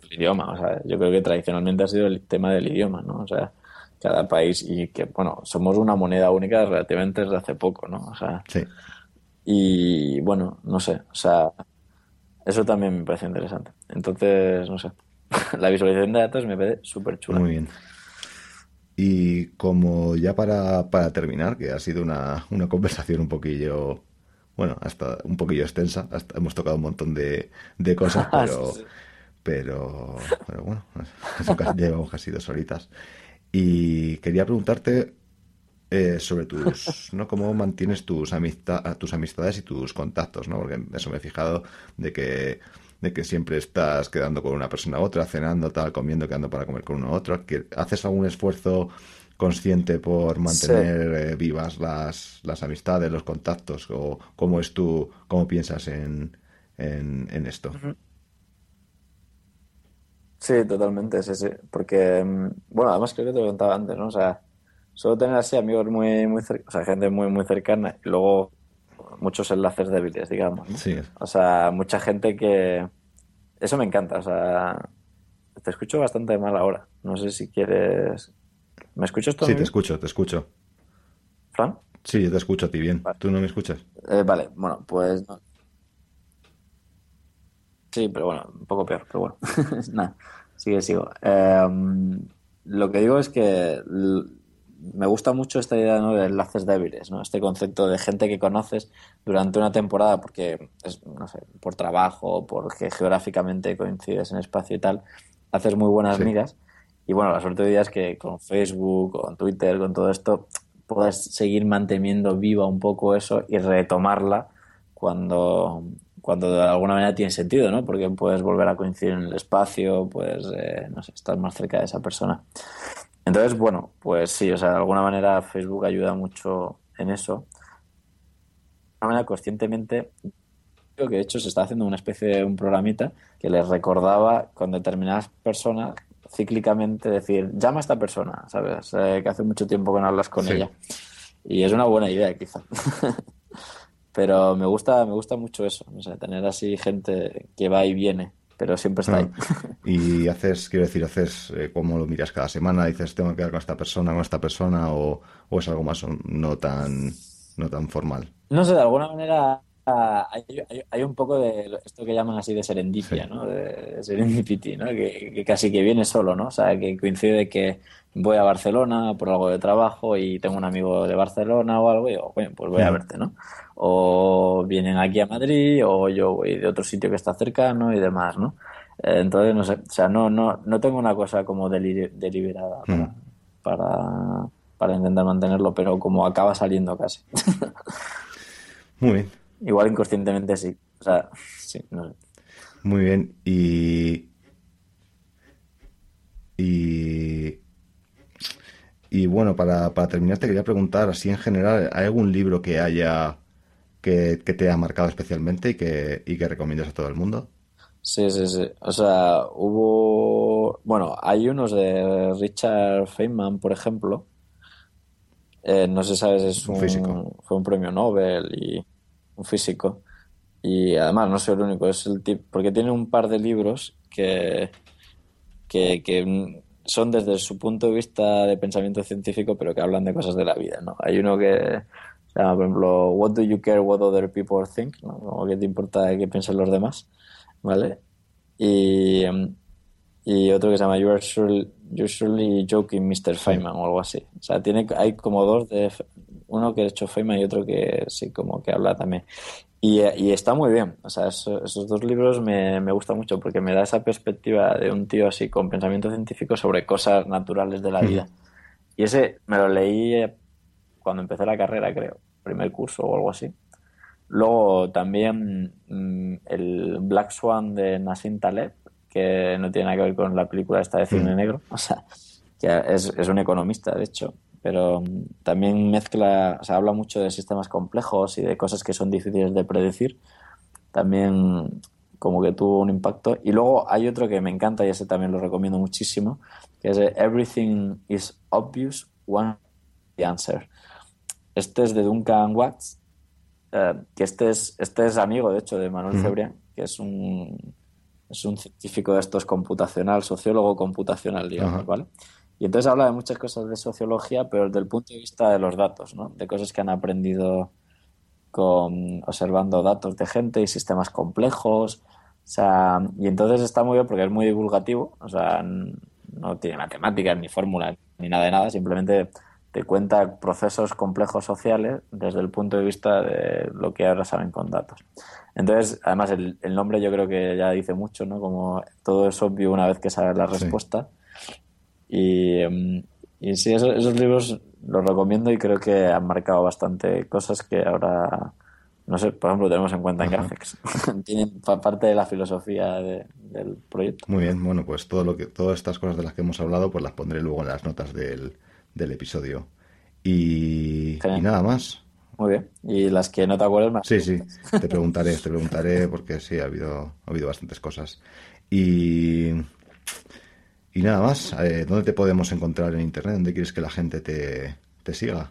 el idioma. O sea, yo creo que tradicionalmente ha sido el tema del idioma, ¿no? O sea, cada país y que, bueno, somos una moneda única relativamente desde hace poco, ¿no? O sea, sí. Y bueno, no sé, o sea, eso también me parece interesante. Entonces, no sé, (laughs) la visualización de datos me parece súper chula. Muy bien. Y como ya para, para terminar, que ha sido una, una, conversación un poquillo, bueno, hasta un poquillo extensa, hasta hemos tocado un montón de, de cosas, (laughs) pero, pero, pero, bueno, llevamos casi dos horitas. Y quería preguntarte eh, sobre tus, (laughs) ¿no? Cómo mantienes tus, amistad, tus amistades y tus contactos, ¿no? Porque eso me he fijado de que, de que siempre estás quedando con una persona u otra, cenando, tal, comiendo, quedando para comer con uno u otro. ¿Haces algún esfuerzo consciente por mantener eh, vivas las, las amistades, los contactos? ¿O cómo es tú, cómo piensas en, en, esto? Sí, totalmente, sí, sí. Porque, mm, bueno, además creo que te lo contaba antes, ¿no? O sea, solo tener así amigos muy, muy cercanos, o sea, gente muy, muy cercana y luego muchos enlaces débiles, digamos. Sí. O sea, mucha gente que... Eso me encanta, o sea, te escucho bastante mal ahora. No sé si quieres... ¿Me escuchas tú? Sí, te escucho, te escucho. ¿Fran? Sí, yo te escucho a ti bien. ¿Tú no me escuchas? Eh, vale, bueno, pues... Sí, pero bueno, un poco peor, pero bueno. (laughs) Nada, sigue, sigo. Em, lo que digo es que me gusta mucho esta idea de enlaces débiles, ¿no? este concepto de gente que conoces durante una temporada porque, es, no sé, por trabajo, porque geográficamente coincides en espacio y tal, haces muy buenas amigas. Y bueno, la suerte de día es que con Facebook, con Twitter, con todo esto, puedes seguir manteniendo viva un poco eso y retomarla cuando, cuando de alguna manera tiene sentido, ¿no? Porque puedes volver a coincidir en el espacio, puedes, eh, no sé, estar más cerca de esa persona. Entonces, bueno, pues sí, o sea, de alguna manera Facebook ayuda mucho en eso. De alguna manera, conscientemente, creo que de hecho se está haciendo una especie de un programita que les recordaba con determinadas personas cíclicamente decir, llama a esta persona, ¿sabes? Eh, que hace mucho tiempo que no hablas con ella. Y es una buena idea, quizá. (laughs) Pero me gusta, me gusta mucho eso, o sea, tener así gente que va y viene pero siempre está ahí. Y haces, quiero decir, haces eh, cómo lo miras cada semana, dices, tengo que quedar con esta persona, con esta persona, o, o es algo más no tan, no tan formal. No sé, de alguna manera hay, hay, un poco de esto que llaman así de serendipia, ¿no? De serendipity, ¿no? Que, casi que viene solo, ¿no? O sea, que coincide que voy a Barcelona por algo de trabajo y tengo un amigo de Barcelona o algo y digo, bueno, pues voy a verte, ¿no? O vienen aquí a Madrid o yo voy de otro sitio que está cercano y demás, ¿no? Eh, entonces, no sé, o sea, no, no, no tengo una cosa como deliberada para, para intentar mantenerlo, pero como acaba saliendo casi. (laughs) Muy bien. Igual inconscientemente sí. O sea, sí, no sé. Muy bien. Y. Y. Y bueno, para, para terminar, te quería preguntar, así en general, ¿hay algún libro que haya. que, te ha marcado especialmente y que, y que recomiendas a todo el mundo? Sí, sí, sí. O sea, hubo. Bueno, hay unos de Richard Feynman, por ejemplo. Eh, no sé, sabes, es un, físico. Fue un premio Nobel y un físico. Y además no soy el único, es el tipo, porque tiene un par de libros que, que, son desde su punto de vista de pensamiento científico, pero que hablan de cosas de la vida, ¿no? Hay uno que se llama, por ejemplo, What do you care what other people think? ¿no? ¿Qué te importa qué piensan los demás? ¿Vale? Y, y otro que se llama You are surely, joking, Mr. Feynman, o algo así. O sea, tiene, hay como dos de uno que ha hecho Feynman y otro que sí, como que habla también. Y, y está muy bien. O sea, esos dos libros me, me gustan mucho porque me da esa perspectiva de un tío así con pensamiento científico sobre cosas naturales de la vida. Y ese me lo leí eh, cuando empecé la carrera, creo, primer curso o algo así. Luego también mm, el Black Swan de Nassim Taleb, que no tiene nada que ver con la película esta de cine negro, (laughs) o sea, que es, es un economista, de hecho, pero mm, también mezcla, o sea, habla mucho de sistemas complejos y de cosas que son difíciles de predecir. También como que tuvo un impacto. Y luego hay otro que me encanta y ese también lo recomiendo muchísimo, que es Everything is Obvious, One the Answer. Este es de Duncan Watts, eh, que este es, este es amigo, de hecho, de Manuel Cebrián, que es un, es un científico de estos computacional, sociólogo computacional, digamos, ¿vale? Y entonces habla de muchas cosas de sociología, pero desde el punto de vista de los datos, ¿no? De cosas que han aprendido con observando datos de gente y sistemas complejos. O sea, y entonces está muy bien porque es muy divulgativo, o sea, no tiene matemáticas ni fórmulas ni nada de nada, simplemente te cuenta procesos complejos sociales desde el punto de vista de lo que ahora saben con datos. Entonces, además, el, nombre yo creo que ya dice mucho, ¿no? Como todo es obvio una vez que sabes la respuesta. Y, em, y sí, esos, libros los recomiendo y creo que han marcado bastante cosas que ahora, no sé, por ejemplo, tenemos en cuenta en Graphics. (laughs) Tienen parte de la filosofía del proyecto. Muy bien, bueno, pues todo lo que, todas estas cosas de las que hemos hablado, pues las pondré luego en las notas del, del episodio. Y, nada más. Muy bien. Y las que no te acuerdas más. Sí, sí. Te preguntaré, te preguntaré porque sí, ha habido, ha habido bastantes cosas. Y, y nada más. Eh, ¿Dónde te podemos encontrar en Internet? ¿Dónde quieres que la gente te, te siga?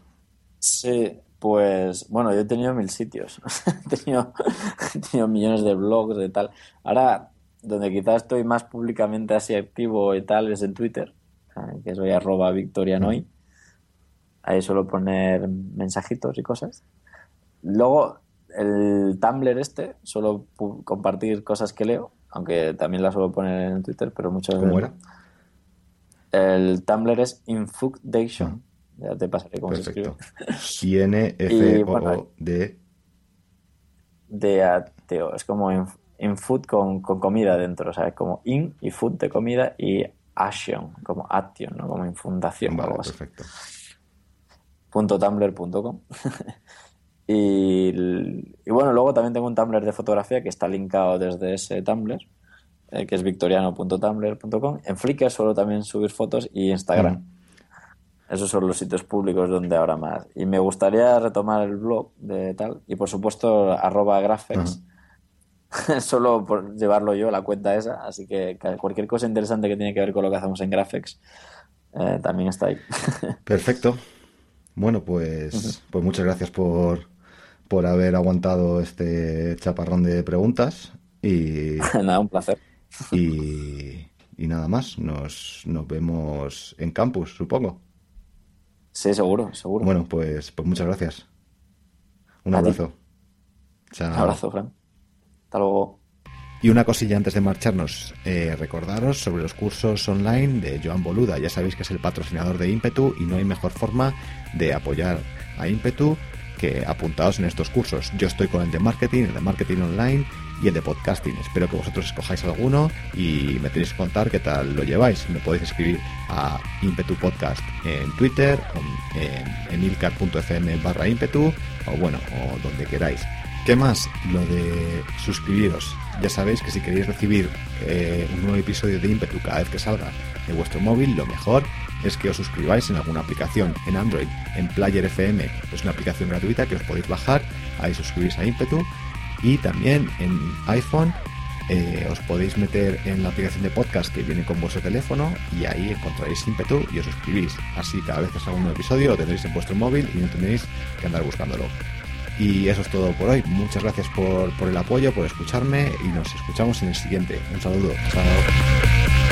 Sí, pues bueno, yo he tenido mil sitios. (laughs) he, tenido, he tenido millones de blogs y tal. Ahora, donde quizás estoy más públicamente así activo y tal es en Twitter que soy arroba victorianoy. Ahí suelo poner mensajitos y cosas. Luego, el Tumblr este, suelo compartir cosas que leo, aunque también las suelo poner en Twitter, pero muchas veces. ¿Cómo era? El Tumblr es Infudation. Ya te pasaré cómo se escribe. I-N-F-O-D. De ateo. Es como infood con, con comida dentro, ¿sabes? Como in y food de comida y action, como action, ¿no? como infundación. Vale, perfecto. Tumblr.com. (laughs) y, y, bueno, luego también tengo un Tumblr de fotografía que está linkado desde ese Tumblr, eh, que es victoriano.tumblr.com. En Flickr suelo también subir fotos y Instagram. Esos son los sitios públicos donde ahora más. Y me gustaría retomar el blog de tal. Y por supuesto, arroba graphics. (laughs) solo por llevarlo yo, la cuenta esa. Así que cualquier cosa interesante que tiene que ver con lo que hacemos en Graphics eh, también está ahí. (laughs) Perfecto. Bueno, pues, pues muchas gracias por, por haber aguantado este chaparrón de preguntas. Y (laughs) nada, un placer. (laughs) Y, y nada más, nos, nos vemos en campus, supongo. Sí, seguro, seguro. Bueno, pues, pues muchas gracias. Un abrazo. Chao. Un abrazo, Fran. Hasta luego. Y una cosilla antes de marcharnos, eh, recordaros sobre los cursos online de Joan Boluda. Ya sabéis que es el patrocinador de Impetu y no hay mejor forma de apoyar a Impetu que apuntados en estos cursos. Yo estoy con el de marketing, el de marketing online y el de podcasting. Espero que vosotros escojáis alguno y me tenéis que contar qué tal lo lleváis. Me podéis escribir a Impetu Podcast en Twitter, en, en ilcar.fm barra Impetu o bueno, o donde queráis. ¿Qué más? Lo de suscribiros. Ya sabéis que si queréis recibir eh, un nuevo episodio de Impetu cada vez que salga de vuestro móvil, lo mejor es que os suscribáis en alguna aplicación en Android, en Player FM, es una aplicación gratuita que os podéis bajar, ahí suscribís a Impetu y también en iPhone eh, os podéis meter en la aplicación de podcast que viene con vuestro teléfono y ahí encontraréis Impetu y os suscribís. Así cada vez que salga un nuevo episodio lo tendréis en vuestro móvil y no tendréis que andar buscándolo. Y eso es todo por hoy. Muchas gracias por, por el apoyo, por escucharme y nos escuchamos en el siguiente. Un saludo. Chao.